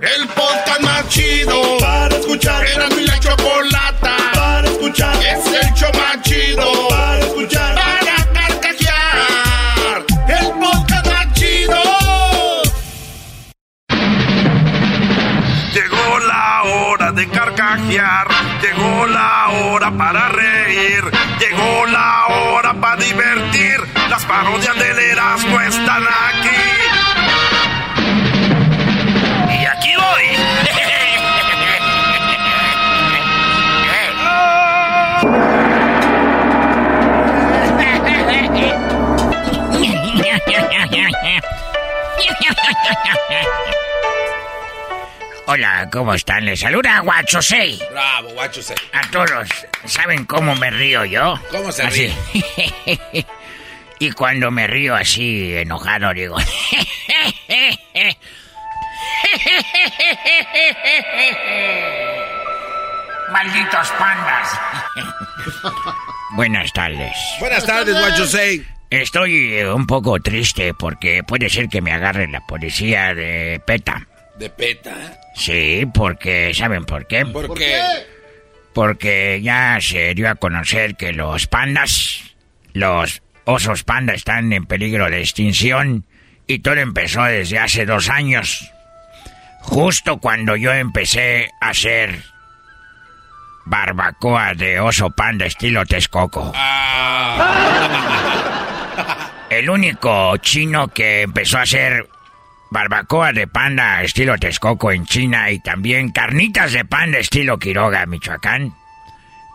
El podcast más chido para escuchar. Era mi la chocolata para escuchar. Es el show más chido para escuchar. Para carcajear. El podcast más chido. Llegó la hora de carcajear. Llegó la hora para reír. Llegó la hora para divertir. Las parodias del Erasmo están aquí. Hola, ¿cómo están? Les saluda Guachosei. Bravo, guacho. se- A todos, ¿saben cómo me río yo? ¿Cómo se Así. y cuando me río así, enojado, digo... ¡Malditos pandas! Buenas tardes. Buenas tardes, guacho. Estoy un poco triste porque puede ser que me agarre la policía de PETA. De peta. Sí, porque ¿saben por qué? ¿Por, qué? Porque ya se dio a conocer que los pandas, los osos panda están en peligro de extinción y todo empezó desde hace dos años. Justo cuando yo empecé a hacer barbacoa de oso panda estilo Texcoco. El único chino que empezó a hacer barbacoa de panda estilo Texcoco en China y también carnitas de panda estilo Quiroga, Michoacán.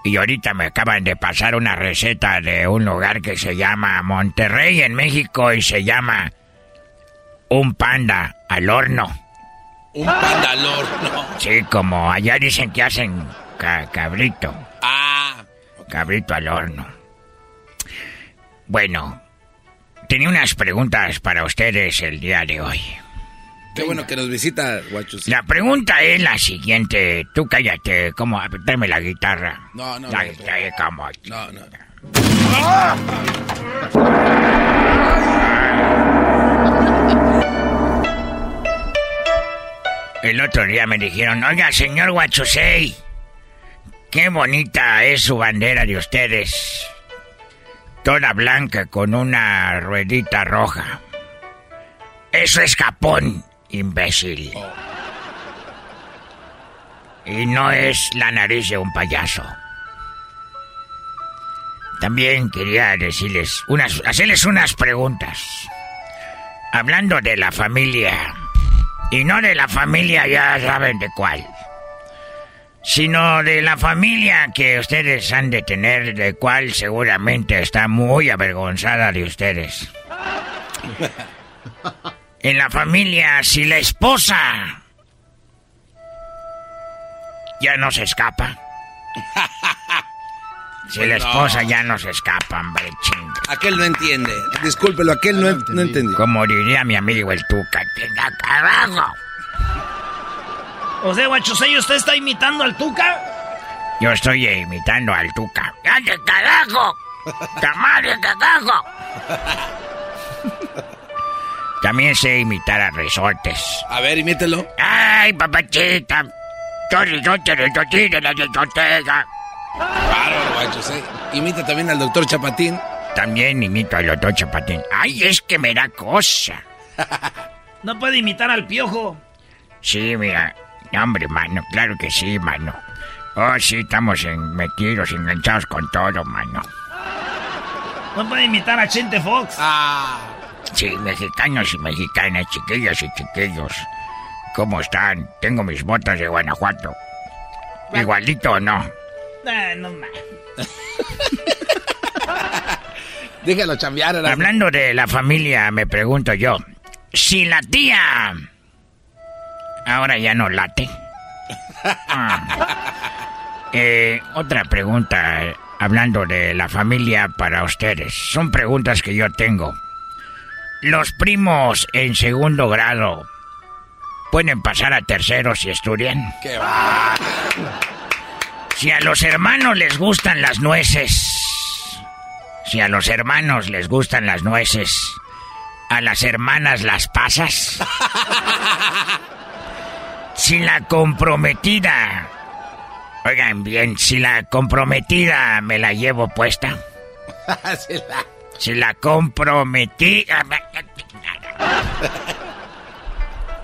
Y ahorita me acaban de pasar una receta de un lugar que se llama Monterrey en México y se llama un panda al horno. Un pandalor, no. Sí, como allá dicen que hacen ca- cabrito. Ah, Cabrito al horno. Bueno, tenía unas preguntas para ustedes el día de hoy. qué bueno que nos visita, guacho. Say. La pregunta es la siguiente. Tú cállate, ¿cómo? Dame la guitarra. No, no, La no, guitarra, ¿cómo? No, no. El otro día me dijeron, oiga, señor Huachusei, qué bonita es su bandera de ustedes. Toda blanca con una ruedita roja. Eso es Japón, imbécil. Y no es la nariz de un payaso. También quería decirles unas, hacerles unas preguntas. Hablando de la familia, y no de la familia ya saben de cuál, sino de la familia que ustedes han de tener, de cual seguramente está muy avergonzada de ustedes. En la familia, si la esposa ya no se escapa. Si la esposa ya no se escapa, hombre, chinga. Aquel no entiende. Discúlpelo, aquel no, no entendió. Como diría mi amigo el Tuca, tenga carajo. O sea, ¿usted está imitando al Tuca? Yo estoy imitando al Tuca. ¡Ande carajo! ¡Tamare carajo! También sé imitar a resortes. A ver, imítelo. ¡Ay, papachita! Yo resorte, resorte de la discoteca. Bárbaro, guacho. Say. Imita también al doctor Chapatín. También imito al otro chapatín. ¡Ay, es que me da cosa! No puede imitar al piojo. Sí, mira. Hombre, mano, claro que sí, mano. Oh, sí, estamos en, metidos, enganchados con todo, mano. No puede imitar a Chente Fox. Ah. Sí, mexicanos y mexicanas, chiquillos y chiquillos. ¿Cómo están? Tengo mis botas de Guanajuato. ¿Igualito o no? Ah, no más. Déjalo chambear. Hablando de la familia, me pregunto yo, si la tía ahora ya no late. Ah. Eh, otra pregunta, hablando de la familia para ustedes. Son preguntas que yo tengo. Los primos en segundo grado pueden pasar a tercero si estudian. Qué va. Si a los hermanos les gustan las nueces, si a los hermanos les gustan las nueces, a las hermanas las pasas. Si la comprometida, oigan bien, si la comprometida me la llevo puesta, la- si la comprometida...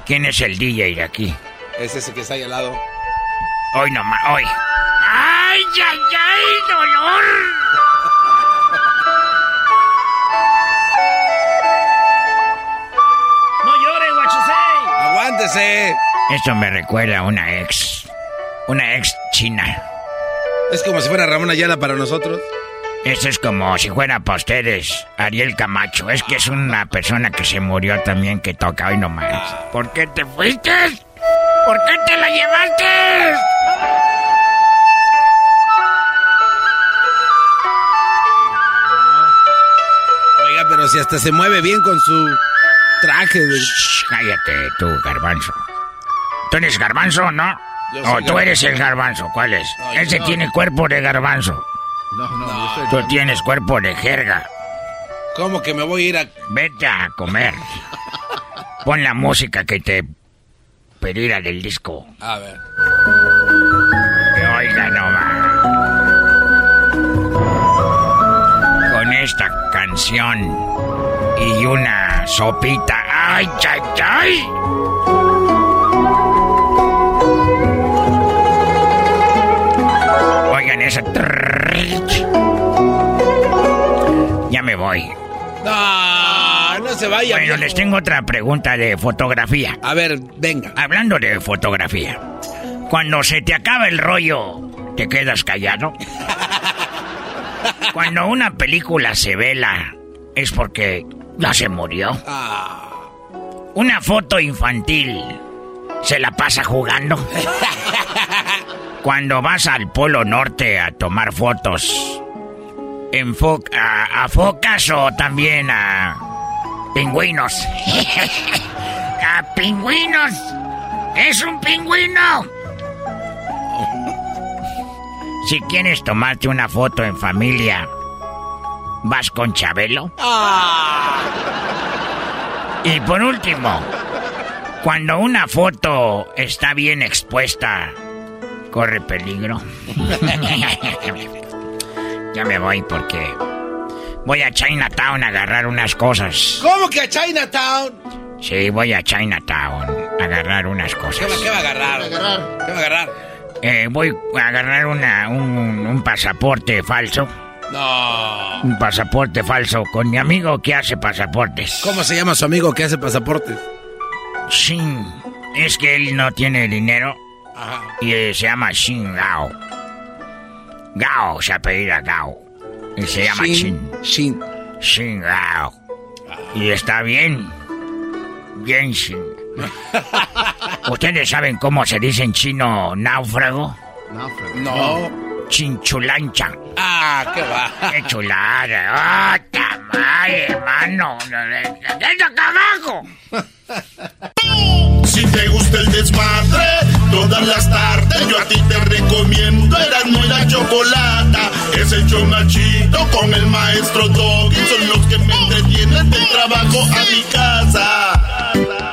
¿Quién es el DJ de aquí? Es ese que está ahí al lado. Hoy nomás, hoy. ¡Ay, ay, ay, dolor! No llores, guachusei. ¡Aguántese! Esto me recuerda a una ex. Una ex china. Es como si fuera Ramón Ayala para nosotros. Esto es como si fuera para ustedes, Ariel Camacho. Es que es una persona que se murió también que toca hoy nomás. ¿Por qué te fuiste? ¿Por qué te la llevaste? Oiga, pero si hasta se mueve bien con su traje de... Shh, cállate tú, garbanzo. ¿Tú eres garbanzo, no? Yo O soy tú garbanzo. eres el garbanzo, ¿cuál es? No, Ese no. tiene cuerpo de garbanzo. No, no, yo soy Tú tienes cuerpo de jerga. ¿Cómo que me voy a ir a...? Vete a comer. Pon la música que te pedirá del disco. A ver. Que oiga nomás. Con esta canción y una sopita. ¡Ay, ay, ay! Oigan esa. Ya me voy. No, no se vaya. Bueno, les tengo otra pregunta de fotografía. A ver, venga. Hablando de fotografía, cuando se te acaba el rollo, ¿te quedas callado? Cuando una película se vela, es porque ya se murió. Una foto infantil, ¿se la pasa jugando? Cuando vas al Polo Norte a tomar fotos, enfo- a, a focas o también a pingüinos. a pingüinos. Es un pingüino. Si quieres tomarte una foto en familia, ¿vas con Chabelo? Y por último, cuando una foto está bien expuesta, corre peligro. ya me voy porque voy a Chinatown a agarrar unas cosas. ¿Cómo que a Chinatown? Sí, voy a Chinatown a agarrar unas ¿Qué cosas. va, qué va a agarrar? ¿Qué va a agarrar? Eh, voy a agarrar una, un, un pasaporte falso. No. Un pasaporte falso con mi amigo que hace pasaportes. ¿Cómo se llama su amigo que hace pasaportes? Shin. Es que él no tiene dinero Ajá. y eh, se llama Shin Gao. Gao se apellida Gao. Y se llama Shin. Shin. Shin Gao. Y está bien. Bien Shin. ¿Ustedes saben cómo se dice en chino náufrago? Náufrago. No. Chinchulancha. Ah, qué va. ¡Qué chulada! ¡Ah, tamal, hermano! ¡Desde acá abajo! Si te gusta el desmadre, todas las tardes yo a ti te recomiendo Eran muy la chocolata. Es el chido con el maestro Doggy. Son los que me entretienen del trabajo a mi casa.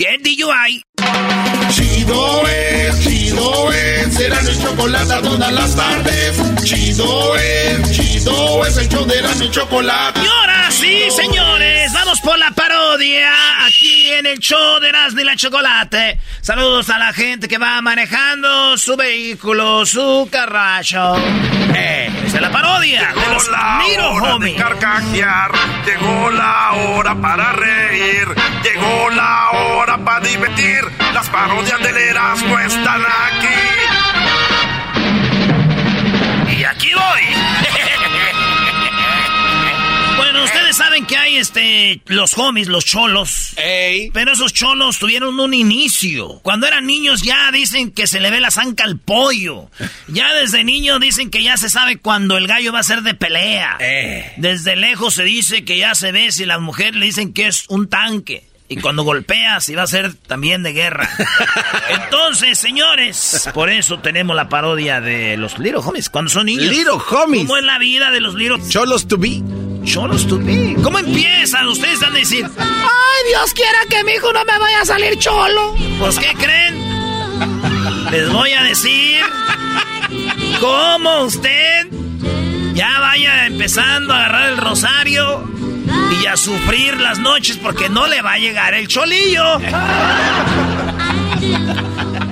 Get DUI. Chido es, chido es, será mi chocolate todas las tardes. Chido es, chido es el show de la chocolate. Y ahora sí, señores, vamos por la parodia aquí en el show de y la Chocolate. Saludos a la gente que va manejando su vehículo, su carracho. Eh, es la parodia llegó de los la hora Homies. de carcajear, llegó la hora para reír, llegó la hora para divertir. Las parodias del Erasmo están aquí. Y aquí voy. bueno, ustedes saben que hay este los homies, los cholos. Ey. Pero esos cholos tuvieron un inicio. Cuando eran niños ya dicen que se le ve la zanca al pollo. Ya desde niño dicen que ya se sabe cuando el gallo va a ser de pelea. Eh. Desde lejos se dice que ya se ve si las mujeres le dicen que es un tanque. Y cuando golpea, si va a ser también de guerra. Entonces, señores, por eso tenemos la parodia de los Little Homies cuando son niños. Little Homies. ¿Cómo es la vida de los Little Cholos to be. Cholos to be? ¿Cómo empiezan? Ustedes van a decir, ay, Dios quiera que mi hijo no me vaya a salir cholo. Pues, ¿qué creen? Les voy a decir cómo usted ya vaya empezando a agarrar el rosario y a sufrir las noches porque no le va a llegar el cholillo.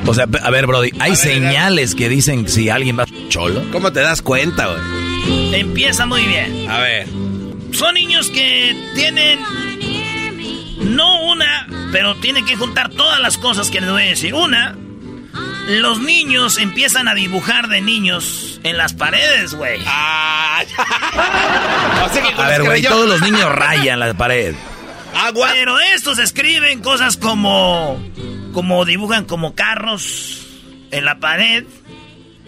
O sea, a ver, Brody, hay señales que dicen si alguien va cholo. ¿Cómo te das cuenta, güey? Empieza muy bien. A ver. Son niños que tienen no una, pero tienen que juntar todas las cosas que les voy a decir. Una, los niños empiezan a dibujar de niños en las paredes, güey. Ah, o sea que con A ver, güey, todos los niños rayan la pared. Agua. Pero estos escriben cosas como. como dibujan como carros en la pared.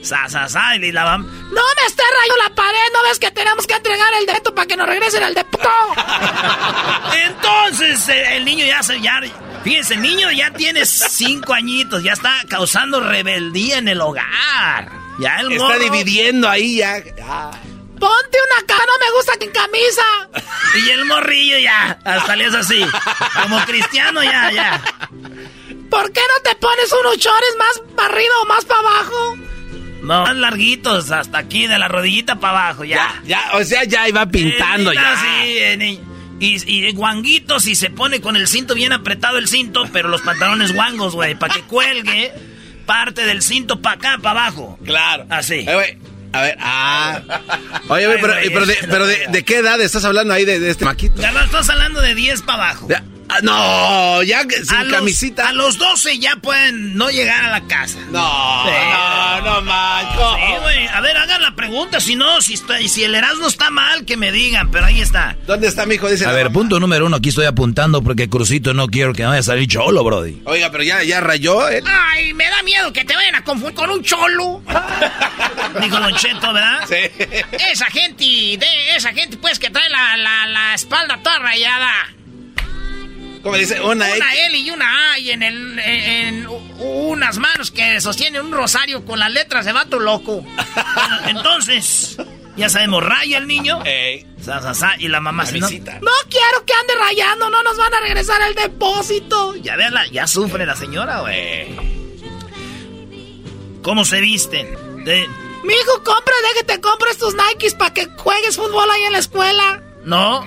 Sa, sa, sa, y la van. ¡No me esté rayando la pared! ¿No ves que tenemos que entregar el dedo para que nos regresen al depósito? Entonces, eh, el niño ya se. Ya, fíjense, el niño ya tiene cinco añitos, ya está causando rebeldía en el hogar. Ya el Está morro- dividiendo ahí ya. Ponte una cara, no me gusta que camisa. Y el morrillo ya, hasta le es así. Como cristiano ya, ya. ¿Por qué no te pones unos chores más para arriba o más para abajo? No, más larguitos, hasta aquí, de la rodillita para abajo, ya. Ya, o sea, ya iba pintando Eh, ya. sí, eh, y, y guanguitos y se pone con el cinto bien apretado el cinto, pero los pantalones guangos, güey, para que cuelgue parte del cinto para acá, para abajo. Claro. Así. Eh, güey, a ver, ah. Oye, güey, pero, pero, de, pero. ¿de qué edad estás hablando ahí de, de este maquito? Ya no estás hablando de 10 para abajo. Ya, ah, no, ya que- sin a los, camisita. A los 12 ya pueden no llegar a la casa. No, Sí. no, no, mancho. Sí, güey. A ver, hagan la pregunta. Si no, si, está, si el Erasmo está mal, que me digan. Pero ahí está. ¿Dónde está mi hijo? Dice A ver, mamá. punto número uno, aquí estoy apuntando porque Crucito no quiero que vaya a salir cholo, Brody. Oiga, pero ya, ya rayó, ¿eh? Ay, me da miedo que te vayan a confundir con un cholo. Dijo Don Cheto, ¿verdad? Sí. Esa gente, de esa gente, pues, que trae la, la, la espalda toda rayada. ¿Cómo dice? Una. Una L y una A y en, el, en, en unas manos que sostienen un rosario con las letras de vato loco. Entonces, ya sabemos, raya el niño. Ey. Sa, sa, sa, y la mamá se, no, no quiero que ande rayando, no nos van a regresar el depósito. Ya veanla, ya sufre la señora, güey. ¿Cómo se visten? De- Mi hijo, compra, de que te compres tus Nikes para que juegues fútbol ahí en la escuela. No,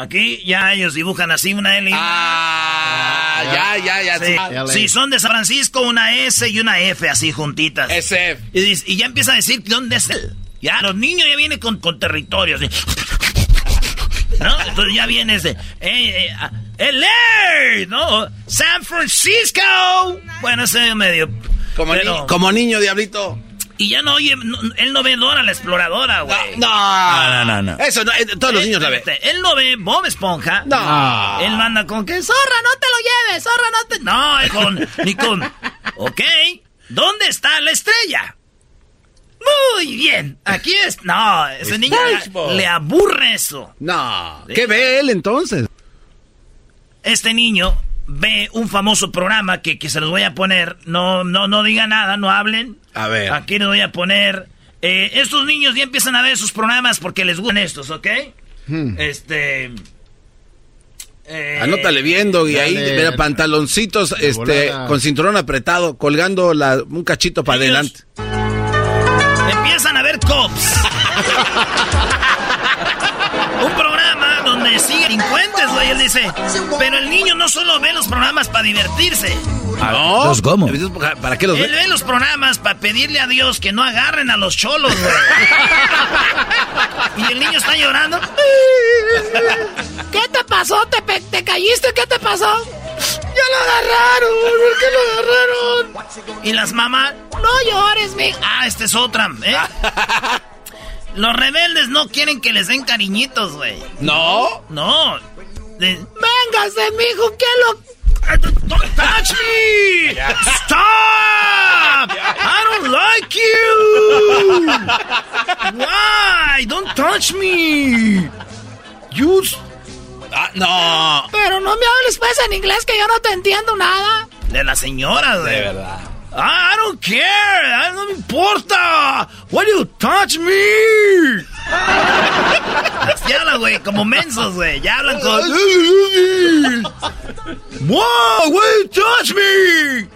Aquí ya ellos dibujan así una L y una Ah, ya, ya, ya. Sí. son de San Francisco, una S y una F así juntitas. SF. Y, y ya empieza a decir dónde es él. Ya, los niños ya vienen con, con territorios. ¿No? Entonces ya vienes de... Eh, eh, ah, LA, ¿no? San Francisco. Bueno, ese medio... Como, pero- ni- como niño, diablito. Y ya no oye, no- él no ve Dora la exploradora, güey. No, no, no, no. Eso, no, eh, todos los niños la ven. Él no ve Bob Esponja. No. Él manda con que zorra, no te lo lleves, zorra, no te. No, con. Ni con. Ok, ¿dónde está la estrella? Muy bien, aquí es. No, ese niño le, le aburre eso. No. ¿Qué ve él entonces? Este niño ve un famoso programa que, que se los voy a poner. No, no, no diga nada, no hablen. A ver. Aquí les voy a poner. eh, estos niños ya empiezan a ver sus programas porque les gustan estos, ¿ok? Hmm. Este. eh, Anótale viendo y ahí, mira, pantaloncitos este, volada. con cinturón apretado, colgando la, un cachito para adelante. Empiezan a ver cops. Un programa donde siguen delincuentes, güey. Él dice, pero el niño no solo ve los programas para divertirse. No. ¿Los cómo? ¿Para qué los Él ve? ve los programas para pedirle a Dios que no agarren a los cholos, güey. Y el niño está llorando. ¿Qué te pasó? ¿Te, te caíste? ¿Qué te pasó? Ya lo agarraron. ¿Por qué lo agarraron? Y las mamás, no llores, mi. Ah, esta es otra, ¿eh? Los rebeldes no quieren que les den cariñitos, güey. No. No. De- Véngase, mijo, ¿qué lo...? Don't touch me! Stop! I don't like you! Why? Don't touch me! You... Ah, no. Pero no me hables pues en inglés que yo no te entiendo nada. De la señora, güey. De verdad. Ah, I don't care. Ah, No me importa. Why do you touch me? ya hablan, güey, como mensos, güey. Ya hablan con... wow, why you touch me?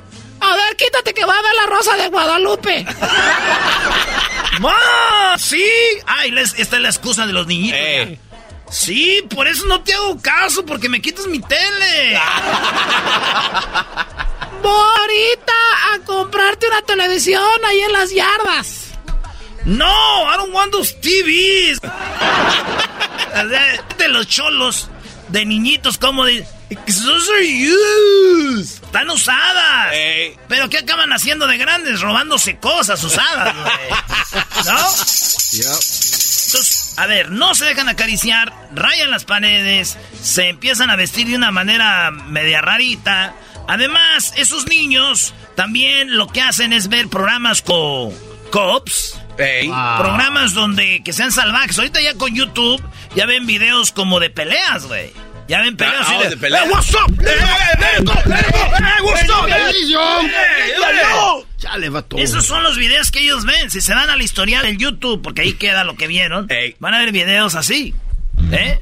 A ver, quítate que va a ver la rosa de Guadalupe. ¡Ma! ¿Sí? Ay, les- esta es la excusa de los niñitos. Eh. Sí, por eso no te hago caso, porque me quitas mi tele. Voy ahorita a comprarte una televisión ahí en las yardas. No, I don't want those TVs. De los cholos, de niñitos como de... Those are used. Están usadas. Pero ¿qué acaban haciendo de grandes? Robándose cosas usadas, güey. ¿No? Entonces, a ver, no se dejan acariciar, rayan las paredes, se empiezan a vestir de una manera media rarita. Además, esos niños también lo que hacen es ver programas con cops, Ey. programas donde que sean salvajes. Ahorita ya con YouTube ya ven videos como de peleas, güey. Ya ven peleas Ah, así de. "Hey, what's up? Go, let go, what's up? Hey. Chale, vato. Esos son los videos que ellos ven. Si se van al historial del YouTube, porque ahí queda lo que vieron, Ey. van a ver videos así. ¿Eh?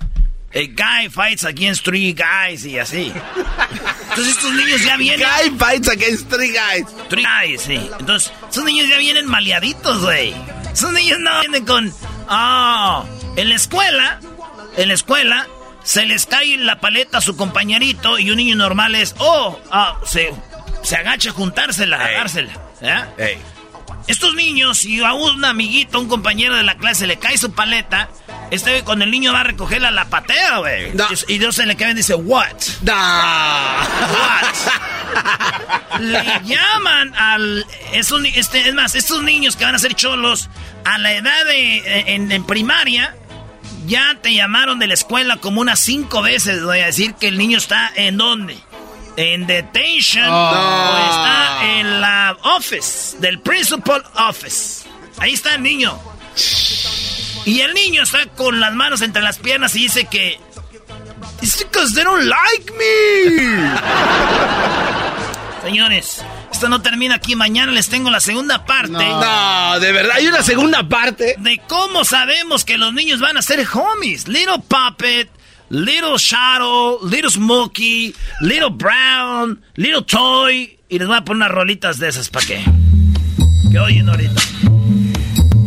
A guy fights against three guys y así. Entonces estos niños ya vienen. Guy fights against three guys. Three guys, sí. Entonces, esos niños ya vienen maleaditos, güey. Esos niños no vienen con. Ah, en la escuela, en la escuela, se les cae la paleta a su compañerito y un niño normal es. Oh, ah, se, se agacha a juntársela, a dársela. ¿eh? Estos niños, si a un amiguito, un compañero de la clase le cae su paleta, este cuando el niño va a recogerla, la patea, güey. No. Y Dios se le cae y dice, ¿what? What? Le llaman al. esos este, es más, estos niños que van a ser cholos, a la edad de. En, en primaria, ya te llamaron de la escuela como unas cinco veces. Voy a decir que el niño está en dónde? En detention. O está en la office, del principal office. Ahí está el niño. Y el niño está con las manos entre las piernas y dice que. It's because they don't like me. Señores, esto no termina aquí. Mañana les tengo la segunda parte No, de verdad, hay una segunda parte. de cómo sabemos que los niños van a ser homies. Little Puppet, Little Shadow, Little Smokey, Little Brown, Little Toy. Y les voy a poner unas rolitas de esas para que. Que oyen ahorita.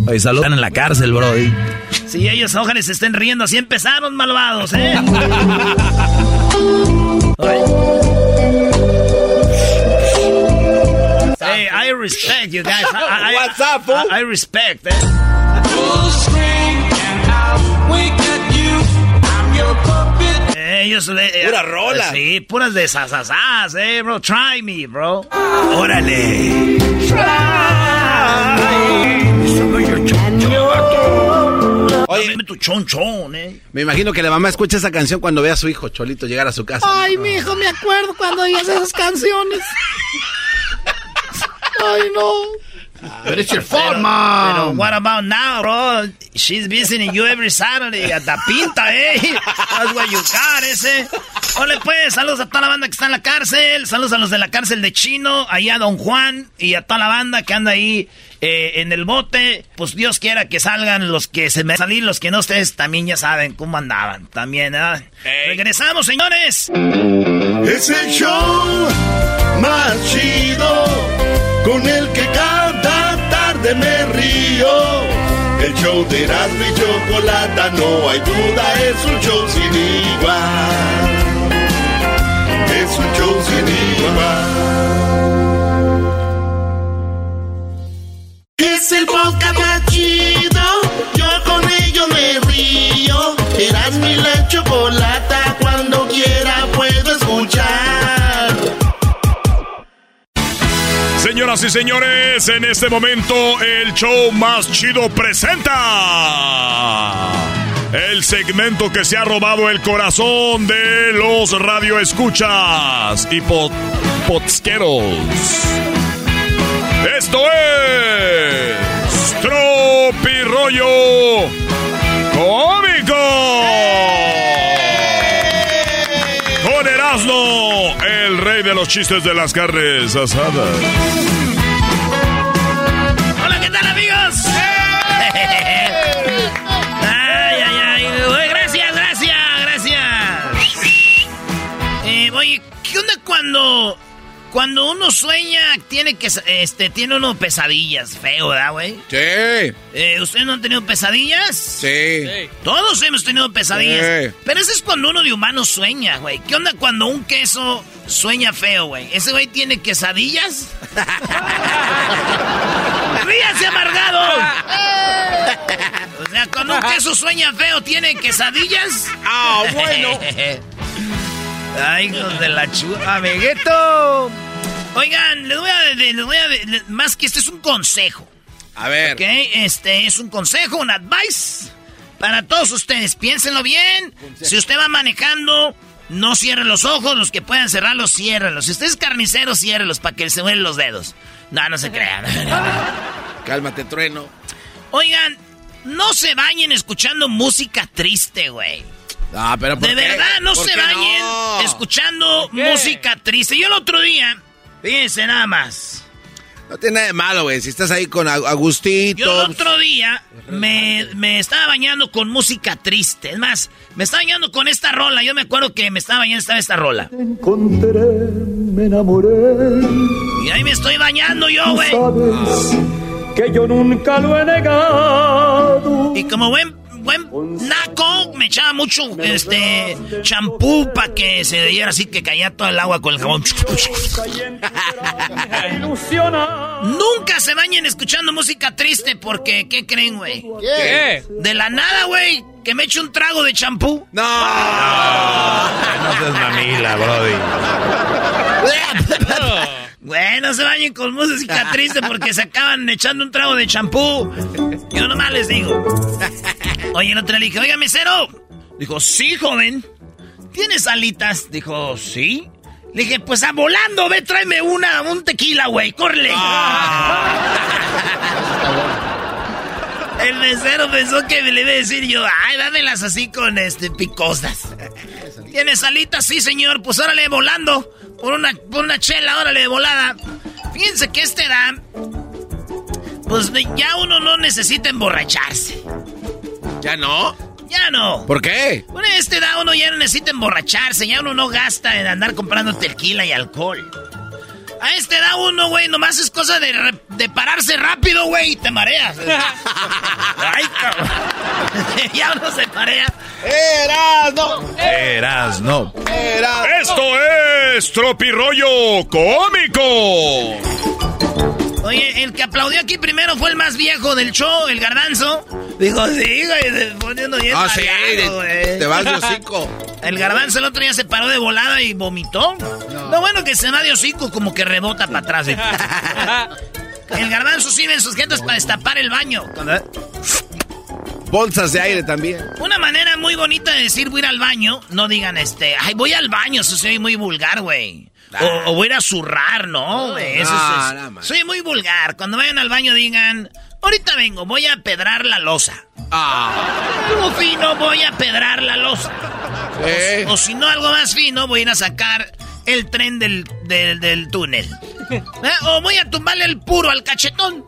Oye, salud. Están en la cárcel, Brody. Si ellos ojalá se estén riendo, así empezaron malvados, ¿eh? Hey, I respect you guys. I, I- What's up, fool? I, I respect, eh. Ellos le. Pura rola. Sí, puras de sasasas, eh, bro. Try me, bro. Órale. Oye, Dame tu chonchón, eh. me imagino que la mamá escucha esa canción cuando ve a su hijo Cholito llegar a su casa. Ay, mi hijo, me acuerdo cuando oías esas canciones. Ay, no. But it's your fault, Pero mom. what about now, bro? She's visiting you every Saturday at the pinta, eh. That's what you got, ese. Ole, pues, saludos a toda la banda que está en la cárcel. Saludos a los de la cárcel de Chino, ahí a Don Juan y a toda la banda que anda ahí eh, en el bote. Pues Dios quiera que salgan los que se me salir, los que no ustedes también ya saben cómo andaban. También, ¿verdad? Regresamos, señores. Es el show más chido con el que cada tarde me río. El show de Erasmo y Chocolata, no hay duda, es un show sin igual. Es un show sin igual. Es el podcast chido, yo con ello me río. Erasmo y la Chocolata, Señoras y señores, en este momento el show más chido presenta el segmento que se ha robado el corazón de los radioescuchas y pot potsqueros. Esto es Tropirollo Cómico. Erasmo, el rey de los chistes de las carnes asadas. Hola, ¿qué tal, amigos? ay, ay, ay. Uy, Gracias, gracias, gracias. Eh, oye, ¿qué onda cuando cuando uno sueña tiene que este tiene uno pesadillas, feo, ¿verdad, güey? Sí. Eh, ¿Ustedes no han tenido pesadillas? Sí. Todos hemos tenido pesadillas. Sí. Pero eso es cuando uno de humano sueña, güey. ¿Qué onda cuando un queso sueña feo, güey? ¿Ese güey tiene quesadillas? ¡Ríase, amargado! O sea, cuando un queso sueña feo, ¿tiene quesadillas? Ah, bueno. Ay, hijos de la chula, amiguito. Oigan, les voy a, les voy a, les- más que este es un consejo. A ver. Ok, este es un consejo, un advice para todos ustedes. Piénsenlo bien. Si usted va manejando, no cierre los ojos. Los que puedan cerrarlos, ciérrenlos. Si usted es carnicero, ciérrelos para que se huelen los dedos. No, no se crean. Cálmate, trueno. Oigan, no se bañen escuchando música triste, güey. Ah, pero ¿por De qué? verdad, no ¿Por se bañen no? escuchando música triste. Yo el otro día, fíjense nada más. No tiene nada de malo, güey. Si estás ahí con Ag- Agustito. Yo el otro día me, me estaba bañando con música triste. Es más, me estaba bañando con esta rola. Yo me acuerdo que me estaba bañando estaba esta rola. encontré, me enamoré. Y ahí me estoy bañando yo, güey. Sabes que yo nunca lo he negado. Y como buen, buen naco, me echaba mucho este champú para que se diera así que caía todo el agua con el jabón. Nunca se bañen escuchando música triste porque, ¿qué creen, güey? ¿Qué? De la nada, güey, que me eche un trago de champú. No. No seas mamila, Brody. Güey, no se bañen con música triste porque se acaban echando un trago de champú. Yo nomás les digo. Oye, el otro le dije, oiga, mesero. Dijo, sí, joven. ¿Tienes alitas? Dijo, sí. Le dije, pues a volando, ve, tráeme una, un tequila, güey, córrele. El mesero pensó que me le iba a decir yo, ay, dámelas así con este picosas. ¿Tienes alitas? Sí, señor. Pues órale, volando. Por una, por una chela, órale, de volada. Fíjense que este da. Pues ya uno no necesita emborracharse. ¿Ya no? Ya no. ¿Por qué? Por este da uno ya no necesita emborracharse. Ya uno no gasta en andar comprando tequila y alcohol. A este da uno, güey, nomás es cosa de, re- de pararse rápido, güey, y te mareas. Ay, cabrón. ya uno se marea. ¡Eras, no! Eras, no. ¡Eras, Esto es Tropirollo Cómico. Oye, el que aplaudió aquí primero fue el más viejo del show, el garbanzo. Dijo, sí, güey, poniendo bien Ah, sí, güey. te vas de hocico. El garbanzo el otro día se paró de volada y vomitó. No, bueno que se va de hocico, como que rebota para atrás. eh. el garbanzo sirve en sus gentes para destapar el baño. Bolsas de aire también. Una manera muy bonita de decir voy a ir al baño, no digan este, ay, voy al baño, eso soy muy vulgar, güey. O, o voy a ir a zurrar, ¿no? güey? Eso es- no, soy muy vulgar. Cuando vayan al baño digan, ahorita vengo, voy a pedrar la losa. Algo fino, voy a pedrar la losa. O si no, algo más fino, voy a ir a sacar el tren del, del, del túnel. ¿Eh? O voy a tumbarle el puro al cachetón.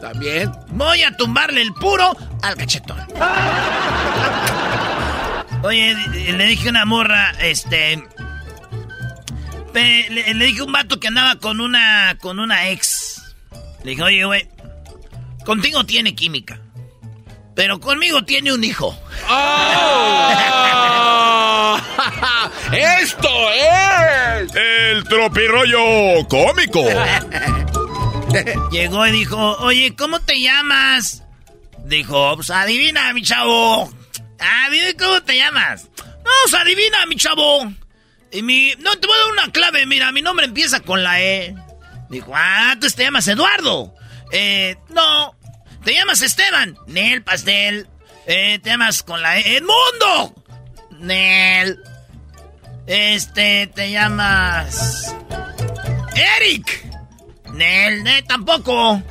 También. Voy a tumbarle el puro al cachetón. Oye, le dije a una morra, este. Le, le dije a un vato que andaba con una. con una ex. Le dije, oye, güey. Contigo tiene química. Pero conmigo tiene un hijo. ¡Oh! ¡Esto es! El tropirollo cómico. Llegó y dijo, oye, ¿cómo te llamas? Dijo, pues adivina, mi chavo. Ah, dime cómo te llamas. No, pues adivina, mi chavo. Y mi... No, te voy a dar una clave, mira, mi nombre empieza con la E. Dijo, ah, tú te llamas Eduardo. Eh, no. ¿Te llamas Esteban? Nel Pastel. Eh, te llamas con la E. ¡Edmundo! Nel. Este, te llamas... Eric. Nel, Nel, tampoco.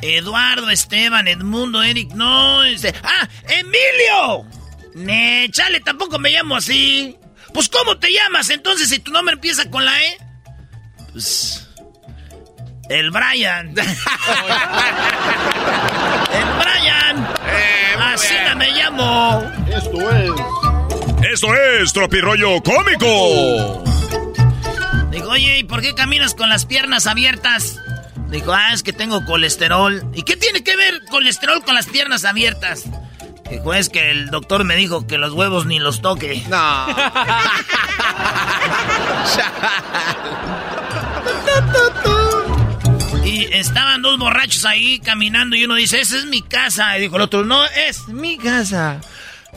Eduardo, Esteban, Edmundo, Eric, no. Este, ¡Ah! ¡Emilio! Ne, chale, tampoco me llamo así. Pues, ¿cómo te llamas entonces si tu nombre empieza con la E? Pues. El Brian. el Brian. así no me llamo. Esto es. Esto es tropirollo cómico. Digo, oye, ¿y por qué caminas con las piernas abiertas? Dijo, ah, es que tengo colesterol. ¿Y qué tiene que ver colesterol con las piernas abiertas? Dijo, es que el doctor me dijo que los huevos ni los toque. No. Y estaban dos borrachos ahí caminando y uno dice, esa es mi casa. Y dijo el otro, no, es mi casa.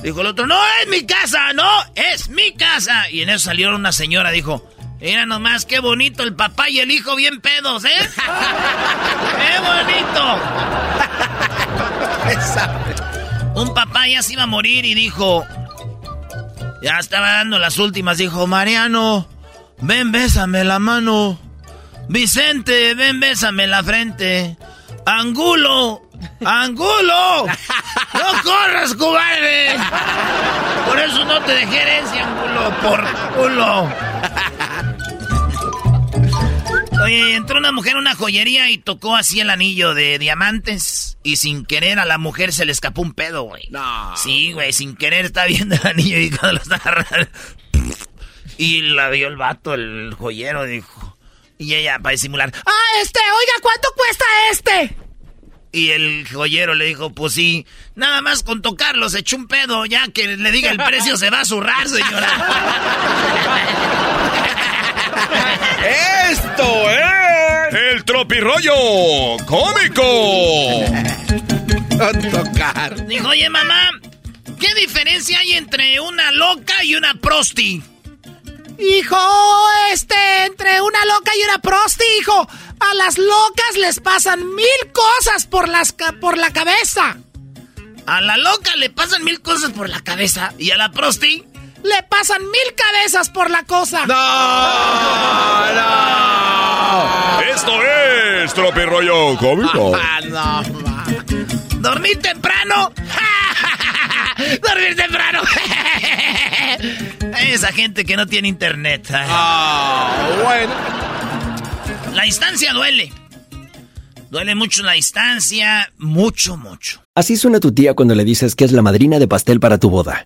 Dijo el otro, no, es mi casa, no, es mi casa. Y en eso salió una señora, dijo, mira nomás qué bonito el papá y el hijo bien pedos, ¿eh? ¡Qué bonito! Un papá ya se iba a morir y dijo, ya estaba dando las últimas, dijo, Mariano, ven, bésame la mano. Vicente, ven, bésame la frente. Angulo, Angulo, no corras, cobarde. Por eso no te dejé herencia, Angulo, por culo. Oye, entró una mujer a una joyería y tocó así el anillo de diamantes. Y sin querer a la mujer se le escapó un pedo, güey. No. Sí, güey, sin querer está viendo el anillo y cuando lo está agarrando. Y la vio el vato, el joyero, dijo. Y ella, para disimular, Ah, este, oiga, ¿cuánto cuesta este? Y el joyero le dijo, pues sí, nada más con tocarlo se echó un pedo, ya que le diga el precio se va a zurrar, señora. Esto es el tropirollo cómico. tocar. Dijo, oye mamá, ¿qué diferencia hay entre una loca y una prosti? Hijo, este, entre una loca y una prosti, hijo. A las locas les pasan mil cosas por, las ca- por la cabeza. A la loca le pasan mil cosas por la cabeza y a la prosti Le pasan mil cabezas por la cosa. No, no. Esto es tropirollo cómico. Ah, no, ma. ¿Dormir temprano? ¡Dormir temprano! Esa gente que no tiene internet. Ah, bueno. La distancia duele. Duele mucho la distancia, mucho, mucho. Así suena tu tía cuando le dices que es la madrina de pastel para tu boda.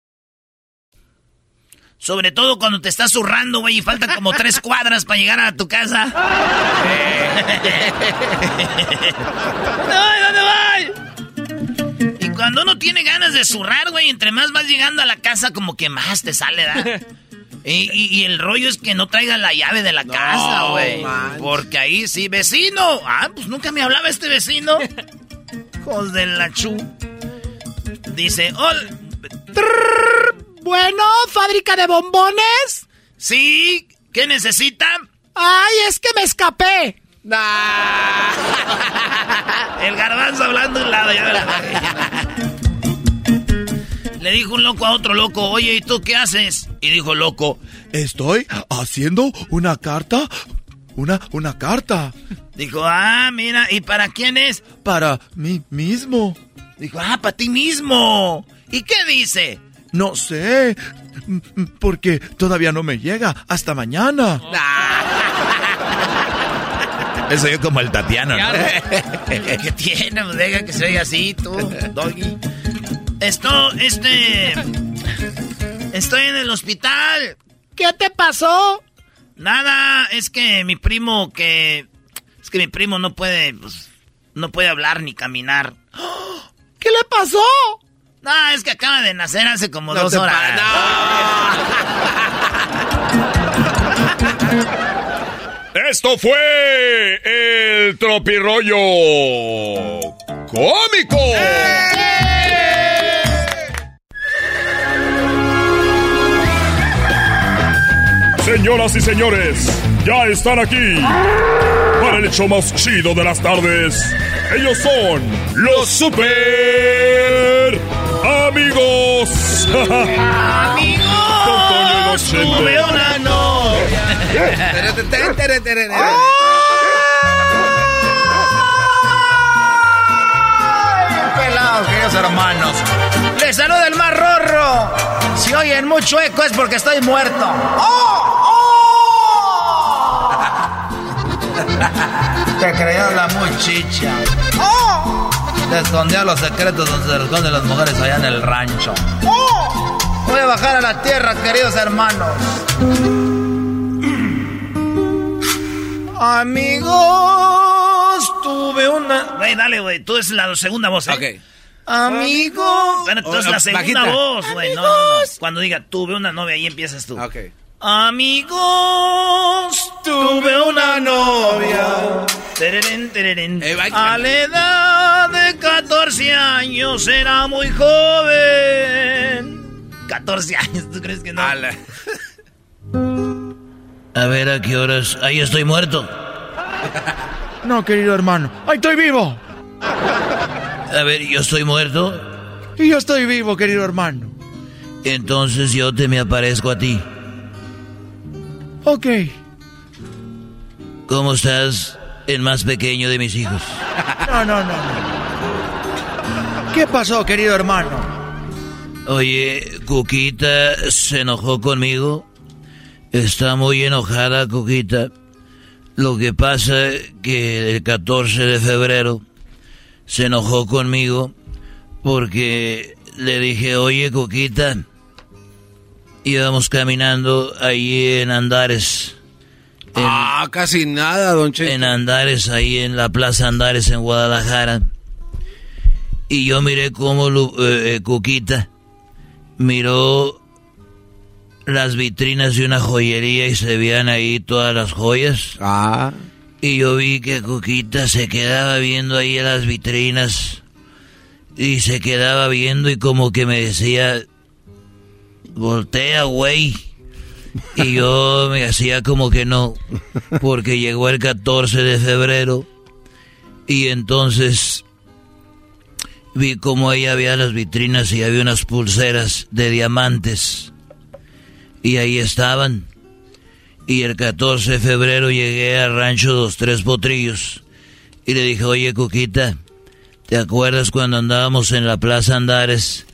Sobre todo cuando te estás zurrando, güey, y faltan como tres cuadras para llegar a tu casa. ¿Dónde voy? Y cuando uno tiene ganas de zurrar, güey, entre más vas llegando a la casa, como que más te sale, ¿verdad? Y, el rollo es que no traigan la llave de la casa, güey. porque ahí sí, vecino. Ah, pues nunca me hablaba este vecino. Hijos de la chu. Dice, hola. Bueno, fábrica de bombones. Sí, ¿qué necesitan? Ay, es que me escapé. El garbanzo hablando un lado, Le dijo un loco a otro loco, oye, ¿y tú qué haces? Y dijo loco, estoy haciendo una carta, una, una carta. Dijo, ah, mira, ¿y para quién es? Para mí mismo. Dijo, ah, para ti mismo. ¿Y qué dice? No sé, porque todavía no me llega. Hasta mañana. Eso yo como el Tatiano, ¿no? ¿Qué tiene? Pues deja que se oiga así, tú, doggy. Esto, este... Estoy en el hospital. ¿Qué te pasó? Nada, es que mi primo que... Es que mi primo no puede... Pues, no puede hablar ni caminar. ¿Qué le pasó? No, es que acaba de nacer hace como dos horas. Esto fue el tropirollo cómico. Señoras y señores, ya están aquí para el hecho más chido de las tardes. Ellos son los super amigos. amigos. Tuve una novia. Pelados, queridos hermanos. Les saluda el más rorro. Si oyen mucho eco es porque estoy muerto. ¡Oh! Te creías la muchicha. ¡Oh! Te escondía los secretos donde se esconden las mujeres allá en el rancho. ¡Oh! Voy a bajar a la tierra, queridos hermanos. Amigos, tuve una. Güey, dale, güey. Tú es la segunda voz, ¿eh? Ok. Amigos. Bueno, tú es la segunda voz, güey. No, no, no. Cuando diga tuve una novia, ahí empiezas tú. Ok. Amigos, tuve una novia. Tereren, tereren. Eh, a la edad 14 años era muy joven. 14 años, ¿tú crees que no? A ver, ¿a qué horas? Ahí estoy muerto. No, querido hermano. ¡Ahí estoy vivo! A ver, ¿yo estoy muerto? Y yo estoy vivo, querido hermano. Entonces yo te me aparezco a ti. Ok. ¿Cómo estás, el más pequeño de mis hijos? No, no, no. ¿Qué pasó, querido hermano? Oye, Cuquita se enojó conmigo. Está muy enojada, Cuquita. Lo que pasa es que el 14 de febrero se enojó conmigo porque le dije, oye, Cuquita, íbamos caminando ahí en Andares. ah, casi nada, don Cheto. En Andares, ahí en la Plaza Andares en Guadalajara. Y yo miré cómo eh, eh, Cuquita miró las vitrinas de una joyería y se veían ahí todas las joyas. Ah. Y yo vi que Cuquita se quedaba viendo ahí en las vitrinas. Y se quedaba viendo y como que me decía, voltea, güey. Y yo me hacía como que no, porque llegó el 14 de febrero y entonces vi como ella había las vitrinas y había unas pulseras de diamantes. Y ahí estaban. Y el 14 de febrero llegué al rancho Dos Tres Potrillos. Y le dije, oye, Cuquita, ¿te acuerdas cuando andábamos en la Plaza Andares?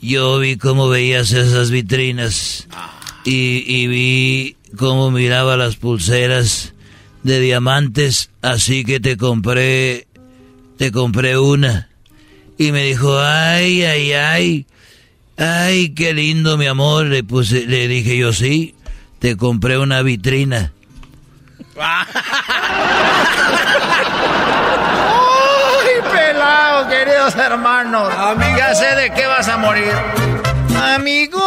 Yo vi cómo veías esas vitrinas. Y, y vi cómo miraba las pulseras de diamantes. Así que te compré, te compré una. Y me dijo, ay, ay, ay. Ay, qué lindo, mi amor. Le puse, le dije yo, sí, te compré una vitrina. ¡Ay, pelado, queridos hermanos! Ya sé de qué vas a morir. Amigos,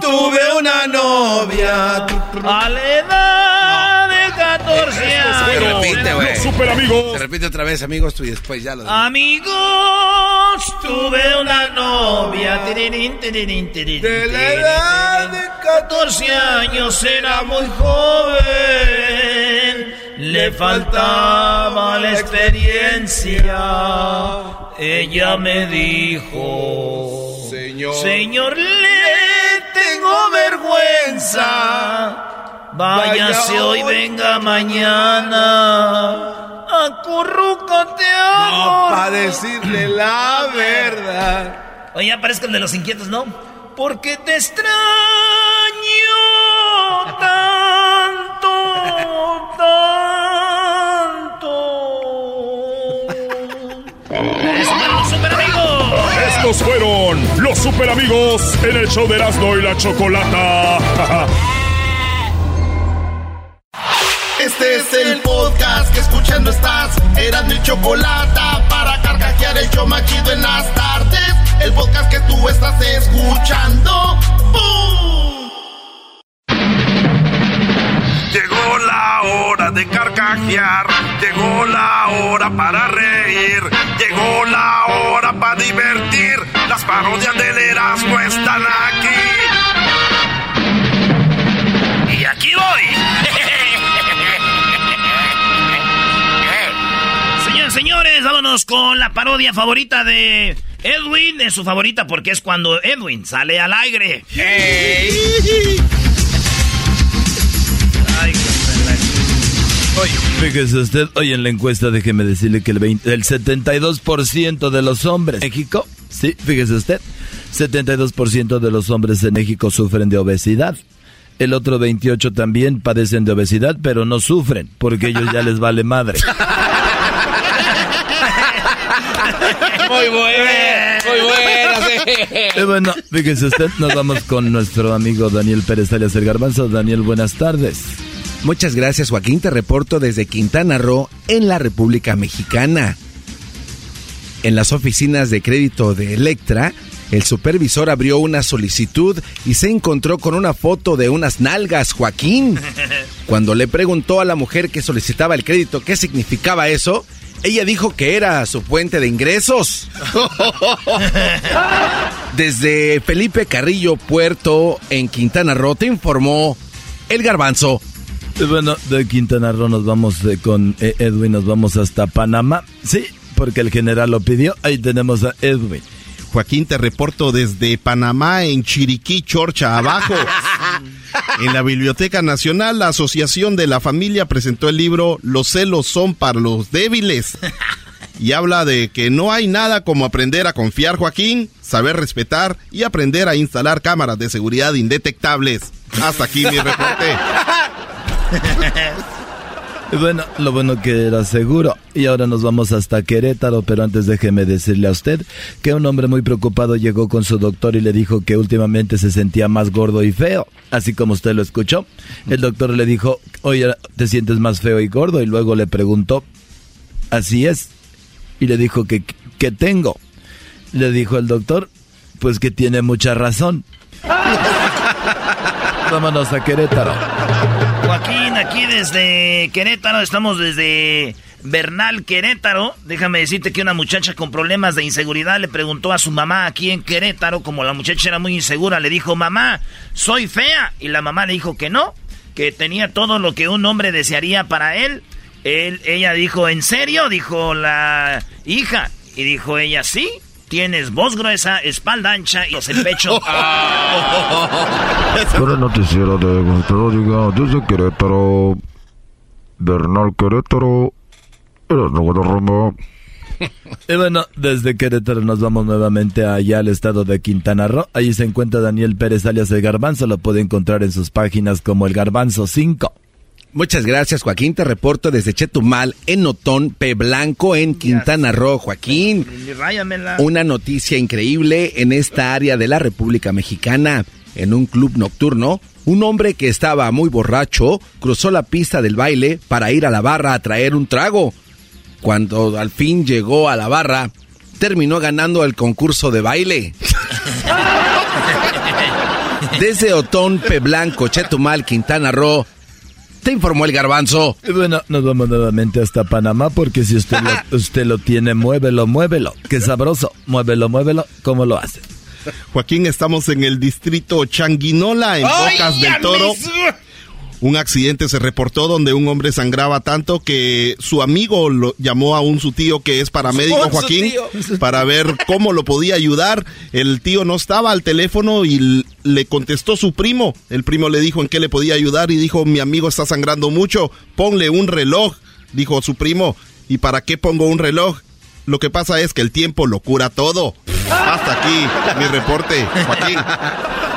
tuve una novia a la edad de 14 Se años. repite, güey. Los super amigos. Se repite otra vez, amigos, tú y después ya lo Amigos, tuve una novia. tirirín, tirirín, tirirín, De la edad tirirín. 14 años era muy joven. Le faltaba la experiencia. Ella me dijo, Señor. Señor, le tengo vergüenza. Váyase Vaya hoy, hoy. venga mañana. Acurrúcate No, ahora. para decirle la verdad. Oye, el de los inquietos, ¿no? Porque te extraño tanto, tanto. ¡Es para los super amigos! Estos fueron los super amigos en el show de Erasmo y la Chocolata. Este es el podcast que escuchando estás. Eran mi chocolate para carcajear el show machido en las tardes. El podcast que tú estás escuchando. ¡Bum! Llegó la hora de carcajear, llegó la hora para reír, llegó la hora para divertir. Las parodias del Erasmo están aquí. Y aquí voy. Vámonos con la parodia favorita de Edwin. Es su favorita porque es cuando Edwin sale al aire. Ay, Oye, fíjese usted, hoy en la encuesta déjeme decirle que el, 20 el 72% de los hombres en México, sí, fíjese usted, 72% de los hombres en México sufren de obesidad. El otro 28 también padecen de obesidad, pero no sufren, porque ellos ya les vale madre. Muy bueno, muy bueno. Y bueno, fíjese usted, nos vamos con nuestro amigo Daniel Pérez alias el Garbanzo. Daniel, buenas tardes. Muchas gracias, Joaquín. Te reporto desde Quintana Roo, en la República Mexicana. En las oficinas de crédito de Electra, el supervisor abrió una solicitud y se encontró con una foto de unas nalgas, Joaquín. Cuando le preguntó a la mujer que solicitaba el crédito qué significaba eso, ella dijo que era su fuente de ingresos. Desde Felipe Carrillo Puerto, en Quintana Roo, te informó el garbanzo. Bueno, de Quintana Roo nos vamos eh, con eh, Edwin, nos vamos hasta Panamá. Sí, porque el general lo pidió. Ahí tenemos a Edwin. Joaquín, te reporto desde Panamá, en Chiriquí, Chorcha, abajo. En la Biblioteca Nacional, la Asociación de la Familia presentó el libro Los celos son para los débiles. Y habla de que no hay nada como aprender a confiar, Joaquín, saber respetar y aprender a instalar cámaras de seguridad indetectables. Hasta aquí mi reporte. Bueno, lo bueno que era seguro. Y ahora nos vamos hasta Querétaro, pero antes déjeme decirle a usted que un hombre muy preocupado llegó con su doctor y le dijo que últimamente se sentía más gordo y feo, así como usted lo escuchó. El doctor le dijo, oye, te sientes más feo y gordo, y luego le preguntó, así es, y le dijo que, que tengo. Le dijo el doctor, pues que tiene mucha razón. Vámonos a Querétaro. Joaquín, aquí desde Querétaro, estamos desde Bernal, Querétaro. Déjame decirte que una muchacha con problemas de inseguridad le preguntó a su mamá aquí en Querétaro, como la muchacha era muy insegura, le dijo, mamá, soy fea. Y la mamá le dijo que no, que tenía todo lo que un hombre desearía para él. él ella dijo, ¿en serio? Dijo la hija. Y dijo ella, sí, tienes voz gruesa, espalda ancha y el pecho. Para el noticiero de Diga desde Querétaro, Bernal Querétaro, eres nuevo Roma. Y bueno, desde Querétaro nos vamos nuevamente allá al estado de Quintana Roo. Allí se encuentra Daniel Pérez alias El Garbanzo. Lo puede encontrar en sus páginas como El Garbanzo 5. Muchas gracias, Joaquín. Te reporto desde Chetumal, en Notón, P. Blanco, en Quintana Roo. Joaquín, una noticia increíble en esta área de la República Mexicana. En un club nocturno, un hombre que estaba muy borracho cruzó la pista del baile para ir a la barra a traer un trago. Cuando al fin llegó a la barra, terminó ganando el concurso de baile. Desde Otón, P. Blanco, Chetumal, Quintana Roo, te informó el garbanzo. Y bueno, nos vamos nuevamente hasta Panamá porque si usted lo, usted lo tiene, muévelo, muévelo. Qué sabroso. Muévelo, muévelo. ¿Cómo lo hace? Joaquín, estamos en el distrito Changuinola, en Bocas del Toro. Un accidente se reportó donde un hombre sangraba tanto que su amigo lo llamó a un su tío que es paramédico, Joaquín, para ver cómo lo podía ayudar. El tío no estaba al teléfono y le contestó su primo. El primo le dijo en qué le podía ayudar y dijo, mi amigo está sangrando mucho, ponle un reloj, dijo su primo. ¿Y para qué pongo un reloj? Lo que pasa es que el tiempo lo cura todo. Hasta aquí mi reporte, Joaquín.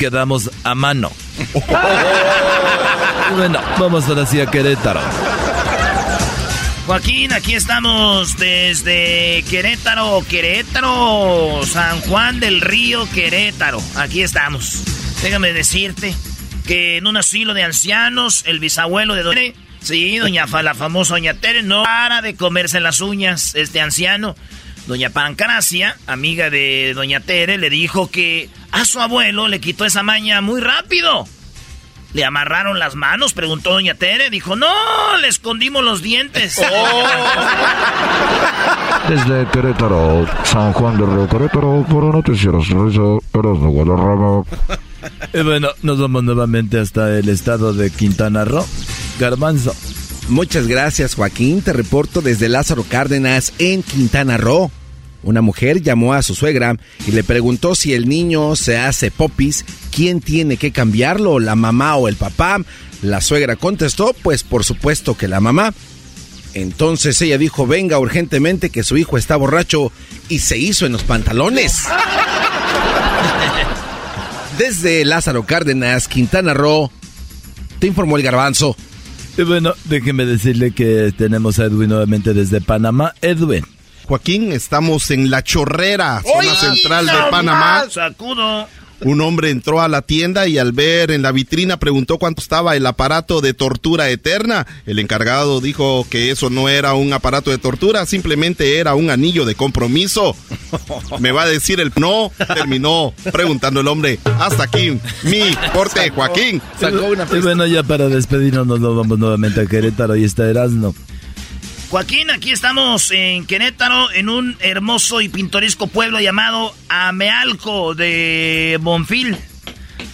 Quedamos a mano. Bueno, vamos ahora sí a Querétaro. Joaquín, aquí estamos desde Querétaro, Querétaro, San Juan del Río, Querétaro. Aquí estamos. Déjame decirte que en un asilo de ancianos, el bisabuelo de Doña Tere, sí, doña Fa- la famosa Doña Tere, no para de comerse las uñas este anciano. Doña Pancracia, amiga de Doña Tere, le dijo que a su abuelo le quitó esa maña muy rápido. ¿Le amarraron las manos? Preguntó Doña Tere. Dijo, no, le escondimos los dientes. Desde Querétaro, San Juan del Río Querétaro, para Noticieros Risa, eres nuevo Rama. Y bueno, nos vamos nuevamente hasta el estado de Quintana Roo. Garbanzo. Muchas gracias, Joaquín. Te reporto desde Lázaro Cárdenas, en Quintana Roo. Una mujer llamó a su suegra y le preguntó si el niño se hace popis, ¿quién tiene que cambiarlo, la mamá o el papá? La suegra contestó, pues por supuesto que la mamá. Entonces ella dijo, venga urgentemente que su hijo está borracho y se hizo en los pantalones. Desde Lázaro Cárdenas, Quintana Roo, te informó el garbanzo. Y bueno, déjeme decirle que tenemos a Edwin nuevamente desde Panamá. Edwin. Joaquín, estamos en La Chorrera, zona central de Panamá. Sacudo. Un hombre entró a la tienda y al ver en la vitrina preguntó cuánto estaba el aparato de tortura eterna. El encargado dijo que eso no era un aparato de tortura, simplemente era un anillo de compromiso. Me va a decir el no, terminó preguntando el hombre. Hasta aquí mi corte, Joaquín. Y bueno, ya para despedirnos nos vamos nuevamente a Querétaro y está Erasmo. Joaquín, aquí estamos en Querétaro, en un hermoso y pintoresco pueblo llamado Amealco de Bonfil.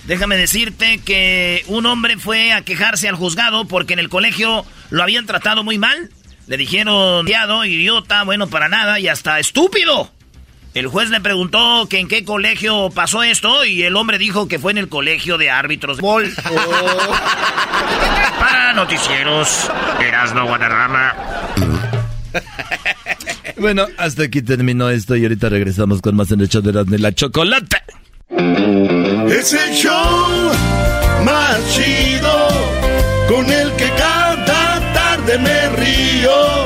Déjame decirte que un hombre fue a quejarse al juzgado porque en el colegio lo habían tratado muy mal. Le dijeron, "Diado, idiota, bueno para nada y hasta estúpido. El juez le preguntó que en qué colegio pasó esto y el hombre dijo que fue en el colegio de árbitros de bol. Para noticieros, Erasno Guadarrama. Bueno, hasta aquí terminó esto y ahorita regresamos con más en el show de Erasmo y la Chocolata. Es el show más chido con el que cada tarde me río.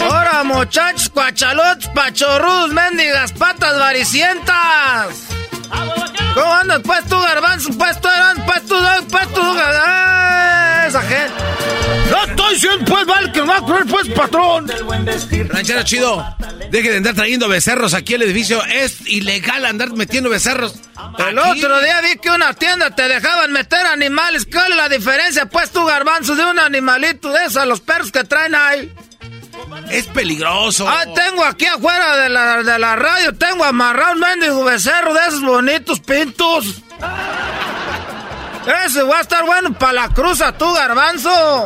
Ahora, muchachos, cuachalotes, pachorrudos, mendigas, patas varicientas. ¿Cómo andas, pues tú, garbanzo? Pues tú, eran, pues tú, pues tú, ah, esa gente. No estoy diciendo, pues, vale, que no va a correr, pues, patrón. Ranchero chido, deje de andar trayendo becerros aquí al edificio. Es ilegal andar metiendo becerros. El otro día vi que una tienda te dejaban meter animales. ¿Cuál es la diferencia, pues, tú, garbanzo, de un animalito de esos, los perros que traen ahí? Es peligroso. Ah, tengo aquí afuera de la, de la radio, tengo amarrado un mendigo becerro de esos bonitos pintos. Ese va a estar bueno para la cruza, tú, garbanzo.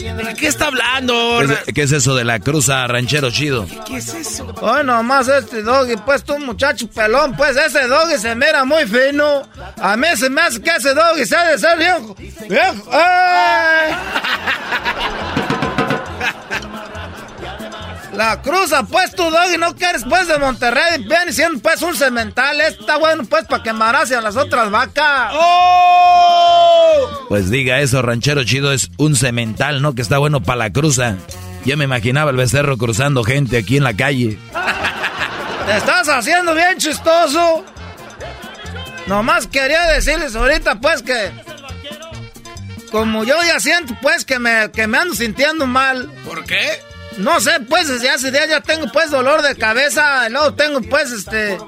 ¿De qué está hablando? ¿Qué es, qué es eso de la cruza ranchero chido? ¿Qué es eso? Hoy nomás este doggy, pues tú muchacho pelón, pues ese doggy se mira muy fino. A mí se me hace que ese doggy se ha de ser viejo. Viejo. ¡Ay! La cruza, pues tú, Doggy, no quieres pues de Monterrey. Viene siendo pues un cemental. Está bueno pues para que embarace a las otras vacas. ¡Oh! Pues diga eso, ranchero chido, es un cemental, ¿no? Que está bueno para la cruza. Ya me imaginaba el becerro cruzando gente aquí en la calle. Te estás haciendo bien chistoso. Nomás quería decirles ahorita pues que... Como yo ya siento pues que me, que me ando sintiendo mal. ¿Por qué? No sé, pues desde hace días ya tengo pues dolor de cabeza, y luego tengo pues este,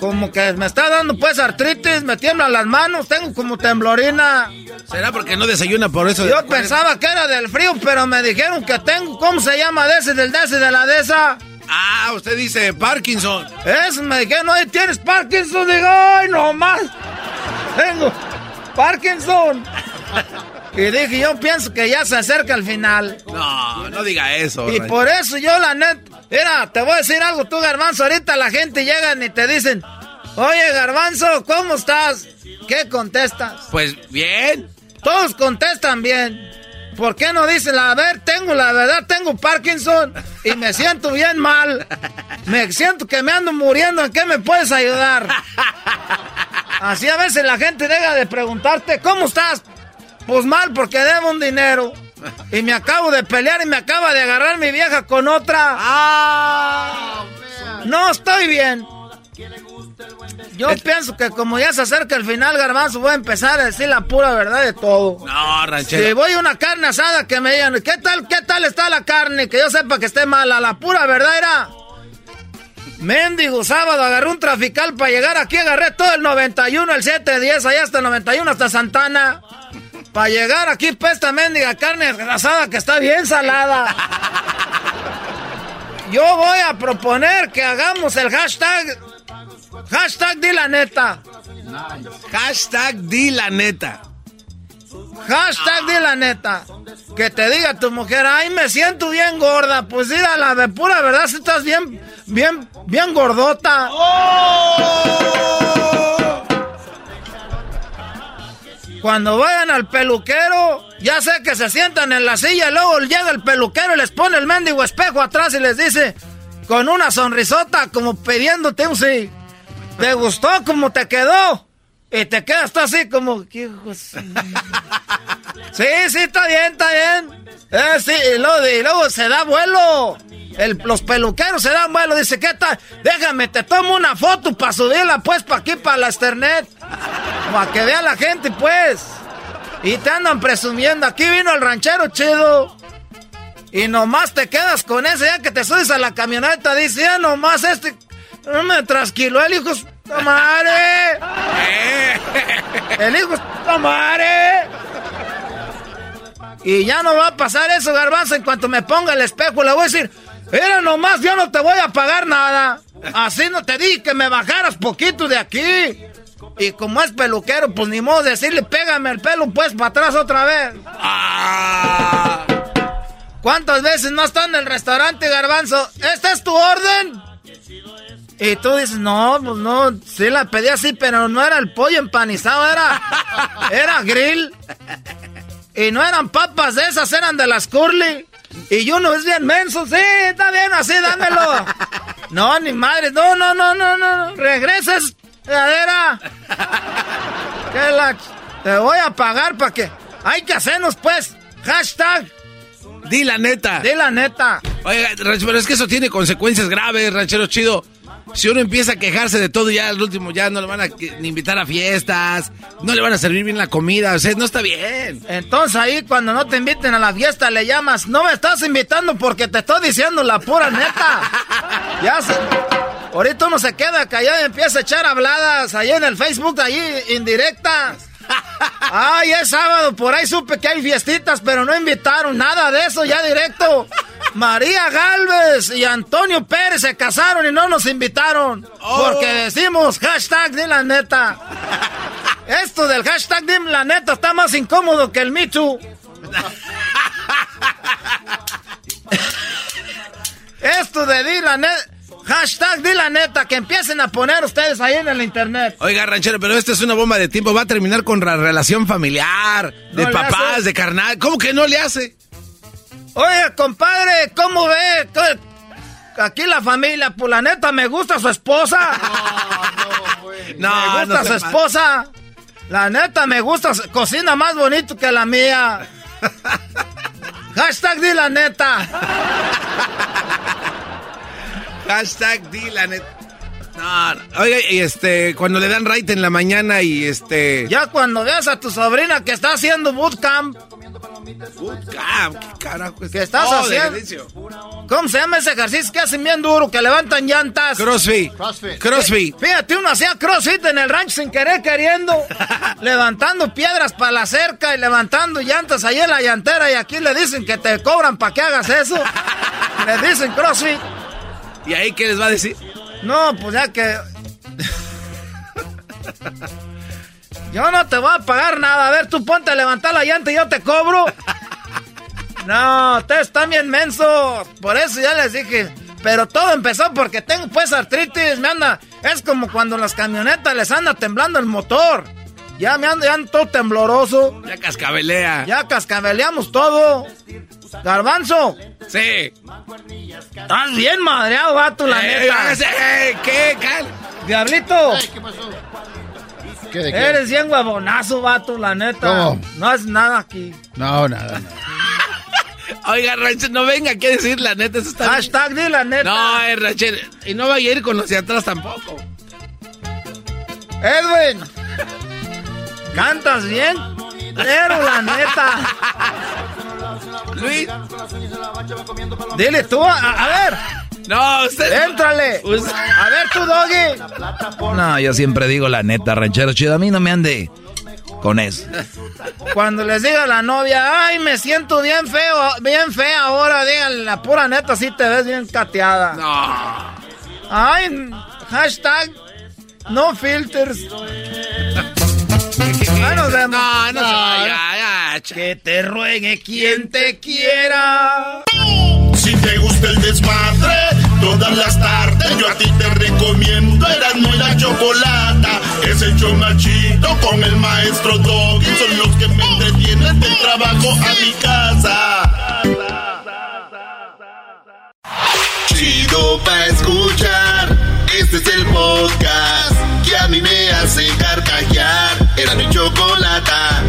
como que me está dando pues artritis, me tiemblan las manos, tengo como temblorina. ¿Será porque no desayuna por eso? Yo pensaba que era del frío, pero me dijeron que tengo, ¿cómo se llama? De ese, del de ese, de la de esa. Ah, usted dice Parkinson. Eso, me dijeron, oye, ¿tienes Parkinson? Digo, ay, no más. Tengo Parkinson. Y dije, yo pienso que ya se acerca el final. No, no diga eso. Y por eso yo, la net, mira, te voy a decir algo, tú, Garbanzo. Ahorita la gente llega y te dicen, oye, Garbanzo, ¿cómo estás? ¿Qué contestas? Pues bien. Todos contestan bien. ¿Por qué no dicen, a ver, tengo la verdad, tengo Parkinson y me siento bien mal? Me siento que me ando muriendo, ¿en qué me puedes ayudar? Así a veces la gente deja de preguntarte, ¿cómo estás? Pues mal porque debo un dinero. Y me acabo de pelear y me acaba de agarrar mi vieja con otra. Ah, no estoy bien. Yo pienso que como ya se acerca el final, Garbanzo, voy a empezar a decir la pura verdad de todo. No, ranchero. Si voy a una carne asada que me digan, ¿qué tal, qué tal está la carne? Que yo sepa que esté mala. La pura verdad era... Mendigo, sábado agarré un trafical para llegar aquí, agarré todo el 91, el 710, allá hasta el 91, hasta Santana. Para llegar aquí, pues esta mendiga carne asada que está bien salada. Yo voy a proponer que hagamos el hashtag. Hashtag di la neta. Hashtag di la neta. Hashtag di la neta. Que te diga tu mujer, ay, me siento bien gorda. Pues dígala de pura verdad, si estás bien, bien, bien gordota. Cuando vayan al peluquero, ya sé que se sientan en la silla, y luego llega el peluquero y les pone el mendigo espejo atrás y les dice, con una sonrisota, como pidiéndote un sí, ¿te gustó como te quedó? Y te quedas así como, sí, sí, está bien, está bien. Eh, sí, y luego, y luego se da vuelo. El, los peluqueros se dan vuelo. Dice, ¿qué tal? Déjame, te tomo una foto para subirla, pues, para aquí, para la Ethernet. Para que vea la gente, pues. Y te andan presumiendo. Aquí vino el ranchero chido. Y nomás te quedas con ese. Ya que te subes a la camioneta, dice, ya nomás este. No me trasquiló el hijo. ¡Puta madre! El hijo. ¡Puta madre! Y ya no va a pasar eso, garbanzo. En cuanto me ponga el espejo, le voy a decir. Era nomás, yo no te voy a pagar nada. Así no te dije que me bajaras poquito de aquí. Y como es peluquero, pues ni modo decirle, pégame el pelo pues para atrás otra vez. Ah. ¿Cuántas veces no está en el restaurante, Garbanzo? ¿Esta es tu orden? Y tú dices, no, pues no, sí la pedí así, pero no era el pollo empanizado, era, era grill. Y no eran papas de esas, eran de las curly. Y uno es bien menso, sí, está bien, así, dámelo. No, ni madre, no, no, no, no, no, regreses, cadera. Que la... Te voy a pagar para que... Hay que hacernos, pues, hashtag. Di la neta. Di la neta. Oiga, pero es que eso tiene consecuencias graves, ranchero chido. Si uno empieza a quejarse de todo, ya al último ya no le van a invitar a fiestas, no le van a servir bien la comida, o sea, no está bien. Entonces ahí cuando no te inviten a la fiesta le llamas, no me estás invitando porque te estoy diciendo la pura neta. ya se... Ahorita uno se queda callado y empieza a echar habladas ahí en el Facebook, ahí indirectas. Ay, es sábado, por ahí supe que hay fiestitas, pero no invitaron nada de eso ya directo. María Galvez y Antonio Pérez se casaron y no nos invitaron. Porque oh. decimos hashtag de la neta. Esto del hashtag de la neta está más incómodo que el Me Esto de di la neta. Hashtag di la neta, que empiecen a poner ustedes ahí en el internet. Oiga, ranchero, pero esta es una bomba de tiempo. Va a terminar con la relación familiar, de papás, de carnal. ¿Cómo que no le hace? Oye, compadre, ¿cómo ve? Aquí la familia, pues la neta, me gusta su esposa. No, no, Me gusta su esposa. La neta, me gusta, cocina más bonito que la mía. Hashtag di la neta. Hashtag di la neta. No, oiga, y este, cuando le dan right en la mañana y este. Ya cuando veas a tu sobrina que está haciendo bootcamp. Bootcamp, ¿qué carajo es? ¿Qué estás oh, haciendo? ¿Cómo se llama ese ejercicio que hacen bien duro, que levantan llantas? Crossfit. Crossfit. Crossfit. Fíjate, uno hacía crossfit en el rancho sin querer queriendo. levantando piedras para la cerca y levantando llantas ahí en la llantera. Y aquí le dicen que te cobran para que hagas eso. le dicen crossfit. ¿Y ahí qué les va a decir? No, pues ya que. Yo no te voy a pagar nada. A ver, tú ponte a levantar la llanta y yo te cobro. No, ustedes están bien mensos. Por eso ya les dije. Pero todo empezó porque tengo pues artritis. Me anda. Es como cuando las camionetas les anda temblando el motor. Ya me ando, ya ando todo tembloroso. Ya cascabelea. Ya cascabeleamos todo. Garbanzo. Sí. Estás bien madreado, vato, la eh, neta. Eh, ¿Qué? Diablito. ¿Qué pasó? ¿Qué de qué? Eres bien huevonazo, vato, la neta. ¿Cómo? No es nada aquí. No, nada, Oiga, Rancher, no venga aquí a decir la neta. Eso está Hashtag de la neta. No, eh, Rancher. Y no vaya a ir con los de atrás tampoco. Edwin. ¿Cantas bien? Pero la neta. Luis. Dile tú, a, ver. No, usted. Éntrale. A ver tú, Doggy. No, yo siempre digo la neta, ranchero chido. A mí no me ande con eso. Cuando les diga la novia, ay, me siento bien feo, bien fea ahora, digan la pura neta, sí te ves bien cateada. No. Ay, hashtag no filters. No, no, no, Que te ruegue quien te quiera. Si te gusta el desmadre, todas las tardes yo a ti te recomiendo Erasmo y la Chocolata. Es el show machito con el maestro Doggy. Son los que me entretienen del trabajo a mi casa. Chido pa' escuchar. Este es el podcast que a mí me hace carcajear. Chocolata.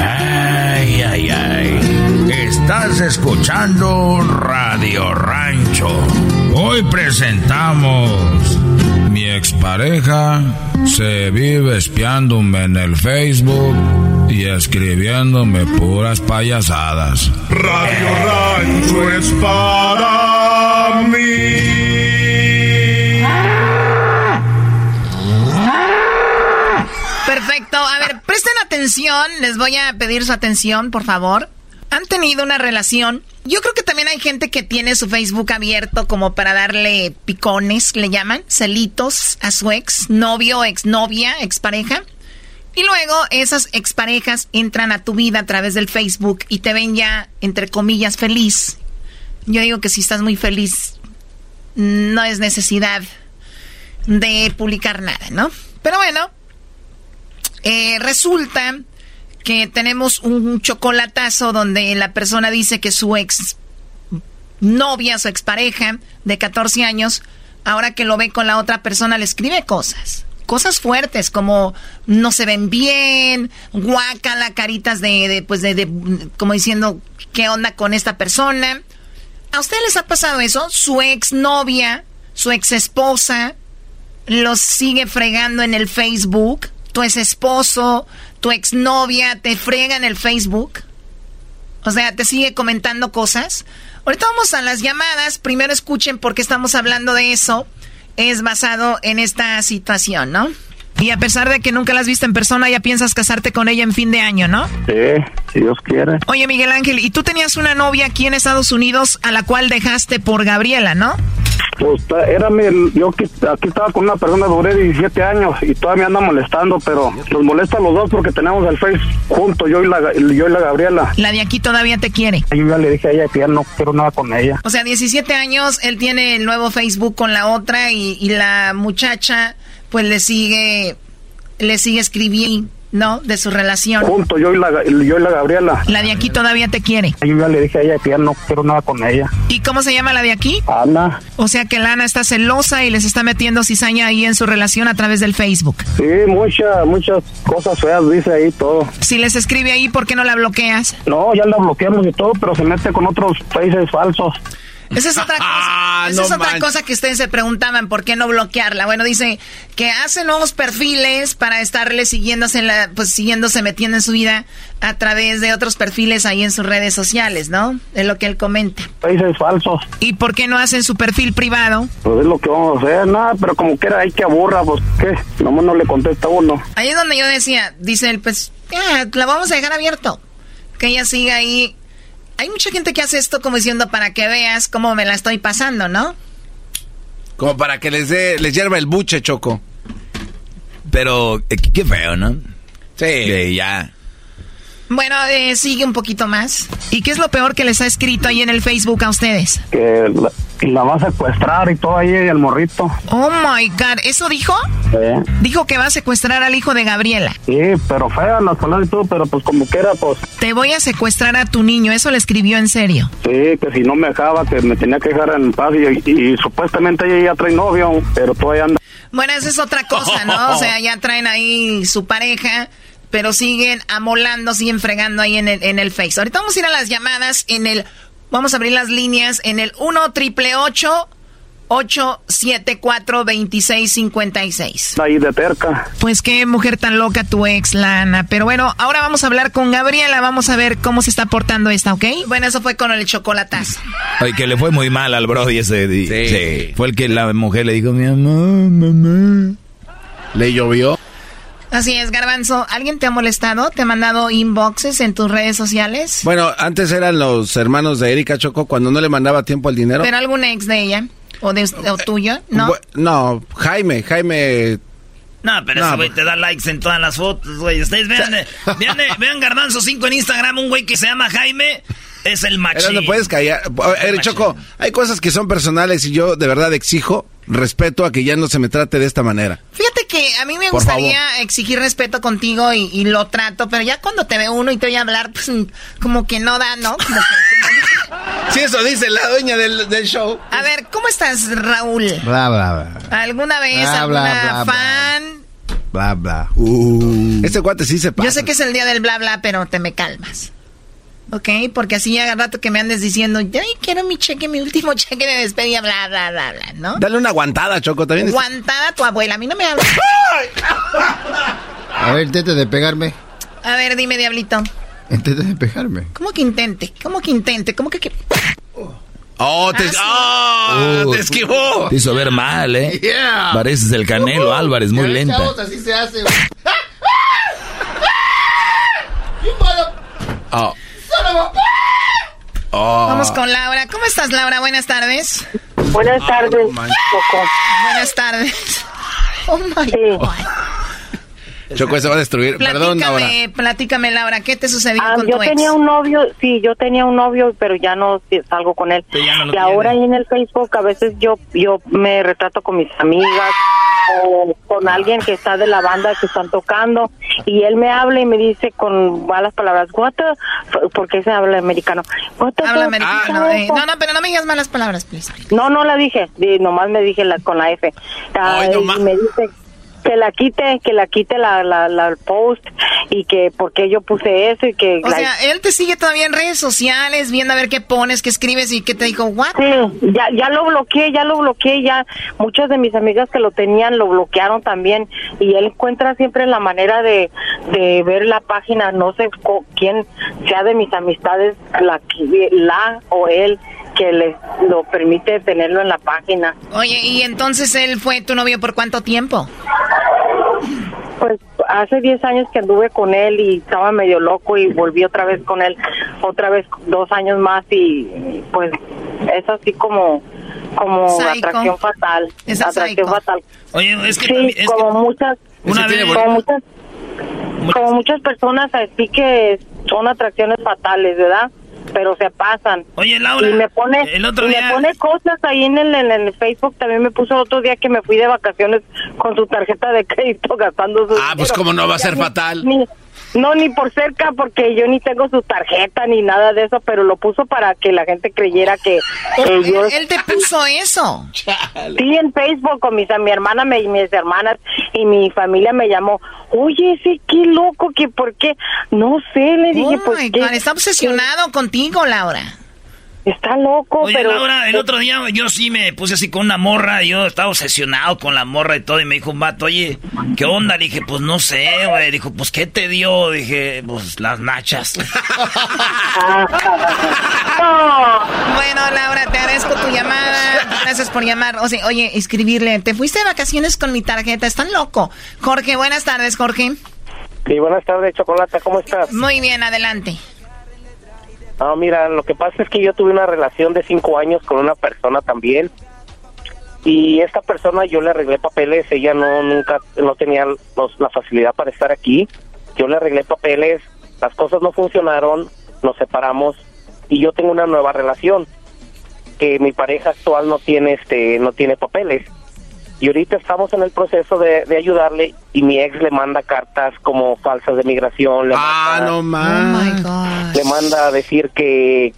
Ay, ay, ay. Estás escuchando Radio Rancho. Hoy presentamos. Mi expareja se vive espiándome en el Facebook y escribiéndome puras payasadas. Radio Rancho es para mí. Perfecto. A ver, presten atención. Les voy a pedir su atención, por favor. han tenido una relación. Yo creo que también hay gente que tiene su Facebook abierto como para darle picones, le llaman, celitos a su ex novio, ex novia, expareja. Y luego esas exparejas entran a tu vida a través del Facebook y te ven ya, entre comillas, feliz. Yo digo que si estás muy feliz, no es necesidad de publicar nada, ¿no? Pero bueno, eh, resulta que tenemos un chocolatazo donde la persona dice que su ex novia, su expareja de 14 años, ahora que lo ve con la otra persona, le escribe cosas. Cosas fuertes como no se ven bien, guácala, caritas de, de pues de, de, como diciendo, ¿qué onda con esta persona? ¿A ustedes les ha pasado eso? Su ex novia, su ex esposa, los sigue fregando en el Facebook tu ex esposo, tu ex novia te frega en el Facebook. O sea, te sigue comentando cosas. Ahorita vamos a las llamadas. Primero escuchen por qué estamos hablando de eso. Es basado en esta situación, ¿no? Y a pesar de que nunca la has visto en persona, ya piensas casarte con ella en fin de año, ¿no? Sí, si Dios quiere. Oye, Miguel Ángel, y tú tenías una novia aquí en Estados Unidos a la cual dejaste por Gabriela, ¿no? Pues era mi, yo aquí, aquí estaba con una persona, duré 17 años y todavía me anda molestando, pero nos molesta a los dos porque tenemos el Face juntos, yo y la, yo y la Gabriela. La de aquí todavía te quiere. Yo ya le dije a ella que ya no quiero nada con ella. O sea, 17 años, él tiene el nuevo Facebook con la otra y, y la muchacha pues le sigue, le sigue escribiendo, ¿no? De su relación. Junto, yo y, la, yo y la Gabriela. La de aquí todavía te quiere. Yo ya le dije a ella que ya no quiero nada con ella. ¿Y cómo se llama la de aquí? Ana. O sea que Lana está celosa y les está metiendo cizaña ahí en su relación a través del Facebook. Sí, muchas, muchas cosas feas dice ahí todo. Si les escribe ahí, ¿por qué no la bloqueas? No, ya la bloqueamos y todo, pero se mete con otros faces falsos. Esa es otra cosa. Esa es otra cosa que ustedes se preguntaban, ¿por qué no bloquearla? Bueno, dice que hace nuevos perfiles para estarle siguiéndose, en la, pues siguiéndose, metiendo en su vida a través de otros perfiles ahí en sus redes sociales, ¿no? Es lo que él comenta. Países falsos. ¿Y por qué no hacen su perfil privado? Pues es lo que vamos a hacer, nada, pero como que era ahí que aburra, pues, ¿qué? Nomás no le contesta uno. Ahí es donde yo decía, dice él, pues, ya, la vamos a dejar abierto. Que ella siga ahí hay mucha gente que hace esto como diciendo para que veas cómo me la estoy pasando, ¿no? Como para que les dé, les hierva el buche, Choco. Pero, eh, qué feo, ¿no? Sí. ya. Bueno, eh, sigue un poquito más. ¿Y qué es lo peor que les ha escrito ahí en el Facebook a ustedes? Que la, la va a secuestrar y todo ahí el morrito. Oh my God, ¿eso dijo? Sí. Dijo que va a secuestrar al hijo de Gabriela. Sí, pero fea las palabras y todo, pero pues como quiera, pues. Te voy a secuestrar a tu niño, eso le escribió en serio. Sí, que si no me dejaba, que me tenía que dejar en paz y, y, y supuestamente ella ya trae novio, pero todavía anda. Bueno, esa es otra cosa, ¿no? O sea, ya traen ahí su pareja pero siguen amolando, siguen fregando ahí en el, en el Face. Ahorita vamos a ir a las llamadas en el... Vamos a abrir las líneas en el 1 triple 874 2656 Ahí de cerca. Pues qué mujer tan loca tu ex, Lana. Pero bueno, ahora vamos a hablar con Gabriela. Vamos a ver cómo se está portando esta, ¿ok? Bueno, eso fue con el chocolatazo. Ay, que le fue muy mal al Brody ese. Sí. sí. Fue el que la mujer le dijo, mi amor, mamá. Le llovió. Así es, Garbanzo. ¿Alguien te ha molestado? ¿Te ha mandado inboxes en tus redes sociales? Bueno, antes eran los hermanos de Erika Choco cuando no le mandaba tiempo al dinero. ¿Pero algún ex de ella? ¿O, de, o tuyo? ¿No? No, Jaime, Jaime... No, pero no, ese güey te da likes en todas las fotos, güey. Ustedes vean, vean, vean Garbanzo 5 en Instagram, un güey que se llama Jaime... Es el machín. no puedes callar. Eh, Choco, hay cosas que son personales y yo de verdad exijo respeto a que ya no se me trate de esta manera. Fíjate que a mí me Por gustaría favor. exigir respeto contigo y, y, lo trato, pero ya cuando te ve uno y te voy a hablar, pues como que no da, ¿no? Como que, como... Sí, eso dice la dueña del, del, show. A ver, ¿cómo estás, Raúl? Bla, bla, bla. ¿Alguna vez bla, alguna bla, bla, fan? Bla, bla. Uh. Este cuate sí se pasa. Yo sé que es el día del bla, bla, pero te me calmas. ¿Ok? Porque así ya rato que me andes diciendo, ay, quiero mi cheque, mi último cheque de despedida, bla, bla, bla, bla, ¿no? Dale una aguantada, Choco, también. Aguantada a tu abuela, a mí no me habla. A ver, intente de pegarme. A ver, dime, diablito. Intente de pegarme. ¿Cómo que intente? ¿Cómo que intente? ¿Cómo que...? que... Oh, te, ah, oh, te esquivó. Te hizo ver mal, ¿eh? Yeah. Pareces el Canelo uh, Álvarez, muy lenta. Chavos, así se hace. Oh. Son of a Oh. Vamos con Laura. ¿Cómo estás, Laura? Buenas tardes. Buenas tardes, Buenas tardes. Oh my God. Choco, se va a destruir. Perdón, Laura. Platícame, Laura, ¿qué te sucedió ah, con yo tenía un novio, sí, yo tenía un novio, pero ya no salgo con él. y ahora ahí en el Facebook a veces yo yo me retrato con mis amigas o con alguien que está de la banda que están tocando y él me habla y me dice con malas palabras, what porque se habla americano. habla americano. Ah, no, no, pero no me digas malas palabras, please. No, no la dije, nomás me dije la, con la F. y me dice que la quite, que la quite la, la, post y que porque yo puse eso y que... O sea, él te sigue todavía en redes sociales, viendo a ver qué pones, qué escribes y qué te dijo, ¿what? Sí, ya, ya lo bloqueé, ya lo bloqueé, ya muchas de mis amigas que lo tenían lo bloquearon también y él encuentra siempre la manera de, de ver la página, no sé quién sea de mis amistades, la, la o él que le lo permite tenerlo en la página. Oye, ¿y entonces él fue tu novio por cuánto tiempo? Pues hace 10 años que anduve con él y estaba medio loco y volví otra vez con él, otra vez dos años más y pues es así como como atracción fatal. Es atracción fatal. Oye, es que sí, como muchas una vez, como muchas como muchas personas así que son atracciones fatales, ¿verdad? Pero se pasan. Oye, Laura, y me pone, el otro día... me pone cosas ahí en el, en el Facebook, también me puso otro día que me fui de vacaciones con su tarjeta de crédito gastando su Ah, pues cómo no va a ser fatal. No, ni por cerca, porque yo ni tengo su tarjeta ni nada de eso, pero lo puso para que la gente creyera que, yo... Él te puso eso. Sí, en Facebook con mis, mi hermana y mis hermanas y mi familia me llamó. Oye, sí, qué loco, que por qué. No sé, le dije, oh pues. está obsesionado contigo, Laura. Está loco, Oye, pero... Laura, el otro día yo sí me puse así con una morra, yo estaba obsesionado con la morra y todo, y me dijo un vato, oye, ¿qué onda? Le dije, pues no sé, güey. Dijo, pues, ¿qué te dio? Dije, pues, las nachas. bueno, Laura, te agradezco tu llamada. Gracias por llamar. O sea, oye, escribirle, te fuiste de vacaciones con mi tarjeta, están loco. Jorge, buenas tardes, Jorge. Sí, buenas tardes, Chocolata, ¿cómo estás? Muy bien, adelante. No, mira, lo que pasa es que yo tuve una relación de cinco años con una persona también. Y esta persona yo le arreglé papeles, ella no nunca no tenía la facilidad para estar aquí. Yo le arreglé papeles, las cosas no funcionaron, nos separamos y yo tengo una nueva relación que mi pareja actual no tiene este no tiene papeles y ahorita estamos en el proceso de, ayudarle y mi ex le manda cartas como falsas de migración. Le ah, no más. Oh le manda a decir que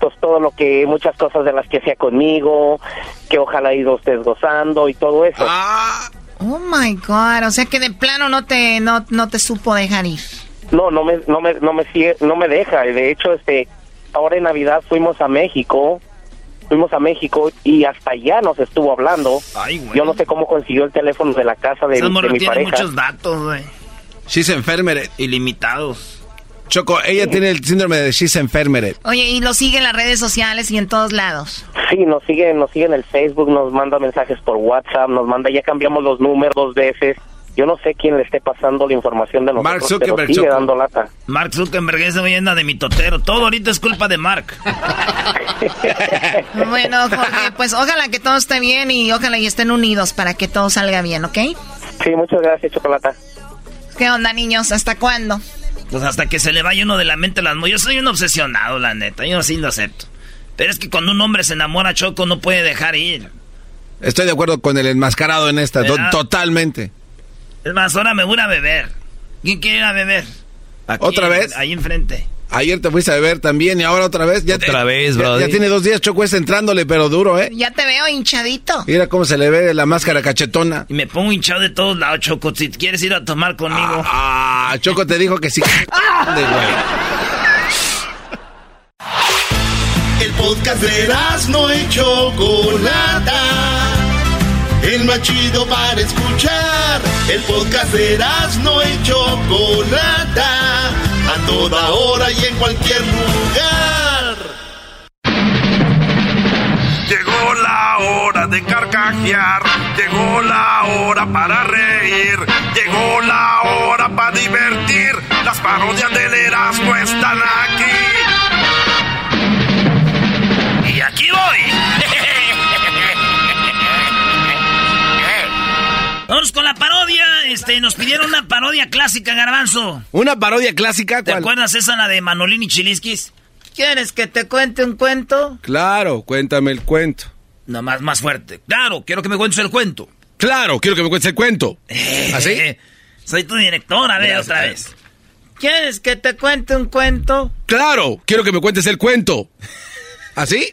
pues todo lo que, muchas cosas de las que hacía conmigo, que ojalá ido usted gozando y todo eso. Ah. Oh my God, o sea que de plano no te, no, no te supo dejar ir. No, no me, no me, no me, no me deja. De hecho, este, ahora en Navidad fuimos a México fuimos a México y hasta allá nos estuvo hablando. Yo no sé cómo consiguió el teléfono de la casa de, de mi tiene muchos datos, güey. She's enfermere. Ilimitados. Choco, ella tiene el síndrome de she's enfermere. Oye, y lo sigue en las redes sociales y en todos lados. Sí, nos sigue, nos sigue en el Facebook, nos manda mensajes por WhatsApp, nos manda, ya cambiamos los números dos veces. Yo no sé quién le esté pasando la información de nosotros, Mark Zuckerberg, pero sigue dando lata. Mark Zuckerberg es leyenda de mi totero. Todo ahorita es culpa de Mark. bueno, Jorge, pues ojalá que todo esté bien y ojalá y estén unidos para que todo salga bien, ¿ok? Sí, muchas gracias, Chocolata. ¿Qué onda, niños? ¿Hasta cuándo? Pues hasta que se le vaya uno de la mente las Yo soy un obsesionado, la neta. Yo sí lo acepto. Pero es que cuando un hombre se enamora, Choco, no puede dejar ir. Estoy de acuerdo con el enmascarado en esta, totalmente. Es más, ahora me voy a beber. ¿Quién quiere ir a beber? ¿Otra vez? Ahí enfrente. Ayer te fuiste a beber también y ahora otra vez. Ya otra vez, bro. Ya, tiene dos días Choco entrándole, pero duro, ¿eh? Ya te veo hinchadito. Mira cómo se le ve la máscara cachetona. Y me pongo hinchado de todos lados, Choco. Si quieres ir a tomar conmigo. Ah, Choco te dijo que sí. El podcast de no hecho Chocolata el más chido para escuchar. El podcast de no y Chocolata, a toda hora y en cualquier lugar. Llegó la hora de carcajear, llegó la hora para reír, llegó la hora para divertir. Las parodias del Erasmo están aquí Vamos con la parodia. Este, nos pidieron una parodia clásica, Garbanzo. ¿Una parodia clásica? ¿Te acuerdas esa, la de Manolín y Chiliskis? ¿Quieres que te cuente un cuento? Claro, cuéntame el cuento. No, más, más fuerte. Claro, quiero que me cuentes el cuento. Claro, quiero que me cuentes el cuento. ¿Así? Soy tu director, a ver, Gracias. otra vez. ¿Quieres que te cuente un cuento? Claro, quiero que me cuentes el cuento. ¿Así?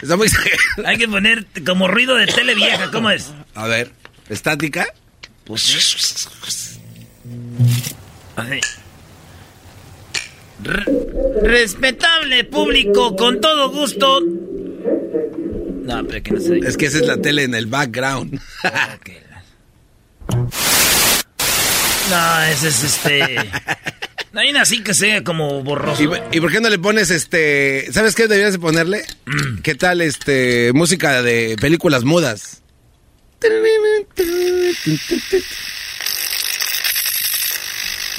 Está muy... Hay que poner como ruido de tele vieja, ¿cómo es? A ver, ¿estática? Pues... Así. Re- respetable público, con todo gusto. No, pero que no sé. Es que esa es la tele en el background. No, ese es este. No hay una así que sea como borroso. ¿Y, y por qué no le pones este... ¿Sabes qué deberías de ponerle? ¿Qué tal este música de películas mudas?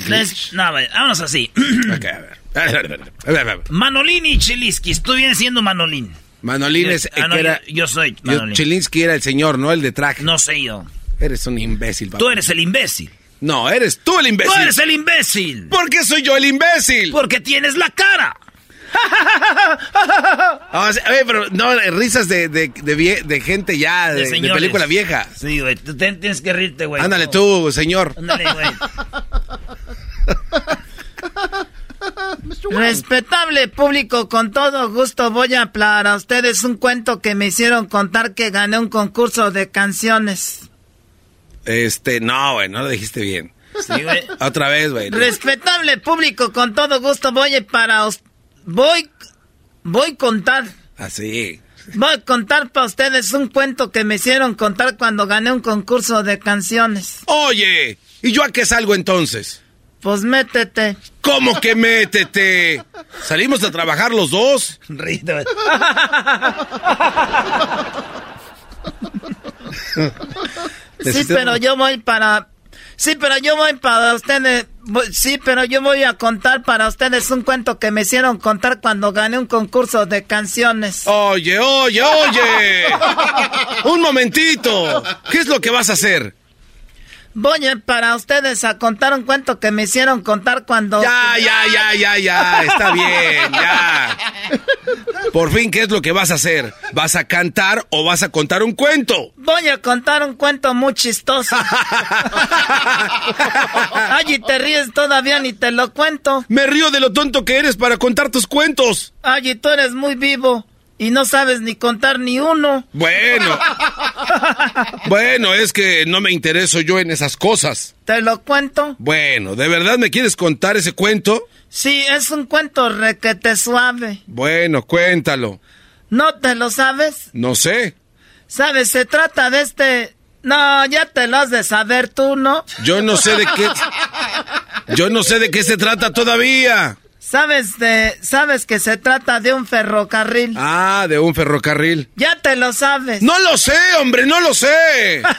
Les- no, vámonos así. Ok, a ver. A ver, a ver, a ver, a ver, a ver. Manolín y Chiliskis. Tú vienes siendo Manolín. Manolín es... Ah, no, era- yo, yo soy yo-. Chelinsky era el señor, ¿no? El de traje. No sé yo. Eres un imbécil, papá. Tú eres el imbécil. No, eres tú el imbécil. Tú eres el imbécil. ¿Por qué soy yo el imbécil? Porque tienes la cara. O sea, oye, pero no, risas de, de, de, vie- de gente ya, de, película vieja. Sí, güey. Tú ten- tienes que rirte, güey. Ándale No. tú, señor. Ándale, güey. Respetable público, con todo gusto voy a hablar a ustedes un cuento que me hicieron contar que gané un concurso de canciones. Este, no, güey, no lo dijiste bien. Sí, güey. Otra vez, güey. Respetable público, con todo gusto voy a para voy voy a contar Así. voy a contar para ustedes un cuento que me hicieron contar cuando gané un concurso de canciones. Oye, ¿y yo a qué salgo entonces? Pues métete. ¿Cómo que métete? Salimos a trabajar los dos. Güey. Sí, pero yo voy para... Sí, pero yo voy para ustedes... Sí, pero yo voy a contar para ustedes un cuento que me hicieron contar cuando gané un concurso de canciones. Oye, oye, oye. Un momentito. ¿Qué es lo que vas a hacer? Voy a- para ustedes a contar un cuento que me hicieron contar cuando... Ya, ya, ya, ya, ya. Está bien, ya. Por fin, ¿qué es lo que vas a hacer? ¿Vas a cantar o vas a contar un cuento? Voy a contar un cuento muy chistoso. Ay, y te ríes todavía ni te lo cuento. Me río de lo tonto que eres para contar tus cuentos. Ay, y tú eres muy vivo y no sabes ni contar ni uno. Bueno. Bueno, es que no me intereso yo en esas cosas. ¿Te lo cuento? Bueno, ¿de verdad me quieres contar ese cuento? Sí, es un cuento requete suave. Bueno, cuéntalo. ¿No te lo sabes? No sé. ¿Sabes? Se trata de este... No, ya te lo has de saber tú, ¿no? Yo no sé de qué. Yo no sé de qué se trata todavía. ¿Sabes de... Sabes que se trata de un ferrocarril? Ah, de un ferrocarril. Ya te lo sabes. No lo sé, hombre, no lo sé.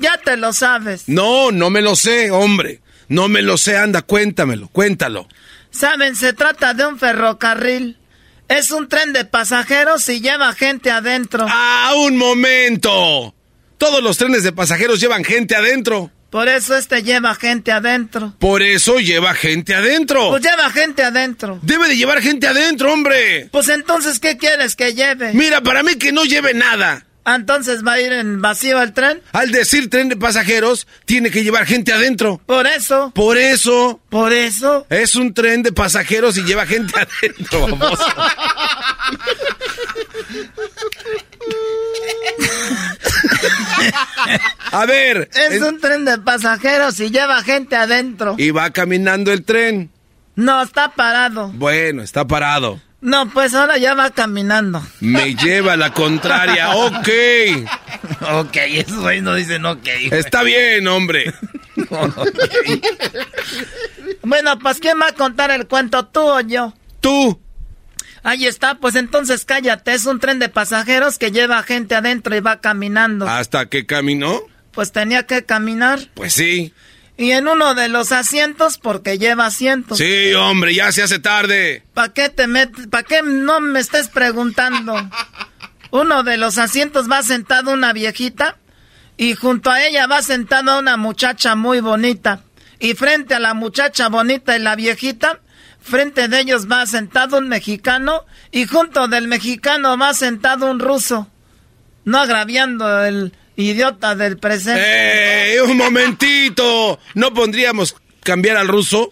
Ya te lo sabes. No, no me lo sé, hombre. No me lo sé, anda, cuéntamelo, cuéntalo. Saben, se trata de un ferrocarril. Es un tren de pasajeros y lleva gente adentro. ¡Ah, un momento! Todos los trenes de pasajeros llevan gente adentro. Por eso este lleva gente adentro. Por eso lleva gente adentro. Pues lleva gente adentro. Debe de llevar gente adentro, hombre. Pues entonces, ¿qué quieres que lleve? Mira, para mí que no lleve nada. Ah, Entonces va a ir en vacío el tren. Al decir tren de pasajeros, tiene que llevar gente adentro. Por eso. Por eso. Por eso. Es un tren de pasajeros y lleva gente adentro, vamos. A ver. Es un tren de pasajeros y lleva gente adentro. Y va caminando el tren. No, está parado. Bueno, está parado. No, pues ahora ya va caminando. Me lleva la contraria. Ok. Ok, esos güey no dicen ok. Está bien, hombre. Bueno, pues ¿quién va a contar el cuento, tú o yo? Tú. Ahí está, pues entonces cállate. Es un tren de pasajeros que lleva gente adentro y va caminando. ¿Hasta que caminó? Pues tenía que caminar. Pues sí. Y en uno de los asientos, porque lleva asientos. Sí, hombre, ya se hace tarde. ¿Para qué te metes? ¿Para qué no me estés preguntando? Uno de los asientos va sentado una viejita y junto a ella va sentada una muchacha muy bonita. Y frente a la muchacha bonita y la viejita, frente de ellos va sentado un mexicano y junto del mexicano va sentado un ruso. No agraviando el idiota del presente. ¡Eh! Un momentito. ¿No pondríamos cambiar al ruso?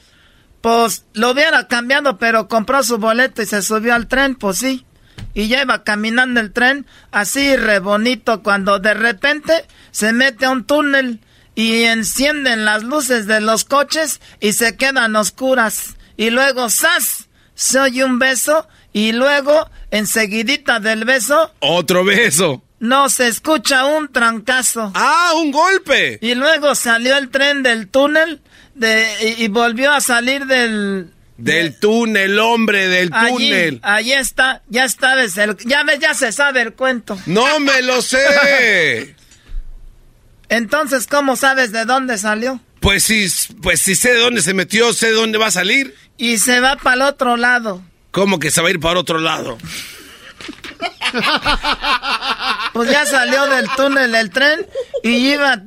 Pues lo hubiera cambiado, pero compró su boleto y se subió al tren, pues sí. Y ya iba caminando el tren así re bonito cuando de repente se mete a un túnel y encienden las luces de los coches y se quedan oscuras. Y luego, ¡zas! Se oye un beso y luego, enseguidita del beso... Otro beso. No, se escucha un trancazo. ¡Ah, un golpe! Y luego salió el tren del túnel de, y, volvió a salir del... Del túnel, hombre, del túnel. Allí está, ya está, ya, ya se sabe el cuento. ¡No me lo sé! Entonces, ¿cómo sabes de dónde salió? Pues sí, pues sí sé de dónde se metió, sé de dónde va a salir. Y se va para el otro lado. ¿Cómo que se va a ir para otro lado? Pues ya salió del túnel el tren y iba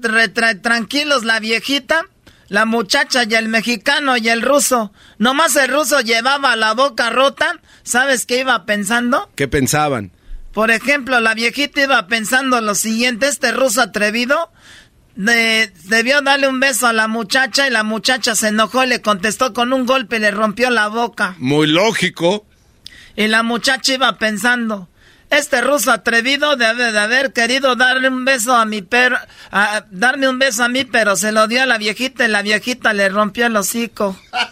tranquilos la viejita, la muchacha y el mexicano y el ruso. Nomás el ruso llevaba la boca rota. ¿Sabes qué iba pensando? ¿Qué pensaban? Por ejemplo, la viejita iba pensando lo siguiente, este ruso atrevido debió darle un beso a la muchacha y la muchacha se enojó y le contestó con un golpe y le rompió la boca. Muy lógico. Y la muchacha iba pensando, este ruso atrevido debe de haber querido darle un beso a mi perro, darme un beso a mí, pero se lo dio a la viejita y la viejita le rompió el hocico.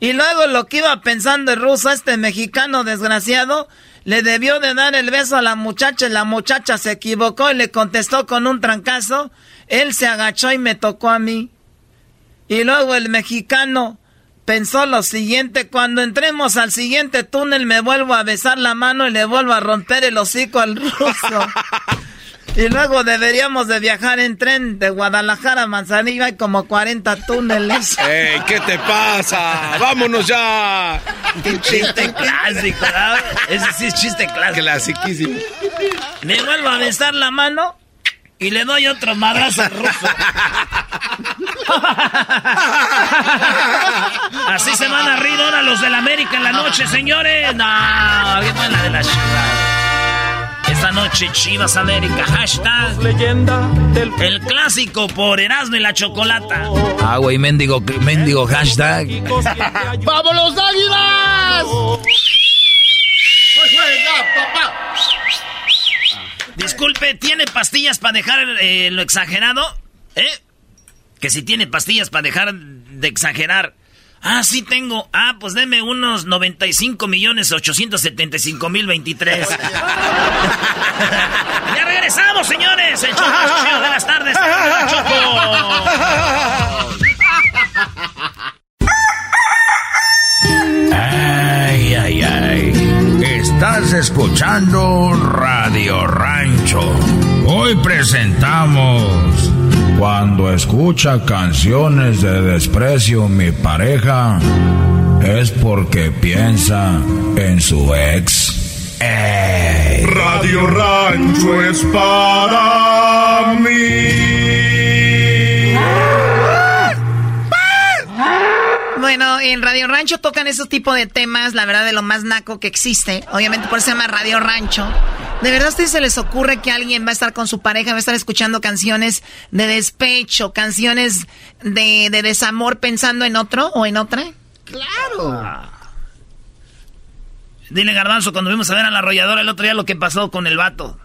Y luego lo que iba pensando el ruso, este mexicano desgraciado, le debió de dar el beso a la muchacha y la muchacha se equivocó y le contestó con un trancazo. Él se agachó y me tocó a mí. Y luego el mexicano pensó lo siguiente, cuando entremos al siguiente túnel me vuelvo a besar la mano y le vuelvo a romper el hocico al ruso. y luego deberíamos de viajar en tren de Guadalajara a Manzanillo, hay como 40 túneles. ¡Ey, qué te pasa! ¡Vámonos ya! ¡Qué chiste clásico! Ese sí es chiste clásico. Clasiquísimo. Me vuelvo a besar la mano y le doy otro madrazo al ruso. Así se van a reír ahora los del América en la noche, señores. No, bien buena de la Chivas. Esta noche Chivas América, hashtag leyenda del... El clásico por Erasmo y la Chocolata. Ah, güey, mendigo, mendigo hashtag. ¡Vamos los águilas! Disculpe, ¿tiene pastillas para dejar eh, lo exagerado? ¿Eh? Que si tiene pastillas para dejar de exagerar. Ah, sí tengo. Ah, pues deme unos 95 millones 875 mil 23. ya regresamos, señores. El show más chido de las tardes. Ay, ay, ay. Estás escuchando Radio Rancho. Hoy presentamos cuando escucha canciones de desprecio mi pareja, es porque piensa en su ex. Radio Rancho es para mí. Bueno, en Radio Rancho tocan esos tipos de temas, la verdad, de lo más naco que existe. Obviamente por eso se llama Radio Rancho. ¿De verdad a ustedes se les ocurre que alguien va a estar con su pareja, va a estar escuchando canciones de despecho, canciones de, desamor pensando en otro o en otra? Claro. Dile, Garbanzo, cuando vimos a ver a la arrolladora el otro día lo que pasó con el vato.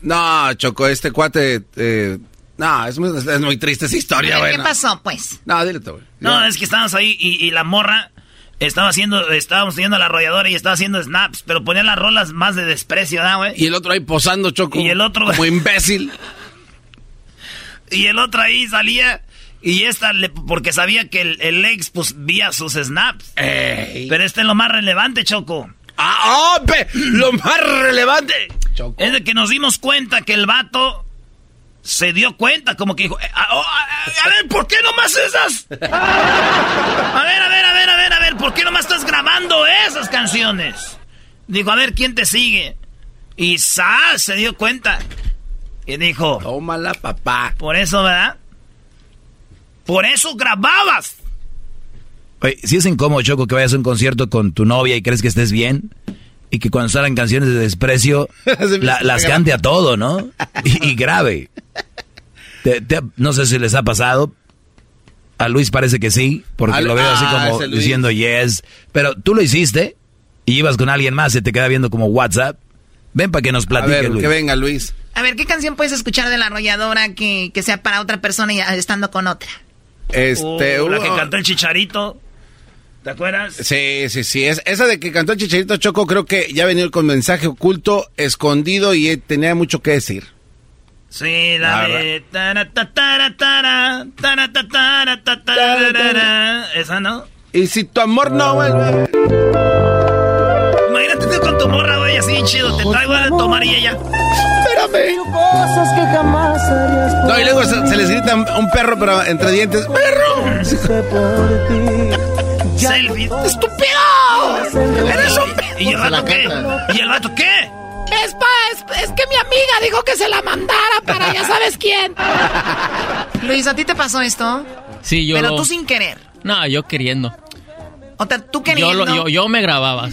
No, Choco, este cuate... Eh, no, es muy, triste esa historia, güey. ¿Qué pasó, pues? No, dile tú, güey. No, es que estábamos ahí y, y la morra estaba haciendo, estábamos teniendo la arrolladora y estaba haciendo snaps, pero ponía las rolas más de desprecio, ¿no, güey? Y el otro ahí posando, Choco. Y el otro... Como imbécil. y el otro ahí salía... Y esta, porque sabía que el, ex, pues, vía sus snaps. Pero este es lo más relevante, Choco. ¡Ah, oh, Lo más relevante. Choco. Es de que nos dimos cuenta que el vato se dio cuenta, como que dijo, eh, a, oh, a- a ver, ¿por qué nomás esas? A ver, a ver, a ver, a ver, a ver, ¿por qué nomás estás grabando esas canciones? Dijo, a ver, ¿quién te sigue? Y Sal se dio cuenta. Y dijo, tómala, papá. Por eso, ¿verdad? Por eso grababas. Oye, si es incómodo, Choco, que vayas a un concierto con tu novia y crees que estés bien, y que cuando salgan canciones de desprecio, la- las cante a todo, ¿no? Y, y grave. Te- te- no sé si les ha pasado. A Luis parece que sí, porque Al- lo veo así ah, como diciendo yes. Pero tú lo hiciste y ibas con alguien más, se te queda viendo como WhatsApp. Ven para que nos A platique, ver, Luis. que venga Luis. A ver, ¿qué canción puedes escuchar de la arrolladora que, que sea para otra persona y estando con otra? Este, Oh, la que cantó el chicharito. ¿Te acuerdas? Sí, sí, sí. Es, esa de que cantó Chicharito Choco, creo que ya venía con mensaje oculto, escondido y eh, tenía mucho que decir. Sí, la de... tara, ta, tara, tara. Esa, ¿no? Y si tu amor no vuelve. Imagínate tú con tu morra, güey, así chido. Te traigo a tomar y ella... Espérame. Cosas que jamás No, y luego se, se les grita un perro, pero entre dientes. ¡Perro! Selfie. ¡Estúpido! ¡Eres un... ¿Y el vato qué? ¿Y el vato qué? Es, pa, es, es que mi amiga dijo que se la mandara para ya sabes quién. Luis, ¿a ti te pasó esto? Sí, yo Pero lo- tú sin querer. No, yo queriendo. O sea, tú Yo, queriendo. lo- yo, yo me grababa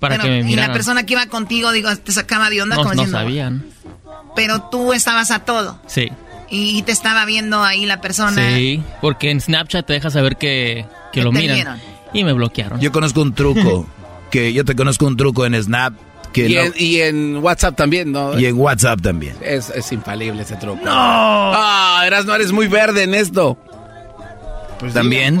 para Bueno, que me y la persona que iba contigo, digo, te sacaba de onda no, como no diciendo. sabían. Pero tú estabas a todo. Sí. Y, te estaba viendo ahí la persona. Sí, porque en Snapchat te deja saber que, que lo te miran. vieron. Y me bloquearon. Yo conozco un truco, que yo te conozco un truco en Snap, que Y, no- en, y en WhatsApp también, ¿no? y en WhatsApp también. Es, es infalible ese truco. ¡No! Ah, eras, no eres muy verde en esto. Pues también.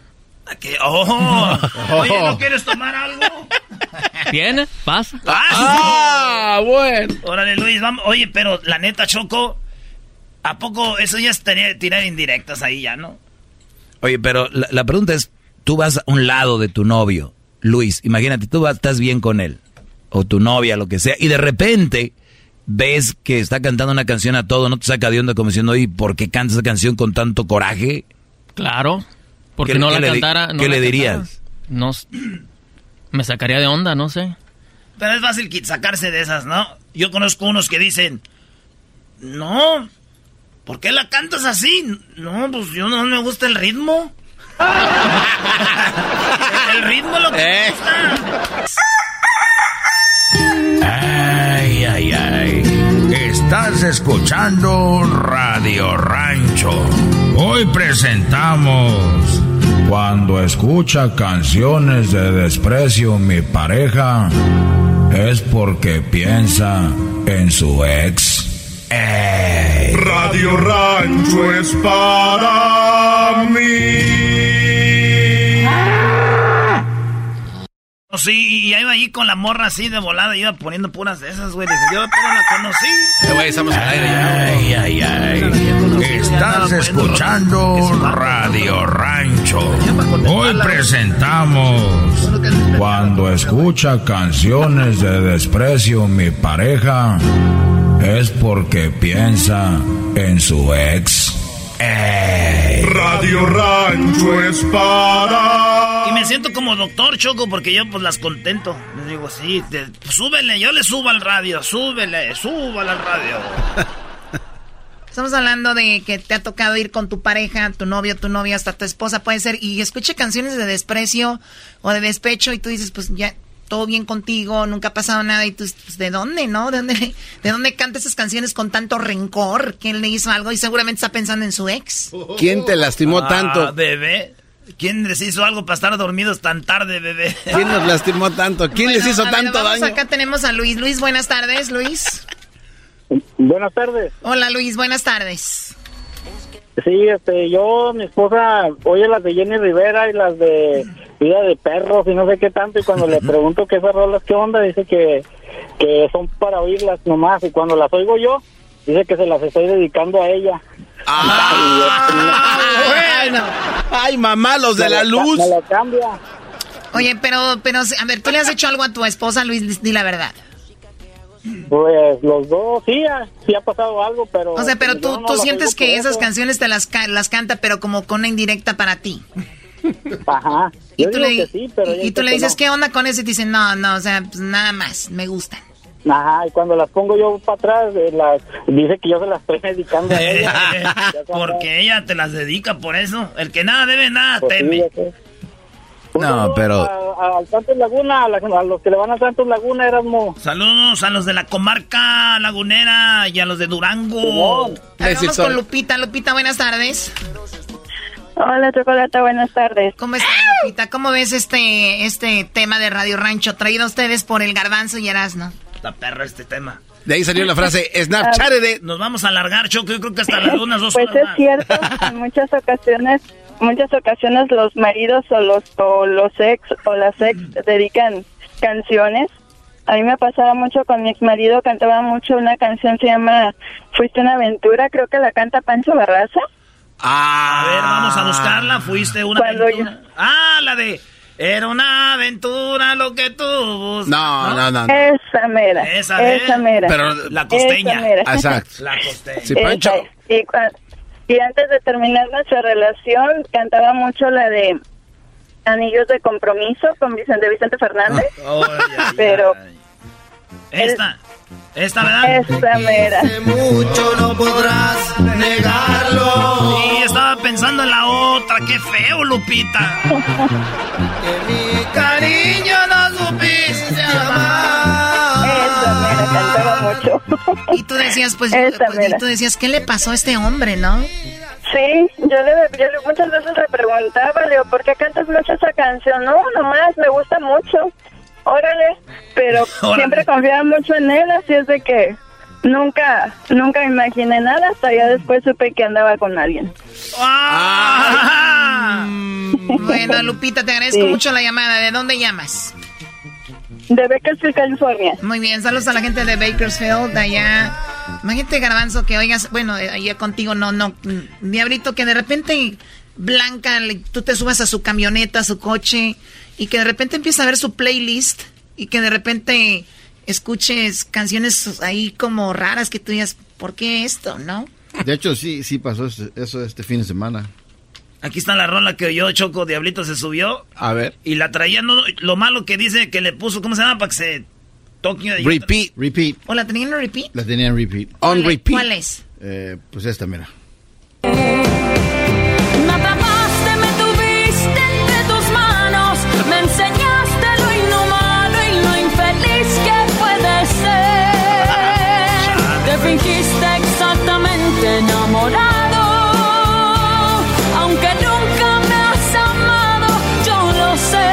Que- ¡Oh! Oye, ¿no quieres tomar algo? ¿Viene? ¿Pasa? ¡Ah! bueno! Órale, Luis, vamos. Oye, pero la neta, Choco, ¿a poco eso ya es tener- tirar indirectas ahí ya, no? Oye, pero la, la pregunta es, tú vas a un lado de tu novio, Luis, imagínate, tú vas- estás bien con él, o tu novia, lo que sea, y de repente ves que está cantando una canción a todo, no te saca de onda como diciendo, oye, ¿por qué canta esa canción con tanto coraje? Claro. Porque ¿Qué- no la le cantara. no qué la le cantara. dirías? No. Me sacaría de onda, no sé. Pero es fácil sacarse de esas, ¿no? Yo conozco unos que dicen, no, ¿por qué la cantas así? No, pues yo no me gusta el ritmo. el ritmo es lo que me gusta. Ay, ay, ay. Estás escuchando Radio Rancho. Hoy presentamos Cuando escucha canciones de desprecio mi pareja es porque piensa en su ex. Ey. Radio Rancho es para mí. Sí, y iba ahí con la morra así de volada, iba poniendo puras de esas, güey. Dije, yo pero la conocí. Güey, estamos al aire ya. Ay, ay, ay. Estás escuchando Radio Rancho. Hoy presentamos Cuando escucha canciones de desprecio mi pareja es porque piensa en su ex. Ey. Radio Rancho es para me siento como doctor Choco porque yo pues las contento. Les digo, sí, te- súbele, yo le subo al radio, súbele, súbale al radio. Estamos hablando de que te ha tocado ir con tu pareja, tu novio, tu novia, hasta tu esposa, puede ser, y escuche canciones de desprecio o de despecho y tú dices, pues ya, todo bien contigo, nunca ha pasado nada, y tú, pues, ¿de dónde, no? ¿De dónde, ¿De dónde canta esas canciones con tanto rencor? ¿Quién le hizo algo? Y seguramente está pensando en su ex. ¿Quién te lastimó Ah, tanto? bebé. ¿Quién les hizo algo para estar dormidos tan tarde, bebé? ¿Quién nos lastimó tanto? ¿Quién les hizo A ver, tanto vamos, daño? Acá tenemos a Luis. Luis, buenas tardes, Luis. Buenas tardes. Hola, Luis, buenas tardes. Sí, este, yo, mi esposa, oye las de Jenny Rivera y las de Vida de Perros y no sé qué tanto, y cuando le pregunto qué esas rolas, qué onda, dice que, que son para oírlas nomás, y cuando las oigo yo, dice que se las estoy dedicando a ella. Bueno. Ay, mamá, los de la luz. Me lo cambia. Oye, pero, pero, a ver, ¿tú le has hecho algo a tu esposa, Luis? Di la verdad. Pues los dos, sí, ha- sí ha pasado algo, pero... O sea, pero tú, no tú sientes que esas eso. canciones te las, ca- las canta, pero como con una indirecta para ti. Ajá. Y Yo tú, digo le, que sí, pero ella y tú dice le que dices, no. ¿qué onda con eso? Y te dicen, no, no, o sea, pues nada más, me gustan. Ajá, y cuando las pongo yo para atrás, eh, las, dice que yo se las estoy dedicando a ella. Porque ella te las dedica por eso. El que nada debe, nada Pues teme. No, pero... Al Santos Laguna, a, la- a los que le van a Santos Laguna, Erasmo. Saludos a los de la comarca lagunera y a los de Durango. Vamos con Lupita. Lupita, buenas tardes. Hola, Chocolata, buenas tardes. ¿Cómo estás, Lupita? ¿Cómo ves este, este tema de Radio Rancho traído a ustedes por el Garbanzo y Erasno? Está perro este tema. De ahí salió la frase Snapchat de... Nos vamos a alargar, Choco. Yo creo que hasta las lunas dos Pues es más. cierto, en muchas ocasiones, muchas ocasiones los maridos o los o los ex o las ex dedican canciones. A mí me pasaba mucho con mi ex marido, cantaba mucho una canción se llama Fuiste una aventura, creo que la canta Pancho Barraza. A ver, vamos a buscarla. Fuiste una Cuando aventura. Ah, la de... Era una aventura lo que tú bus- No, no, no. no. Esa mera, Esa, esa, mera. Pero la costeña. Esa mera. Exacto. La costeña. Sí, Pancho. Y, cua- y antes de terminar nuestra relación, cantaba mucho la de Anillos de Compromiso con Vicente Vicente Fernández. Oh, pero. Esta. Esta, ¿verdad? esa mera. Mucho no podrás negarlo. Sí, estaba pensando en la otra. Qué feo, Lupita. Mi cariño no supiste amar. Mera, cantaba mucho. Y tú decías, pues, pues, y tú decías, ¿qué le pasó a este hombre, no? Sí, yo le, yo le- muchas veces le preguntaba, le digo, ¿por qué cantas mucho esa canción? No, nomás, me gusta mucho. Órale, pero Órale. siempre confiaba mucho en él, así es de que nunca, nunca imaginé nada, hasta ya después supe que andaba con alguien. Ah. Bueno, Lupita, te agradezco Sí. mucho la llamada. ¿De dónde llamas? De Bakersfield, California. Muy bien, saludos a la gente de Bakersfield, de allá. Imagínate, Garbanzo, que oigas, bueno, allá contigo no, no, Diablito, que de repente Blanca, tú te subas a su camioneta, a su coche, y que de repente empieza a ver su playlist, y que de repente escuches canciones ahí como raras que tú digas, ¿por qué esto, no? De hecho, sí, sí pasó eso este fin de semana. Aquí está la rola que oyó Choco Diablito se subió A ver. y la traía. No, lo malo que dice que le puso, ¿cómo se llama? Para que se toque. Repeat. Repeat. ¿O la tenían en repeat? La tenía en repeat. On repeat. ¿Cuál es? Eh, pues esta, mira. Fingiste exactamente enamorado, aunque nunca me has amado, yo lo sé.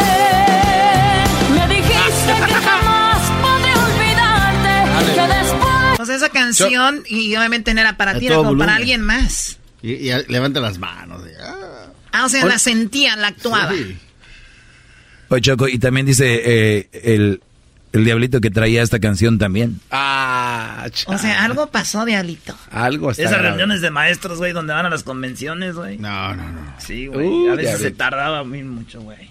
Me dijiste que jamás podré olvidarte, que después Pues esa canción, y obviamente no era para ti, era como para volumen. alguien más. Y, y levanta las manos. y, ah. Ah, o sea, la sentía, la actuaba. Sí. Oye, Choco, y también dice eh, el, el diablito que traía esta canción también. Ah, O sea, algo pasó, Diablito. Algo está Esas grave. reuniones de maestros, güey, donde van a las convenciones, güey. No, no, no. Sí, güey. Uh, a veces se tardaba muy mucho, güey.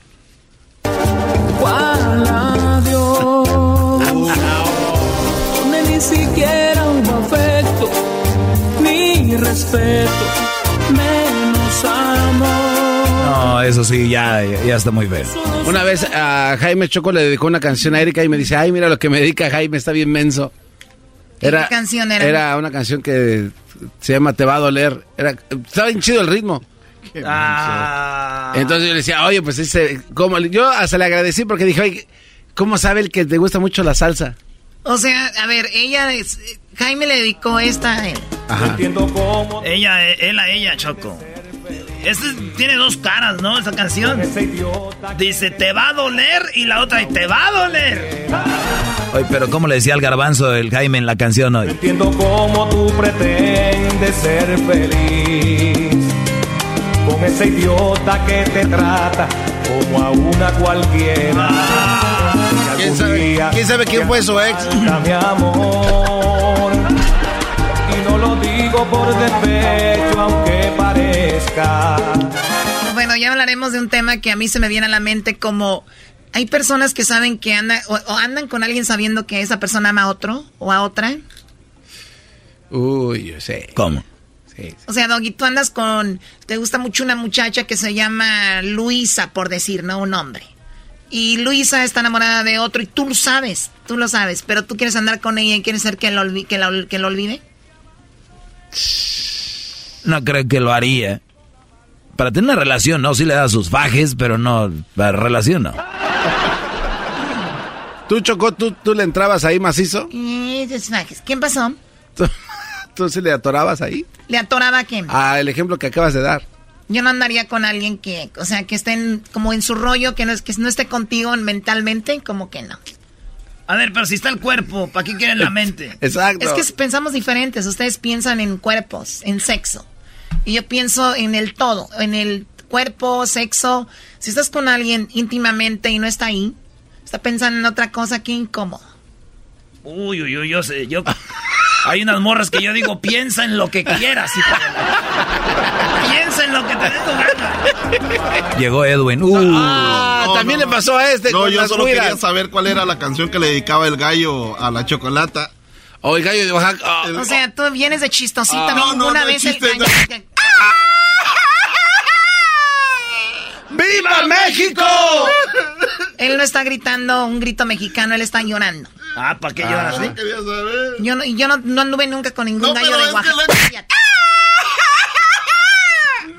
¿Cuál adiós? Donde ni siquiera un afecto, ni respeto, menos amor. No, eso sí, ya, ya está muy feo. Una vez a Jaime Choco le dedicó una canción a Erika y me dice, ay, mira lo que me dedica Jaime, está bien menso. Era, ¿Qué canción era? Era una canción que se llama Te va a doler. Era, estaba bien chido el ritmo. Ah. Entonces yo le decía, oye, pues ese, como, yo hasta le agradecí porque dije, oye, ¿cómo sabe el que te gusta mucho la salsa? O sea, a ver, ella, es, Jaime le dedicó esta a él. Ajá. Ella, él a ella, Choco. Este tiene dos caras, ¿no? Esa canción. Dice, te va a doler y la otra, te va a doler. Oye, pero ¿cómo le decía al garbanzo el Jaime en la canción hoy? Entiendo cómo tú pretendes ser feliz con ese idiota que te trata como a una cualquiera. Y ¿Quién sabe, ¿Quién sabe quién fue su ex? mi amor. Y no lo digo por despecho, aunque parezca. Bueno, ya hablaremos de un tema que a mí se me viene a la mente como hay personas que saben que andan o, o andan con alguien sabiendo que esa persona ama a otro o a otra. Uy, yo sé. ¿Cómo? Sí. O sea, Doggy, tú andas con te gusta mucho una muchacha que se llama Luisa, por decir, no un hombre. Y Luisa está enamorada de otro y tú lo sabes, tú lo sabes, pero tú quieres andar con ella y quieres ser que lo, olvi- que la- que lo olvide. No creo que lo haría. Para tener una relación, no, sí le da sus fajes, pero no, la relación no. ¿Tú, Chocó, tú, tú le entrabas ahí macizo? Eh. ¿Quién pasó? ¿Tú, tú sí le atorabas ahí? ¿Le atoraba a quién? Ah, el ejemplo que acabas de dar. Yo no andaría con alguien que, o sea, que esté en- como en su rollo, que no, es, que no esté contigo mentalmente, como que no. A ver, pero si está el cuerpo, ¿para qué quieren la mente? Exacto. Es que pensamos diferentes. Ustedes piensan en cuerpos, en sexo. Y yo pienso en el todo, en el cuerpo, sexo. Si estás con alguien íntimamente y no está ahí, está pensando en otra cosa, qué incómodo. Uy, uy, uy, yo sé, yo... Hay unas morras que yo digo, piensa en lo que quieras, hijo de la- Piensa en lo que te dé tu gana. Llegó Edwin. Uh. Ah, también le pasó a este No, con yo las solo quería saber cuál era la canción que le dedicaba el gallo a la chocolata. O el gallo de Oaxaca. ah, O sea, tú vienes de chistosito. Ah, no, no, una no vez es chiste, el gallo- ¡Viva México! Él no está gritando un grito mexicano, él está llorando. Ah, ¿para qué lloras, Ah, quería saber. Yo no, yo no, no anduve nunca con ningún No, gallo de Oaxaca.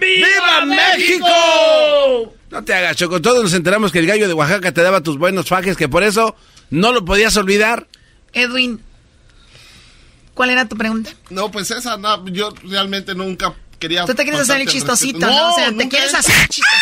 ¡Viva México! No te hagas, Choco. Todos nos enteramos que el gallo de Oaxaca te daba tus buenos fajes, que por eso no lo podías olvidar. Edwin, ¿cuál era tu pregunta? No, pues esa, no, yo realmente nunca quería. Tú te quieres hacer el chistosito. ¿no? O sea, te quieres hacer el chistosito.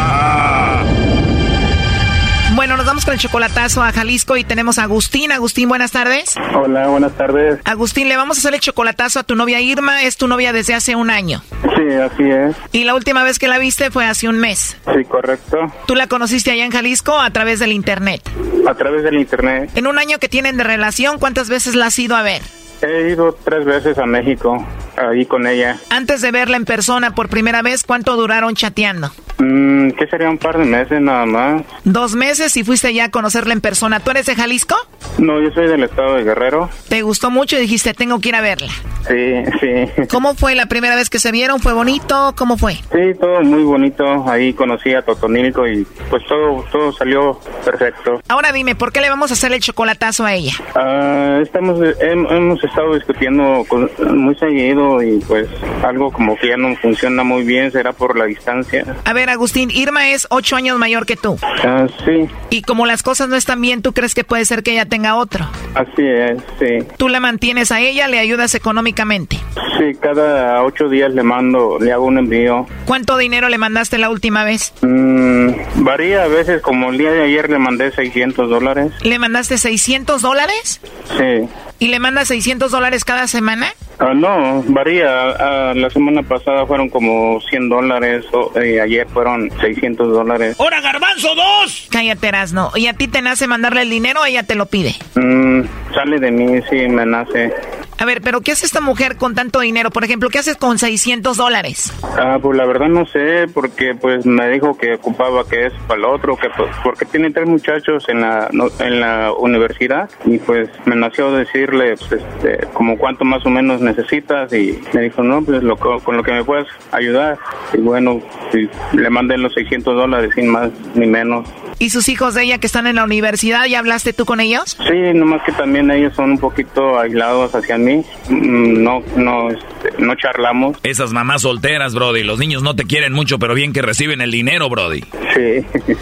vamos con el chocolatazo a Jalisco y tenemos a Agustín. Agustín, buenas tardes. Hola, buenas tardes. Agustín, le vamos a hacer el chocolatazo a tu novia Irma. Es tu novia desde hace un año. Sí, así es. Y la última vez que la viste fue hace un mes. Sí, correcto. ¿Tú la conociste allá en Jalisco a través del internet? A través del internet. En un año que tienen de relación, ¿cuántas veces la has ido a ver? He ido tres veces a México, ahí con ella. Antes de verla en persona por primera vez, ¿cuánto duraron chateando? Mm, ¿Qué sería un par de meses nada más? Dos meses y fuiste ya a conocerla en persona. ¿Tú eres de Jalisco? No, yo soy del estado de Guerrero. ¿Te gustó mucho y dijiste, tengo que ir a verla? Sí, sí. ¿Cómo fue la primera vez que se vieron? ¿Fue bonito? ¿Cómo fue? Sí, todo muy bonito. Ahí conocí a Totonilco y pues todo, todo salió perfecto. Ahora dime, ¿por qué le vamos a hacer el chocolatazo a ella? Ah, estamos, hem- hemos estado discutiendo con- muy seguido y pues algo como que ya no funciona muy bien, será por la distancia. A ver, Agustín, Irma es ocho años mayor que tú. Ah, sí, Y como las cosas no están bien, ¿tú crees que puede ser que ella tenga otro? así es, sí. Tú la mantienes a ella, le ayudas económicamente. Sí, cada ocho días le mando, le hago un envío. ¿Cuánto dinero le mandaste la última vez? Mm, varía a veces, como el día de ayer le mandé 600 dólares. ¿Le mandaste 600 dólares? Sí. ¿Y le mandas 600 dólares cada semana? Ah, no, varía. Ah, la semana pasada fueron como 100 dólares, o, eh, ayer fueron 600 dólares. ¡Hora, garbanzo, dos! Cállate, Erasno. ¿Y a ti te nace mandarle el dinero o ella te lo pide? Mm, sale de mí, sí, me nace. A ver, pero ¿qué hace esta mujer con tanto dinero? Por ejemplo, ¿qué haces con 600 dólares? Ah, pues la verdad no sé, porque pues me dijo que ocupaba que es para el otro, que pues, porque tiene tres muchachos en la no- en la universidad y pues me nació decirle pues, este, como cuánto más o menos necesitas y me dijo no, pues lo, co- con lo que me puedes ayudar y bueno, sí, le mandé los 600 dólares sin más ni menos. ¿Y sus hijos de ella que están en la universidad, ya hablaste tú con ellos? Sí, nomás que también ellos son un poquito aislados hacia mí, Mm, no no este, no charlamos. Esas mamás solteras, Brody. Los niños no te quieren mucho, pero bien que reciben el dinero, Brody. Sí,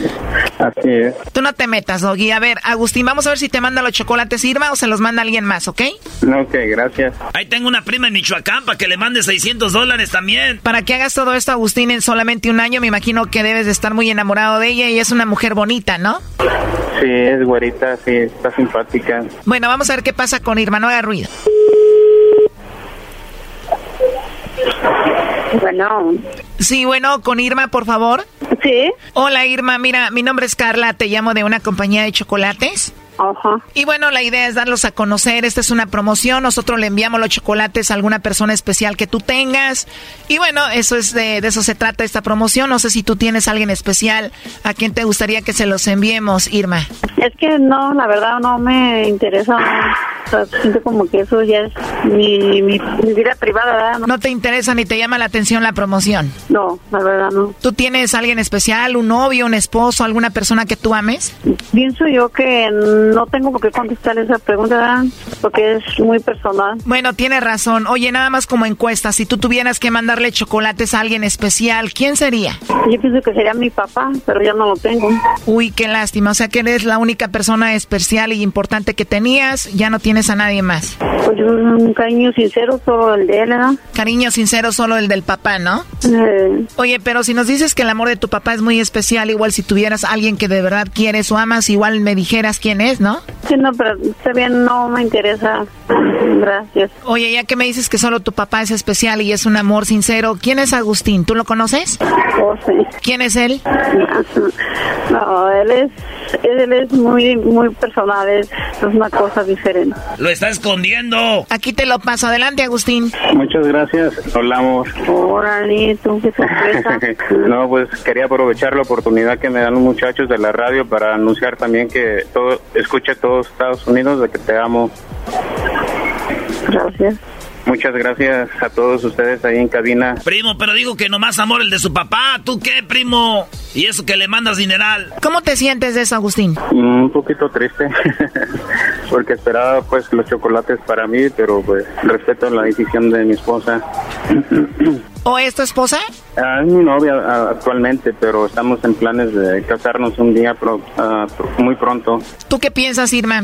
así es. Tú no te metas, Doggy. A ver, Agustín, vamos a ver si te manda los chocolates Irma o se los manda alguien más, ¿ok? Ok, gracias. Ahí tengo una prima en Michoacán para que le mande 600 dólares también. Para que hagas todo esto, Agustín, en solamente un año, me imagino que debes de estar muy enamorado de ella y es una mujer bonita, ¿no? Sí, es güerita, sí, está simpática. Bueno, vamos a ver qué pasa con Irma, no haga ruido. Bueno. Sí, bueno, con Irma, por favor. Sí. Hola, Irma. Mira, mi nombre es Carla. Te llamo de una compañía de chocolates. Ajá. Y bueno, la idea es darlos a conocer. Esta es una promoción. Nosotros le enviamos los chocolates a alguna persona especial que tú tengas. Y bueno, eso es de, de eso se trata esta promoción. No sé si tú tienes a alguien especial a quien te gustaría que se los enviemos, Irma. Es que no, la verdad no me interesa. O sea, siento como que eso ya es mi, mi, mi vida privada, ¿verdad? ¿No te interesa ni te llama la atención la promoción? No, la verdad no. ¿Tú tienes a alguien especial, un novio, un esposo, alguna persona que tú ames? Pienso yo que no tengo por qué contestar esa pregunta, ¿verdad? Porque es muy personal. Bueno, tienes razón. Oye, nada más como encuesta, si tú tuvieras que mandarle chocolates a alguien especial, ¿quién sería? Yo pienso que sería mi papá, pero ya no lo tengo. Uy, qué lástima. O sea que eres la única persona especial y importante que tenías, ya no tienes a nadie más. Pues un cariño sincero, solo el de él, ¿verdad? Cariño sincero, solo el del papá, ¿no? Eh, Oye, pero si nos dices que el amor de tu papá es muy especial, igual si tuvieras a alguien que de verdad quieres o amas, igual me dijeras quién es, ¿no? sí, no, pero está bien, no me interesa. Gracias. Oye, ya que me dices que solo tu papá es especial y es un amor sincero, ¿quién es Agustín? ¿Tú lo conoces? José. ¿Quién es él? No, él es, él es muy, muy personal, es, es una cosa diferente. Lo está escondiendo. Aquí te lo paso. Adelante, Agustín. Muchas gracias, hablamos. Órale, tú qué sorpresa. no, pues quería aprovechar la oportunidad que me dan los muchachos de la radio para anunciar también que todo, escuche todos Estados Unidos de que te amo. Gracias. Muchas gracias a todos ustedes ahí en cabina. Primo, pero digo que nomás amor el de su papá. ¿Tú qué, primo? Y eso que le mandas dineral. ¿Cómo te sientes de eso, Agustín? Mm, Un poquito triste, porque esperaba pues los chocolates para mí, pero pues respeto la decisión de mi esposa. ¿O es tu esposa? Ah, es mi novia ah, actualmente, pero estamos en planes de casarnos un día pro- ah, pro- muy pronto. ¿Tú qué piensas, Irma?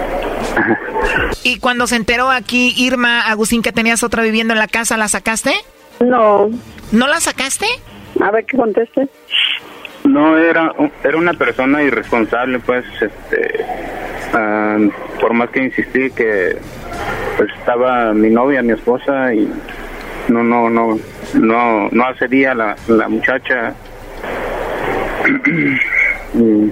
Y cuando se enteró aquí, Irma, Agustín, que tenías otra viviendo en la casa, ¿la sacaste? No. ¿No la sacaste? A ver qué conteste. No, era, era una persona irresponsable, pues, este, por más que insistí que pues estaba mi novia, mi esposa y no, no, no, no, no accedía la, la muchacha. Y,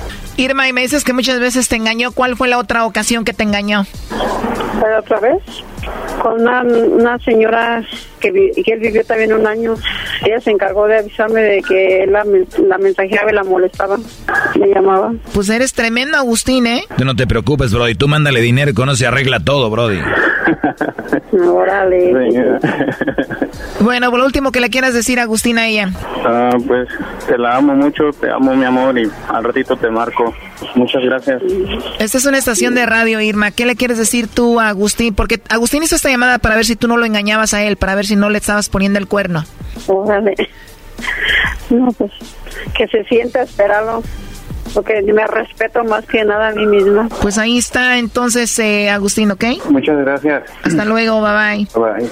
Irma, y me dices que muchas veces te engañó. ¿Cuál fue la otra ocasión que te engañó? Otra vez, con una, una señora que, vi- que él vivió también un año, ella se encargó de avisarme de que él la, la mensajeaba y la molestaba, me llamaba. Pues eres tremendo, Agustín, ¿eh? Tú no te preocupes, Brody. Tú mándale dinero y con eso se arregla todo, Brody. Órale. Bueno, por lo último que le quieras decir, Agustín, a ella. Ah, pues te la amo mucho, te amo mi amor y al ratito te marco. Muchas gracias. Esta es una estación de radio, Irma. ¿Qué le quieres decir tú a Agustín? Porque Agustín hizo esta llamada para ver si tú no lo engañabas a él, para ver si no le estabas poniendo el cuerno. Órale. No, pues que se sienta esperarlo, porque me respeto más que nada a mí misma. Pues ahí está entonces, eh, Agustín, ¿ok? Muchas gracias. Hasta luego, bye bye. Bye.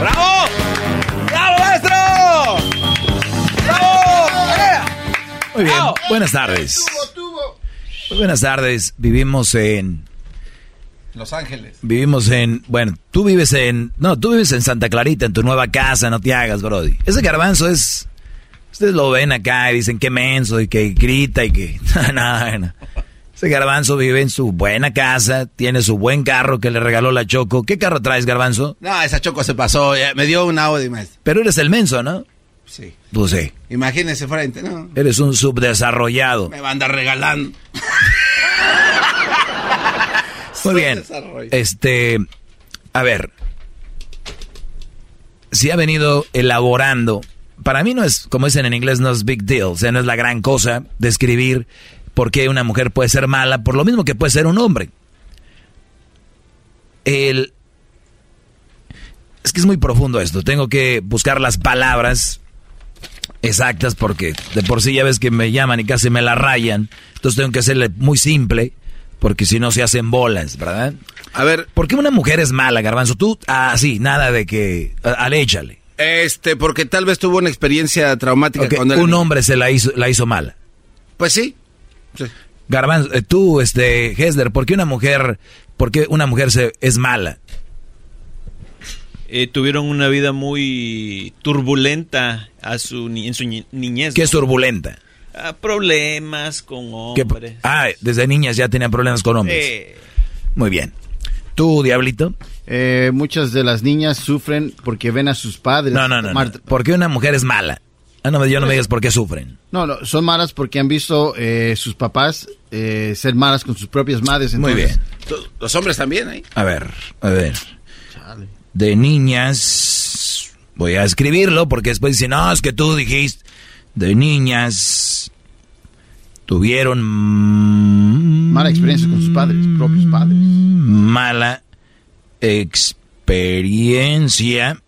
¡Bravo! ¡Bravo! ¡Bravo, maestro! ¡Bravo! Muy bien, buenas tardes. Muy buenas tardes. Vivimos en. Los Ángeles. Vivimos en. Bueno, tú vives en. No, tú vives en Santa Clarita, en tu nueva casa, no te hagas, Brody. Ese garbanzo es. Ustedes lo ven acá y dicen que menso y que grita y que. no, no. Ese garbanzo vive en su buena casa, tiene su buen carro que le regaló la Choco. ¿Qué carro traes, garbanzo? No, esa choco se pasó. ya Me dio un Audi, maestro. Pero eres el menso, ¿no? Sí. Pues sí. Imagínese frente, ¿no? Eres un subdesarrollado. Me va a andar regalando. Muy bien. Este, a ver, si ha venido elaborando, para mí no es, como dicen en inglés, no es big deal, o sea, no es la gran cosa describir por qué una mujer puede ser mala, por lo mismo que puede ser un hombre. El, es que es muy profundo esto, tengo que buscar las palabras exactas porque de por sí ya ves que me llaman y casi me la rayan, entonces tengo que hacerle muy simple porque si no se hacen bolas, ¿verdad? A ver. ¿Por qué una mujer es mala, Garbanzo? Tú, así, nada de que, ale, échale. Este, porque tal vez tuvo una experiencia traumática cuando un hombre se la hizo, la hizo mala. Pues sí. Garbanzo, eh, tú, este, Hesler, ¿por qué una mujer, por qué una mujer se, es mala? Eh, tuvieron una vida muy turbulenta a su en su ni- niñez. ¿Qué es turbulenta? ah, problemas con ¿Qué- hombres. ah, desde niñas ya tenían problemas con hombres. Eh, Muy bien. ¿Tú, Diablito? Eh, muchas de las niñas sufren porque ven a sus padres. No, no, no. no. ¿Por qué una mujer es mala? Ah, no, yo no me digas por qué sufren. No, no, son malas porque han visto eh, sus papás eh, ser malas con sus propias madres. Muy entonces- Los hombres también, ¿eh? A ver, a ver. De niñas. Voy a escribirlo porque después dicen, no, es que tú dijiste. De niñas. Tuvieron. Mala experiencia con sus padres, propios padres. Mala experiencia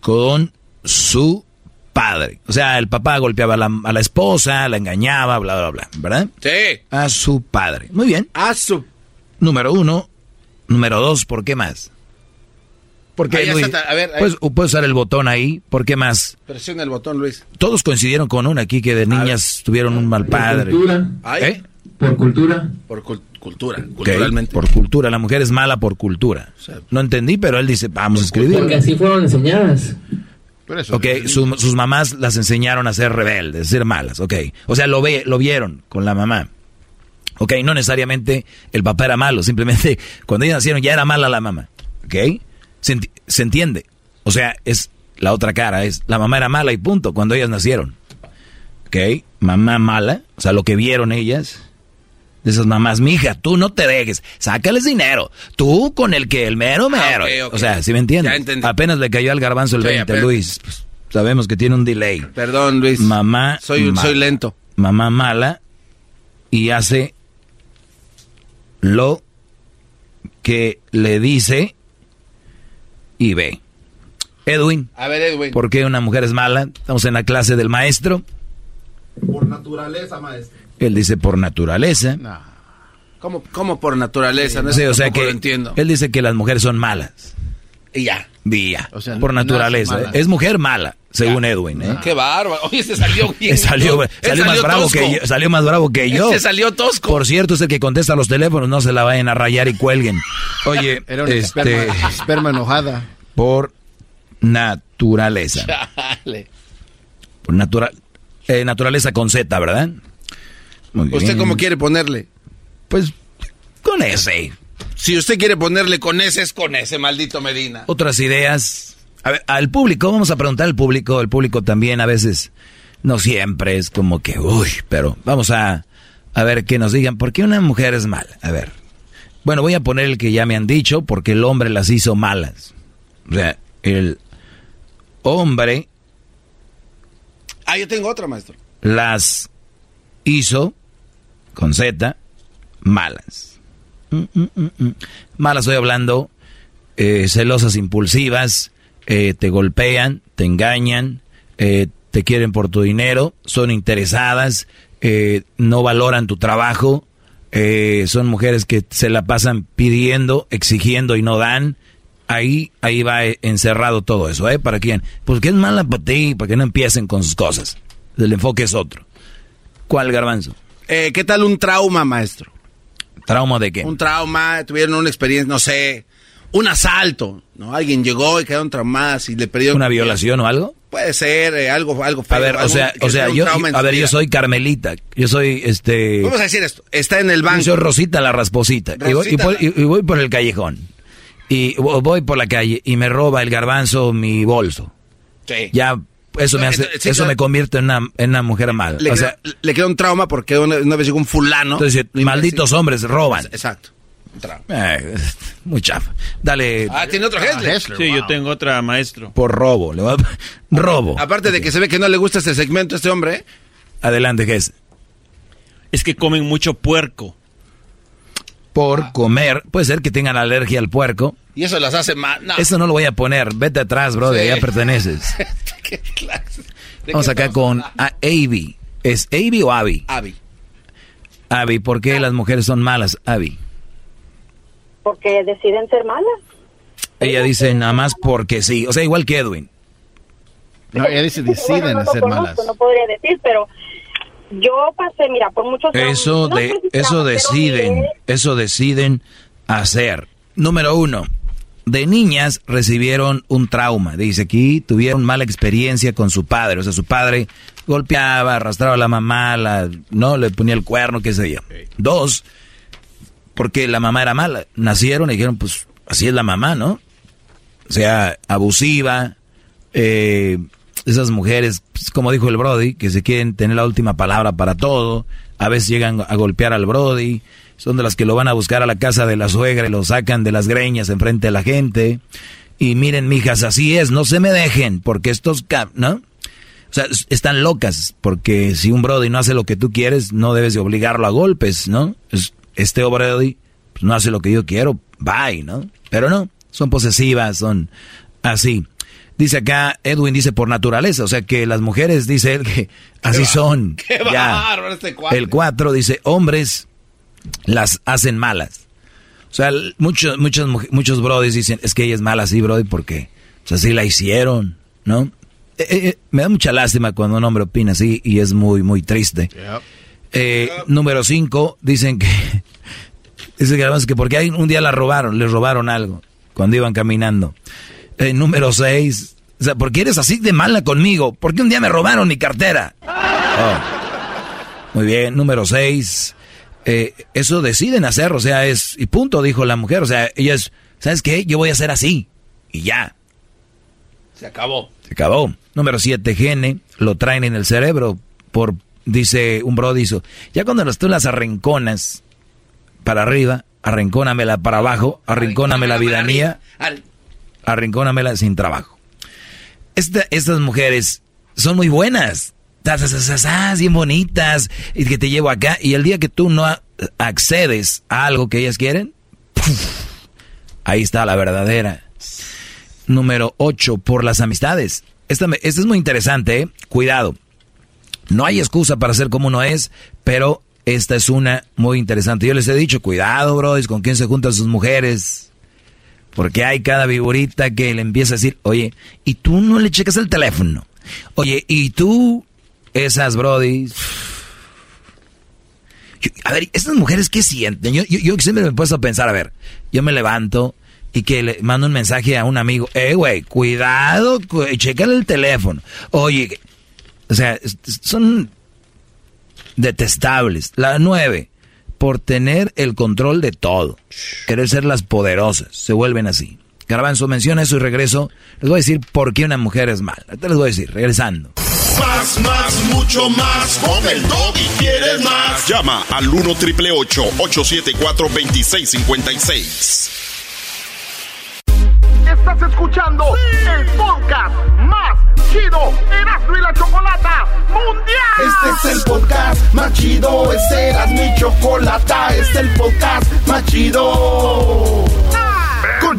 con su padre. O sea, el papá golpeaba a la, a la esposa, la engañaba, bla, bla, bla. ¿Verdad? Sí. A su padre. Muy bien. A su. Número uno. Número dos, ¿por qué más? ¿Por qué, Ahí Luis? está, a ver, ahí. Puedes, puedes usar el botón ahí. ¿Por qué más? Presiona el botón, Luis. Todos coincidieron con una aquí que de niñas tuvieron un mal padre. Ay. ¿Eh? Por cultura. Por cul- cultura, Ok, culturalmente. Por cultura. La mujer es mala por cultura. No entendí, pero él dice, vamos a escribir. Porque así fueron enseñadas. Ok, su- sus mamás las enseñaron a ser rebeldes, a ser malas, ok. O sea, lo, ve, lo vieron con la mamá. Ok, no necesariamente el papá era malo, simplemente cuando ellos nacieron ya era mala la mamá. Ok, se, se entiende. O sea, es la otra cara, es la mamá era mala y punto, cuando ellas nacieron. Ok, mamá mala, o sea, lo que vieron ellas. De esas mamás, mija, tú no te dejes, sácales dinero. Tú con el que el mero mero. ok. O sea, si me entiendes? Ya entendí. Apenas le cayó al garbanzo el Sí, 20, apenas. Luis. Pues, sabemos que tiene un delay. Perdón, Luis. Mamá. Soy, mala. soy lento. Mamá mala y hace lo que le dice y ve. Edwin, A ver, Edwin. ¿por qué una mujer es mala? Estamos en la clase del maestro. Por naturaleza, maestro. Él dice por naturaleza. ¿Cómo, cómo por naturaleza? No Sí, o sea que lo entiendo. él dice que las mujeres son malas. Y ya. O sea, por naturaleza. Es mujer mala, según Edwin. ¿eh? Qué bárbaro. Oye, se salió bien. Salió, salió más bravo tosco. que yo, salió más bravo que yo. Ese salió tosco. Por cierto, es el que contesta los teléfonos, no se la vayan a rayar y cuelguen. Oye, Era una este, esperma, esperma enojada. por naturaleza. Chale. Por natura- eh, naturaleza con Z, ¿verdad? Muy ¿Usted cómo quiere ponerle? Pues con ese. Si usted quiere ponerle con ese, es con ese, maldito Medina. Otras ideas. A ver, al público, vamos a preguntar al público. El público también a veces, no siempre, es como que, uy, pero vamos a, a ver que nos digan, ¿por qué una mujer es mala? A ver. Bueno, voy a poner el que ya me han dicho, porque el hombre las hizo malas. O sea, el hombre Ah, yo tengo otra, maestro. las hizo, con Z, malas. Mm, mm, mm. Malas estoy hablando, eh, celosas impulsivas, eh, te golpean, te engañan, eh, te quieren por tu dinero, son interesadas, no valoran tu trabajo, son mujeres que se la pasan pidiendo, exigiendo y no dan. Ahí, ahí va encerrado todo eso, ¿eh? ¿Para quién? Porque es mala para ti, para que no empiecen con sus cosas. El enfoque es otro. ¿Cuál garbanzo? Eh, ¿Qué tal un trauma, maestro? ¿Trauma de qué? Un trauma, tuvieron una experiencia, no sé, un asalto, ¿no? Alguien llegó y quedaron traumadas y le perdió... ¿Una violación o algo? Puede ser, eh, algo, algo feo. A ver, o sea, o sea, yo, en a ver, yo soy Carmelita, yo soy, este... Vamos a decir esto, está en el Yo banco. soy Rosita la rasposita. Y voy, y voy- y- y voy por el callejón. Y vo- voy por la calle y me roba el garbanzo mi bolso. Sí. Ya, eso me hace, Sí, eso me convierte en una, en una mujer mala. Le, o queda, sea, le queda un trauma porque una, una vez llegó un fulano. entonces, malditos hombres roban. Exacto. Eh, muy chafa. Dale. Ah, tiene otro Hessler. Sí, yo tengo otra, maestro. Por robo. Le voy a- robo. Aparte de que se ve que no le gusta este segmento a este hombre. ¿eh? Adelante, Gess. Es que comen mucho puerco. Por comer. Puede ser que tengan alergia al puerco. Y eso las hace mal. No. Eso no lo voy a poner. Vete atrás, bro. De Sí. allá perteneces. ¿Qué clase? ¿De Vamos acá estamos con a- Avi. ¿Es Avi o Avi? Abby. Avi, ¿por qué las mujeres son malas, Avi? porque deciden ser malas. Ella dice nada más porque sí. O sea, igual que Edwin. No, ella dice deciden Bueno, no ser conozco, malas. No podría decir, pero yo pasé, mira, por muchos años. Eso no de si eso deciden, eso deciden hacer. Número uno, de niñas recibieron un trauma. Dice aquí tuvieron mala experiencia con su padre. O sea, su padre golpeaba, arrastraba a la mamá, la, no le ponía el cuerno, qué sé yo. Dos, porque la mamá era mala. Nacieron y dijeron, pues así es la mamá, ¿no? O sea, abusiva. Eh, esas mujeres, pues, como dijo el Brody, que se quieren tener la última palabra para todo. A veces llegan a golpear al Brody son de las que lo van a buscar a la casa de la suegra y lo sacan de las greñas enfrente de la gente. Y miren, mijas, así es, no se me dejen, porque estos, ¿no? O sea, están locas, porque si un Brody no hace lo que tú quieres, no debes de obligarlo a golpes, ¿no? Este Brody pues, no hace lo que yo quiero, bye, ¿no? Pero no, son posesivas, son así. Dice acá, Edwin dice por naturaleza, o sea que las mujeres, dice él, que así son. Qué bárbaro este cuatro. El 4 dice, hombres las hacen malas. O sea, muchos, muchos, muchos brodis dicen, es que ella es mala así, brody, porque sea, la hicieron, ¿no? Eh, eh, eh, me da mucha lástima cuando un hombre opina así y es muy, muy triste. Número 5, dicen que, dicen que además que porque un día la robaron, les robaron algo cuando iban caminando. número 6, o sea, ¿por qué eres así de mala conmigo? Porque un día me robaron mi cartera. Oh. Muy bien, número 6 eh, eso deciden hacer, o sea, es, y punto, dijo la mujer, o sea, ella es, ¿sabes qué? Yo voy a hacer así, y ya. Se acabó. Se acabó. Número siete, gene, lo traen en el cerebro, por, dice un brodizo, ya cuando tú las arrinconas para arriba, arrincónamela para abajo, arrincónamela vida mía, arrincónamela sin trabajo. estas mujeres son muy buenas bien bonitas, y que te llevo acá, y el día que tú no accedes a algo que ellas quieren, ahí está la verdadera. Número 8, por las amistades. Esta, esta es muy interesante, ¿eh? cuidado. No hay excusa para ser como uno es, pero esta es una muy interesante. Yo les he dicho, cuidado, bro, con quién se juntan sus mujeres. Porque hay cada viborita que le empieza a decir, oye, ¿y tú no le checas el teléfono? Oye, ¿y tú esas brodis. a ver, estas mujeres, ¿qué sienten? Yo, siempre me he puesto a pensar, a ver, yo me levanto y que le mando un mensaje a un amigo, eh, güey, cuidado, chécale el teléfono. Oye, o sea, son detestables. La nueve, por tener el control de todo, querer ser las poderosas, se vuelven así. Garbanzo menciona eso y regreso. Les voy a decir por qué una mujer es mala. Te les voy a decir, regresando. Más, más, mucho más. Con el y quieres más. Llama al 1 triple 874 2656. Estás escuchando el podcast más chido Erasmo y la Chocolata Mundial. Este es el podcast más chido. Este era mi chocolata. Este es el podcast más chido con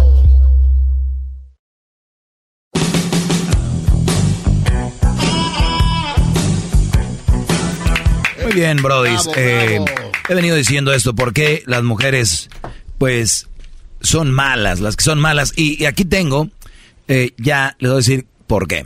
Muy bien, Brody. Eh, he venido diciendo esto porque las mujeres, pues, son malas, las que son malas. Y, aquí tengo, eh, ya les voy a decir por qué.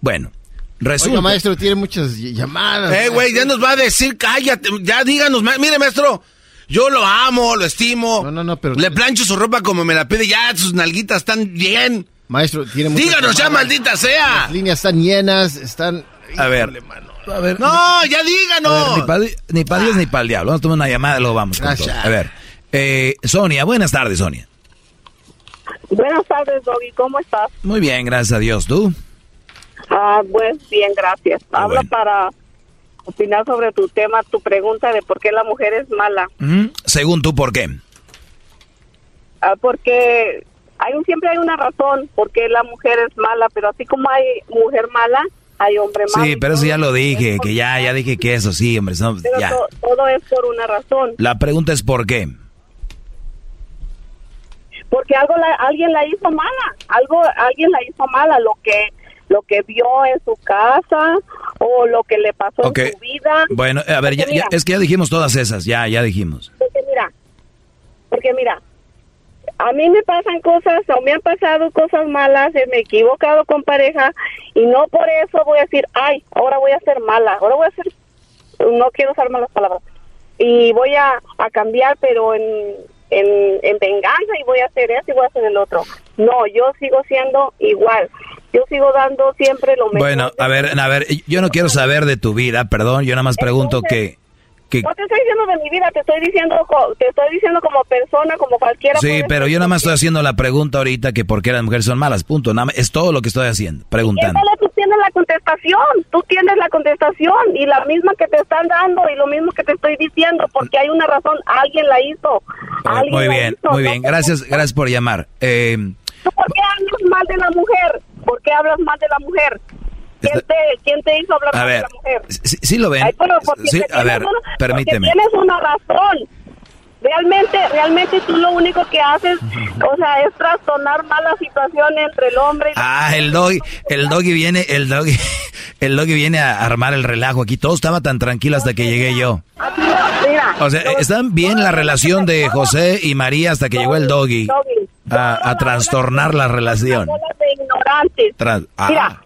Bueno, resulta... Oiga, maestro, tiene muchas llamadas. Eh, güey, ya nos va a decir, cállate, ya díganos, mire, maestro, yo lo amo, lo estimo. No, no, no, pero... Le plancho su ropa como me la pide, ya sus nalguitas están bien. Maestro, tiene muchas Díganos ya, maldita sea. Las líneas están llenas, están... A ver, a ver. No, ya díganos. ni para Dios ni para el diablo. Vamos a tomar una llamada y luego vamos con todo. A ver. Eh, Sonia, buenas tardes, Sonia. Buenas tardes, Doggy. ¿Cómo estás? Muy bien, gracias a Dios. ¿Tú? Ah, pues bien, gracias. Habla para opinar sobre tu tema, tu pregunta de por qué la mujer es mala. Según tú, ¿por qué? Ah, porque hay un, siempre hay una razón por qué la mujer es mala, pero así como hay mujer mala, hay hombre malo. Sí, pero eso ya lo dije, que ya, ya dije que eso sí, hombre. ya. todo es por una razón. La pregunta es por qué. porque algo la- alguien la hizo mala, algo alguien la hizo mala, lo que lo que vio en su casa o lo que le pasó en su vida. Bueno, a ver, ya, es que ya dijimos todas esas, ya, ya dijimos. porque mira, porque mira, a mí me pasan cosas o me han pasado cosas malas, eh, me he equivocado con pareja y no por eso voy a decir, ay, ahora voy a ser mala, ahora voy a ser, no quiero usar malas palabras, y voy a, a cambiar, pero en, en, en venganza y voy a hacer eso y voy a hacer el otro. No, yo sigo siendo igual, yo sigo dando siempre lo mejor. Bueno, a ver, a ver, yo no quiero saber de tu vida, perdón, yo nada más pregunto que, que No te estoy diciendo de mi vida, te estoy diciendo, te estoy diciendo como persona, como cualquiera. Sí, pero yo nada más estoy haciendo la pregunta ahorita que por qué las mujeres son malas, punto. Nada más- es todo lo que estoy haciendo, preguntando. Éndale, tú tienes la contestación, tú tienes la contestación y la misma que te están dando y lo mismo que te estoy diciendo, porque hay una razón, alguien la hizo. alguien Muy la bien, hizo, muy bien, gracias, gracias por llamar. Eh, ¿Tú ¿Por qué hablas mal de la mujer? ¿Por qué hablas mal de la mujer? ¿Quién te, quién te hizo hablar a ver, de la mujer? sí, sí lo ven. Ay, Sí, a ver, una- permíteme. tienes una razón. Realmente, realmente tú lo único que haces, o sea, es trastornar más la situación entre el hombre y Ah, el doggy, el doggy viene, el doggy, el doggy viene a armar el relajo aquí. Todo estaba tan tranquilo hasta que llegué yo. Mira, O sea, están bien la relación de José y María hasta que llegó el doggy a, a trastornar la relación. ignorantes. Ah, Mira, si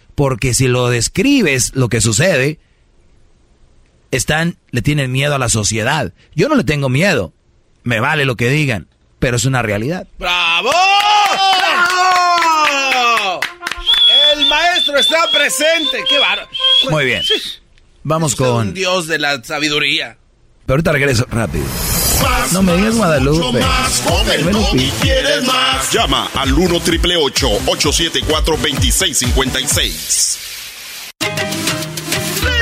porque si lo describes lo que sucede, están, le tienen miedo a la sociedad. Yo no le tengo miedo, me vale lo que digan, pero es una realidad. ¡Bravo! ¡Bravo! El maestro está presente. ¡Qué bárbaro! Muy bien. Vamos Es un con... dios de la sabiduría. Pero ahorita regreso rápido. Más, No me digas Guadalupe. más, sí. quieres más. Llama al 1 triple 874 2656.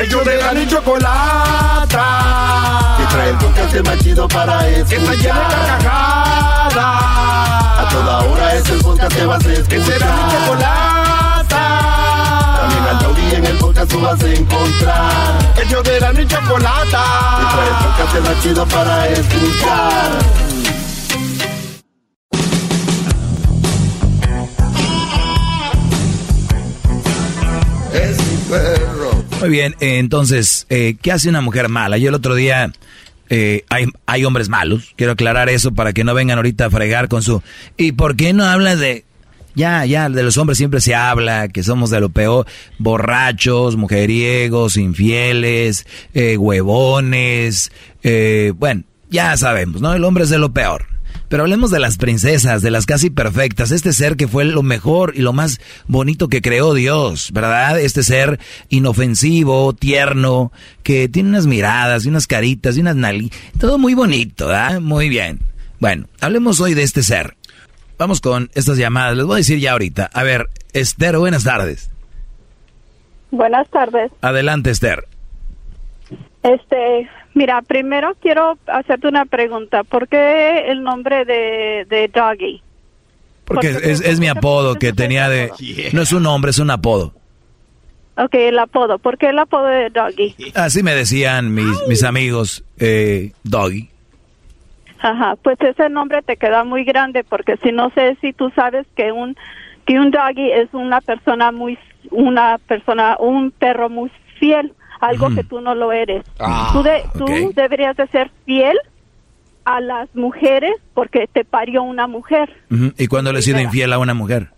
Ellos de la ni chocolata. Que trae el podcast más chido para escuchar. Que está llena de carcajadas. A toda hora es el podcast que vas a escuchar. Que será mi chocolata. Taurí en el podcast tú vas a encontrar. Ellos de la ni chocolata. Trae el podcast más chido para escuchar. Muy bien, eh, entonces, eh, ¿qué hace una mujer mala? Yo el otro día, eh, hay, hay hombres malos, quiero aclarar eso para que no vengan ahorita a fregar con su... ¿Y por qué no hablas de...? Ya, ya, de los hombres siempre se habla, que somos de lo peor, borrachos, mujeriegos, infieles, eh, huevones, eh, bueno, ya sabemos, ¿no? El hombre es de lo peor. Pero hablemos de las princesas, de las casi perfectas, este ser que fue lo mejor y lo más bonito que creó Dios, ¿verdad? Este ser inofensivo, tierno, que tiene unas miradas unas caritas y unas nali, todo muy bonito, ¿verdad? Muy bien. Bueno, hablemos hoy de este ser. Vamos con estas llamadas, les voy a decir ya ahorita. A ver, Esther, buenas tardes. Buenas tardes. Adelante, Esther. Este, mira, primero quiero hacerte una pregunta. ¿Por qué el nombre de, de Doggy? Porque es, es mi apodo que tenía de... No es un nombre, es un apodo. Ok, el apodo. ¿Por qué el apodo de Doggy? Así me decían mis, mis amigos, eh, Doggy. Ajá, pues ese nombre te queda muy grande porque si no sé si tú sabes que un que un doggy es una persona muy una persona un perro muy fiel, algo que tú no lo eres. Ah, tú de- tú deberías de ser fiel a las mujeres porque te parió una mujer. ¿Y cuándo le he sido infiel a una mujer?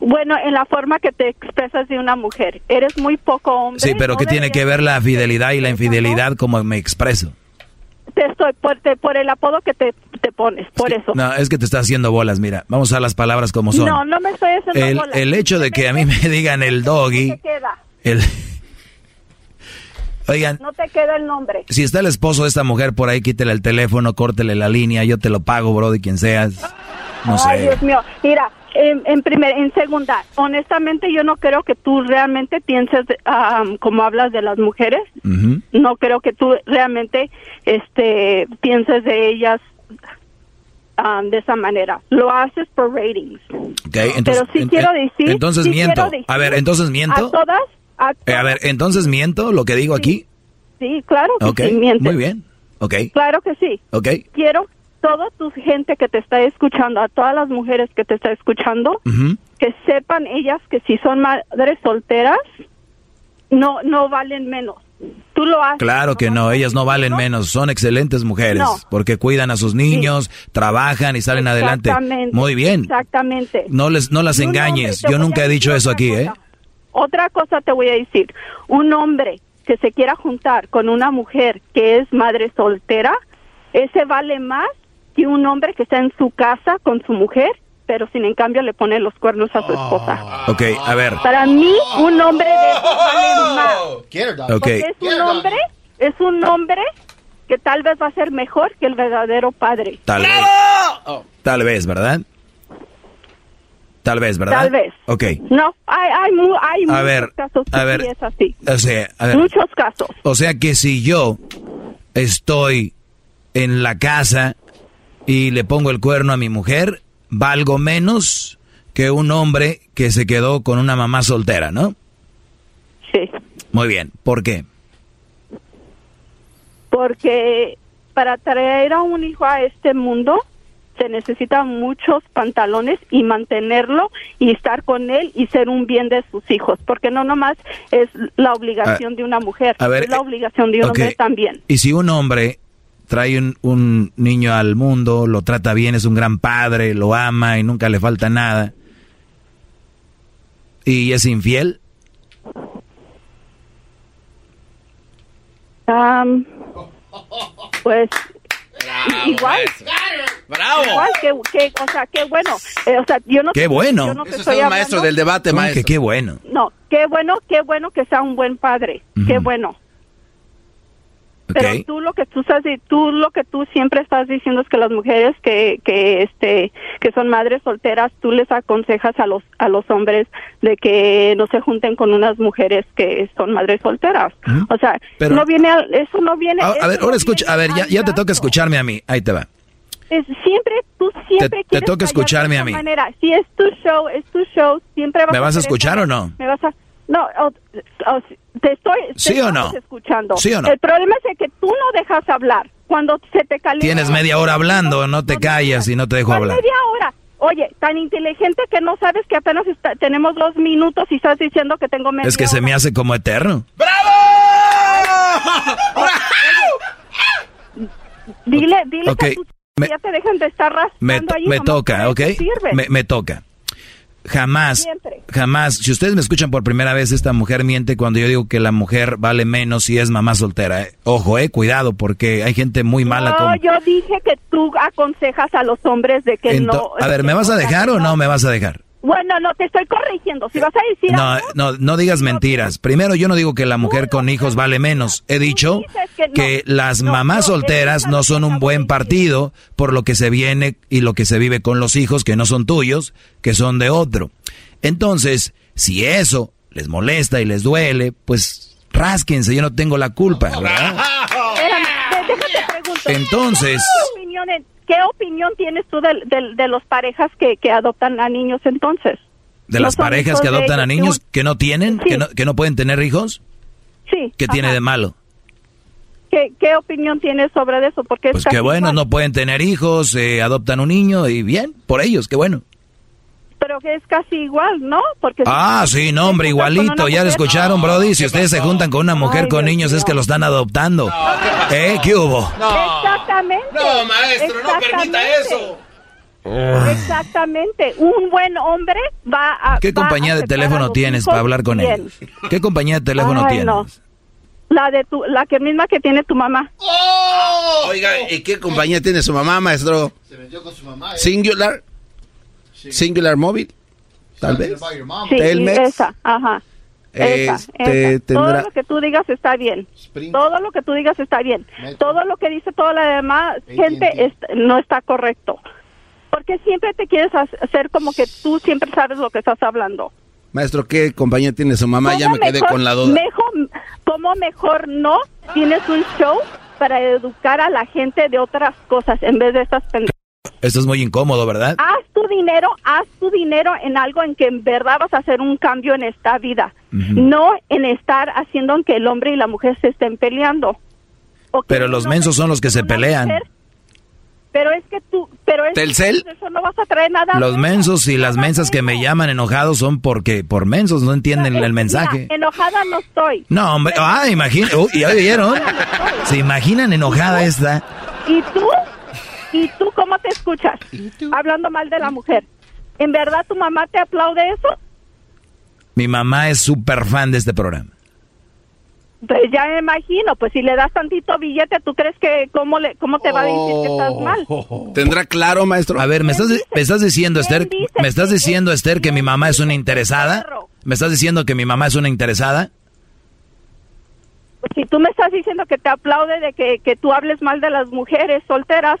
Bueno, en la forma que te expresas de una mujer, eres muy poco hombre. Sí, pero no ¿qué tiene que ver la fidelidad y la infidelidad como me expreso? Te estoy por, te- por el apodo que te, te pones, por eso. No, es que te está haciendo bolas, mira. Vamos a las palabras como son. No, no me estoy haciendo el, bola. el hecho de que a mí me digan el doggy, queda, el... Oigan, no te queda el nombre. si está el esposo de esta mujer por ahí, quítele el teléfono, córtele la línea, yo te lo pago, bro, de quien seas. No Ay, sé. Dios mío. Mira, en, en primer, en segunda, honestamente yo no creo que tú realmente pienses ah, como hablas de las mujeres. Ujú. No creo que tú realmente este pienses de ellas ah, de esa manera. Lo haces por ratings. Ok, entonces, Pero sí en- quiero decir. entonces sí miento. decir A ver, entonces miento. A todas. A Eh, a ver, entonces miento lo que digo aquí. sí, claro que Ok, sí, mientes. muy bien. Ok, Claro que sí. ok. Quiero toda tu gente que te está escuchando, a todas las mujeres que te está escuchando, que sepan ellas que si son madres solteras, no no valen menos. Tú lo haces. Claro que no, ellas no valen menos, son excelentes mujeres, No. porque cuidan a sus niños, trabajan y salen adelante. Muy bien. Exactamente. No les no las Y engañes. Yo nunca he dicho eso aquí, ¿eh? Otra cosa te voy a decir. Un hombre que se quiera juntar con una mujer que es madre soltera, ese vale más que un hombre que está en su casa con su mujer, pero sin en cambio le pone los cuernos a su esposa. Ok, a ver. Para mí, un hombre de vale más. Ok. Porque es un hombre, es un hombre que tal vez va a ser mejor que el verdadero padre. Tal vez. Tal vez, ¿verdad? Tal vez, ¿verdad? Tal vez. Ok. No, hay, hay, mu- hay A muchos ver, casos que a ver. sí es así. O sea, a ver. Muchos casos. O sea que si yo estoy en la casa y le pongo el cuerno a mi mujer, valgo menos que un hombre que se quedó con una mamá soltera, ¿no? Sí. Muy bien. ¿Por qué? Porque para traer a un hijo a este mundo se necesitan muchos pantalones y mantenerlo y estar con él y ser un bien de sus hijos. Porque no nomás es la obligación Ah, de una mujer, a ver, es la obligación de un hombre también. Y si un hombre trae un, un niño al mundo, lo trata bien, es un gran padre, lo ama y nunca le falta nada, y es infiel, Am, pues igual Bravo. igual que, que o sea qué bueno Eh, o sea yo no qué bueno. yo no Eso hablando- maestro del debate, ¿Cómo maestro. que qué bueno? no qué bueno qué bueno que sea un buen padre qué Ujú. bueno Pero tú lo que tú estás tú lo que tú siempre estás diciendo es que las mujeres que que este que son madres solteras tú les aconsejas a los a los hombres de que no se junten con unas mujeres que son madres solteras o sea Pero- no viene al- eso no viene a ver, no ahora escucha, a ver, ya, ya te toca escucharme a mí, ahí te va. Es- siempre, tú siempre Te- te quieres toca callar escucharme de a mí. Manera. Si es tu show, es tu show, siempre vas ¿Me vas a escuchar o no? Me vas a... No, o- o- te estoy... te ¿Sí o no? escuchando. ¿Sí o no? El problema es que tú no dejas hablar. Cuando se te calienta... Tienes media hora hablando, no te callas y no te dejo ¿Cuál hablar. media hora? Oye, tan inteligente que no sabes que apenas está- tenemos dos minutos y estás diciendo que tengo media Es que se me hace como eterno. Dile, dile Ok, que me- ya te dejan de estar Me, raspando to- ahí, me toca, ¿ok? Me, me toca. Jamás, Siempre. jamás, si ustedes me escuchan por primera vez, esta mujer miente cuando yo digo que la mujer vale menos si es mamá soltera. eh. Ojo, eh, cuidado, porque hay gente muy mala No, yo dije que tú aconsejas a los hombres de que Ento- no... a ver, ¿me vas a dejar o no me vas a dejar? Bueno, no, te estoy corrigiendo. Si vas a decir No, algo, no, no digas mentiras. Primero, yo no digo que la mujer con hijos vale menos. He dicho que las mamás solteras no son un buen partido por lo que se viene y lo que se vive con los hijos que no son tuyos, que son de otro. Entonces, si eso les molesta y les duele, pues rásquense, yo no tengo la culpa, ¿verdad? pregunto. Entonces- ¿Qué opinión, ¿Qué opinión tienes tú de, de- de los parejas que, que adoptan a niños entonces? De ¿No las parejas que adoptan a niños que no tienen, que no, que no pueden tener hijos, Sí. ¿qué tiene de malo? ¿Qué, ¿Qué opinión tienes sobre eso? Porque Pues es qué bueno, no pueden tener hijos, eh, adoptan un niño y bien, por ellos, qué bueno. Pero que es casi igual, ¿no? Porque Ah, sí, no, hombre, igualito, ya lo escucharon, Brody. Si ustedes se juntan con una mujer con niños es que lo están adoptando. ¿Eh? ¿Qué hubo? Exactamente. No, maestro, no permita Exactamente. Exactamente. Un buen hombre va a. ¿Qué va a compañía de teléfono tienes para hablar con bien. ellos? ¿Qué compañía de teléfono Ay, tienes? no. La de tu, la que misma que tiene tu mamá. Oiga, ¿y qué compañía tiene su mamá, maestro? Se metió con su mamá. ¿eh? Singular. Singular Móvil. Tal vez. Sí, Telmex. esa, ajá. Esa, Este, esa. tendrá- Todo lo que tú digas está bien. Todo lo que tú digas está bien. Todo lo que dice toda la demás gente es- no está correcto. Porque siempre te quieres ha- hacer como que tú siempre sabes lo que estás hablando. Maestro, ¿qué compañía tiene su mamá? Ya ¿Cómo me quedé mejor- con la duda. Mejor, ¿Cómo mejor no tienes un show para educar a la gente de otras cosas en vez de estas pendejadas? Esto es muy incómodo, ¿verdad? Haz tu dinero, haz tu dinero en algo en que en verdad vas a hacer un cambio en esta vida. No en estar haciendo que el hombre y la mujer se estén peleando. O que Pero los mensos son los que se pelean. mujer- pero es que tú, pero es ¿Telcel? eso no vas a traer nada. Los mensos y las mensas que me llaman enojados son porque por mensos no entienden el mensaje. Mira, enojada no estoy. No, hombre, ah, imagina, uy, ¿ya oyeron? ¿Se imaginan enojada esta? ¿Y tú? ¿Y tú cómo te escuchas? Hablando mal de la mujer. ¿En verdad tu mamá te aplaude eso? Mi mamá es súper fan de este programa. Pues ya me imagino, pues si le das tantito billete, ¿tú crees que cómo, le, cómo te va a decir que estás mal? ¿Tendrá claro, maestro? A ver, ¿me estás, me estás diciendo, Esther, me estás diciendo, Esther, que mi mamá es una interesada? ¿Me estás diciendo que mi mamá es una interesada? Pues si tú me estás diciendo que te aplaude de que, que tú hables mal de las mujeres solteras,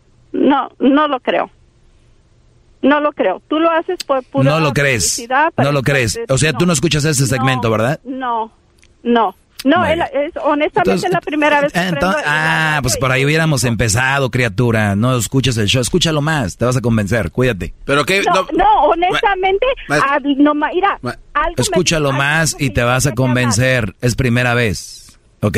no, no lo creo. No lo creo. Tú lo haces por pura No lo crees. No lo crees. O sea, tú no escuchas ese segmento, ¿verdad? No, no. No, es, honestamente Entonces, es la primera vez que Entonces- ah, pues por ahí hubiéramos empezado, criatura. No escuchas el show, escúchalo más, te vas a convencer, cuídate. ¿Pero qué? No, no, honestamente, Ma- no, mira, Ma- algo me- Escúchalo más y te vas a convencer. Es primera vez, ¿ok?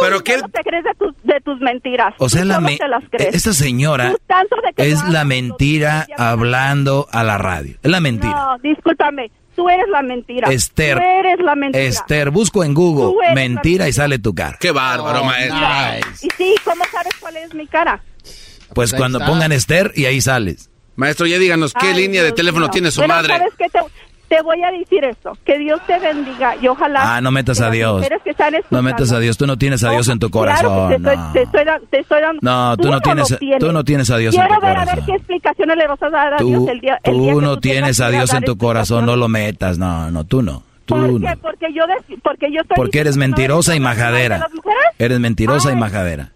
Pero que no te crees de tus, de tus mentiras. O sea, la me- te las crees. esta señora Tú tanto de que es la mentira hablando a la radio. Es la mentira. No, discúlpame. Tú eres la mentira. Esther. Tú eres la mentira. Esther, busco en Google mentira y sale tu cara. Qué bárbaro, Oh, maestro. Y sí, ¿cómo sabes cuál es mi cara? Pues ahí cuando está. pongan Esther y ahí sales. Maestro, ya díganos qué Ay, línea de teléfono tiene su Bueno, madre. ¿sabes qué? Te, te voy a decir esto. Que Dios te bendiga y ojalá... Ah, no metas a Dios. que No metas a Dios. Tú no tienes a Dios en tu Claro corazón. que te estoy, no. te estoy te estoy dando... No, tú no tienes- tienes. tú no tienes a Dios en Quiero tu ver a ver corazón. qué explicaciones le vas a dar a Dios Tú, el día, el día tú que no tú tienes a Dios en tu corazón, no lo metas. No, no, tú no. Tú ¿Por no. qué? Porque yo, de- porque yo estoy Porque eres mentirosa y majadera. Eres mentirosa y Ay. majadera.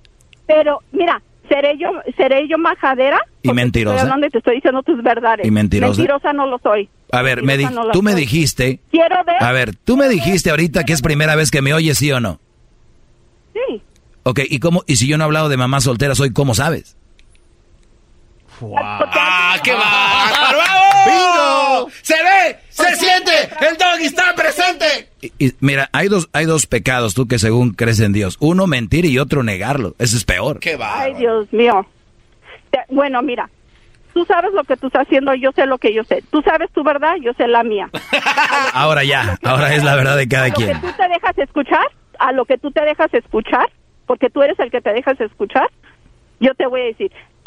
Pero, mira, seré yo, seré yo majadera. Y Estoy mentirosa. hablando y te estoy diciendo tus verdades. ¿Y mentirosa? Mentirosa no lo soy. A ver, me no tú me dijiste. Quiero ver. A ver, tú me dijiste ahorita que es primera vez que me oyes, ¿sí o no? Sí. Ok, ¿y cómo? Y si yo no he hablado de mamá soltera, soy ¿cómo sabes? ¡Ah, qué bárbaro! ¡Bingo! ¡Se ve! ¡Se siente! ¡El doggy está presente! Y, y mira, hay dos, hay dos pecados, tú que según crees en Dios. Uno mentir y otro negarlo. Ese es peor. ¡Qué Ay, Dios mío. Te- bueno, mira. Tú sabes lo que tú estás haciendo, yo sé lo que yo sé. Tú sabes tu verdad, yo sé la mía. Ahora ya, ahora es la verdad de cada a lo que quien. tú te dejas escuchar, a lo que tú te dejas escuchar, porque tú eres el que te dejas escuchar, yo te voy a decir,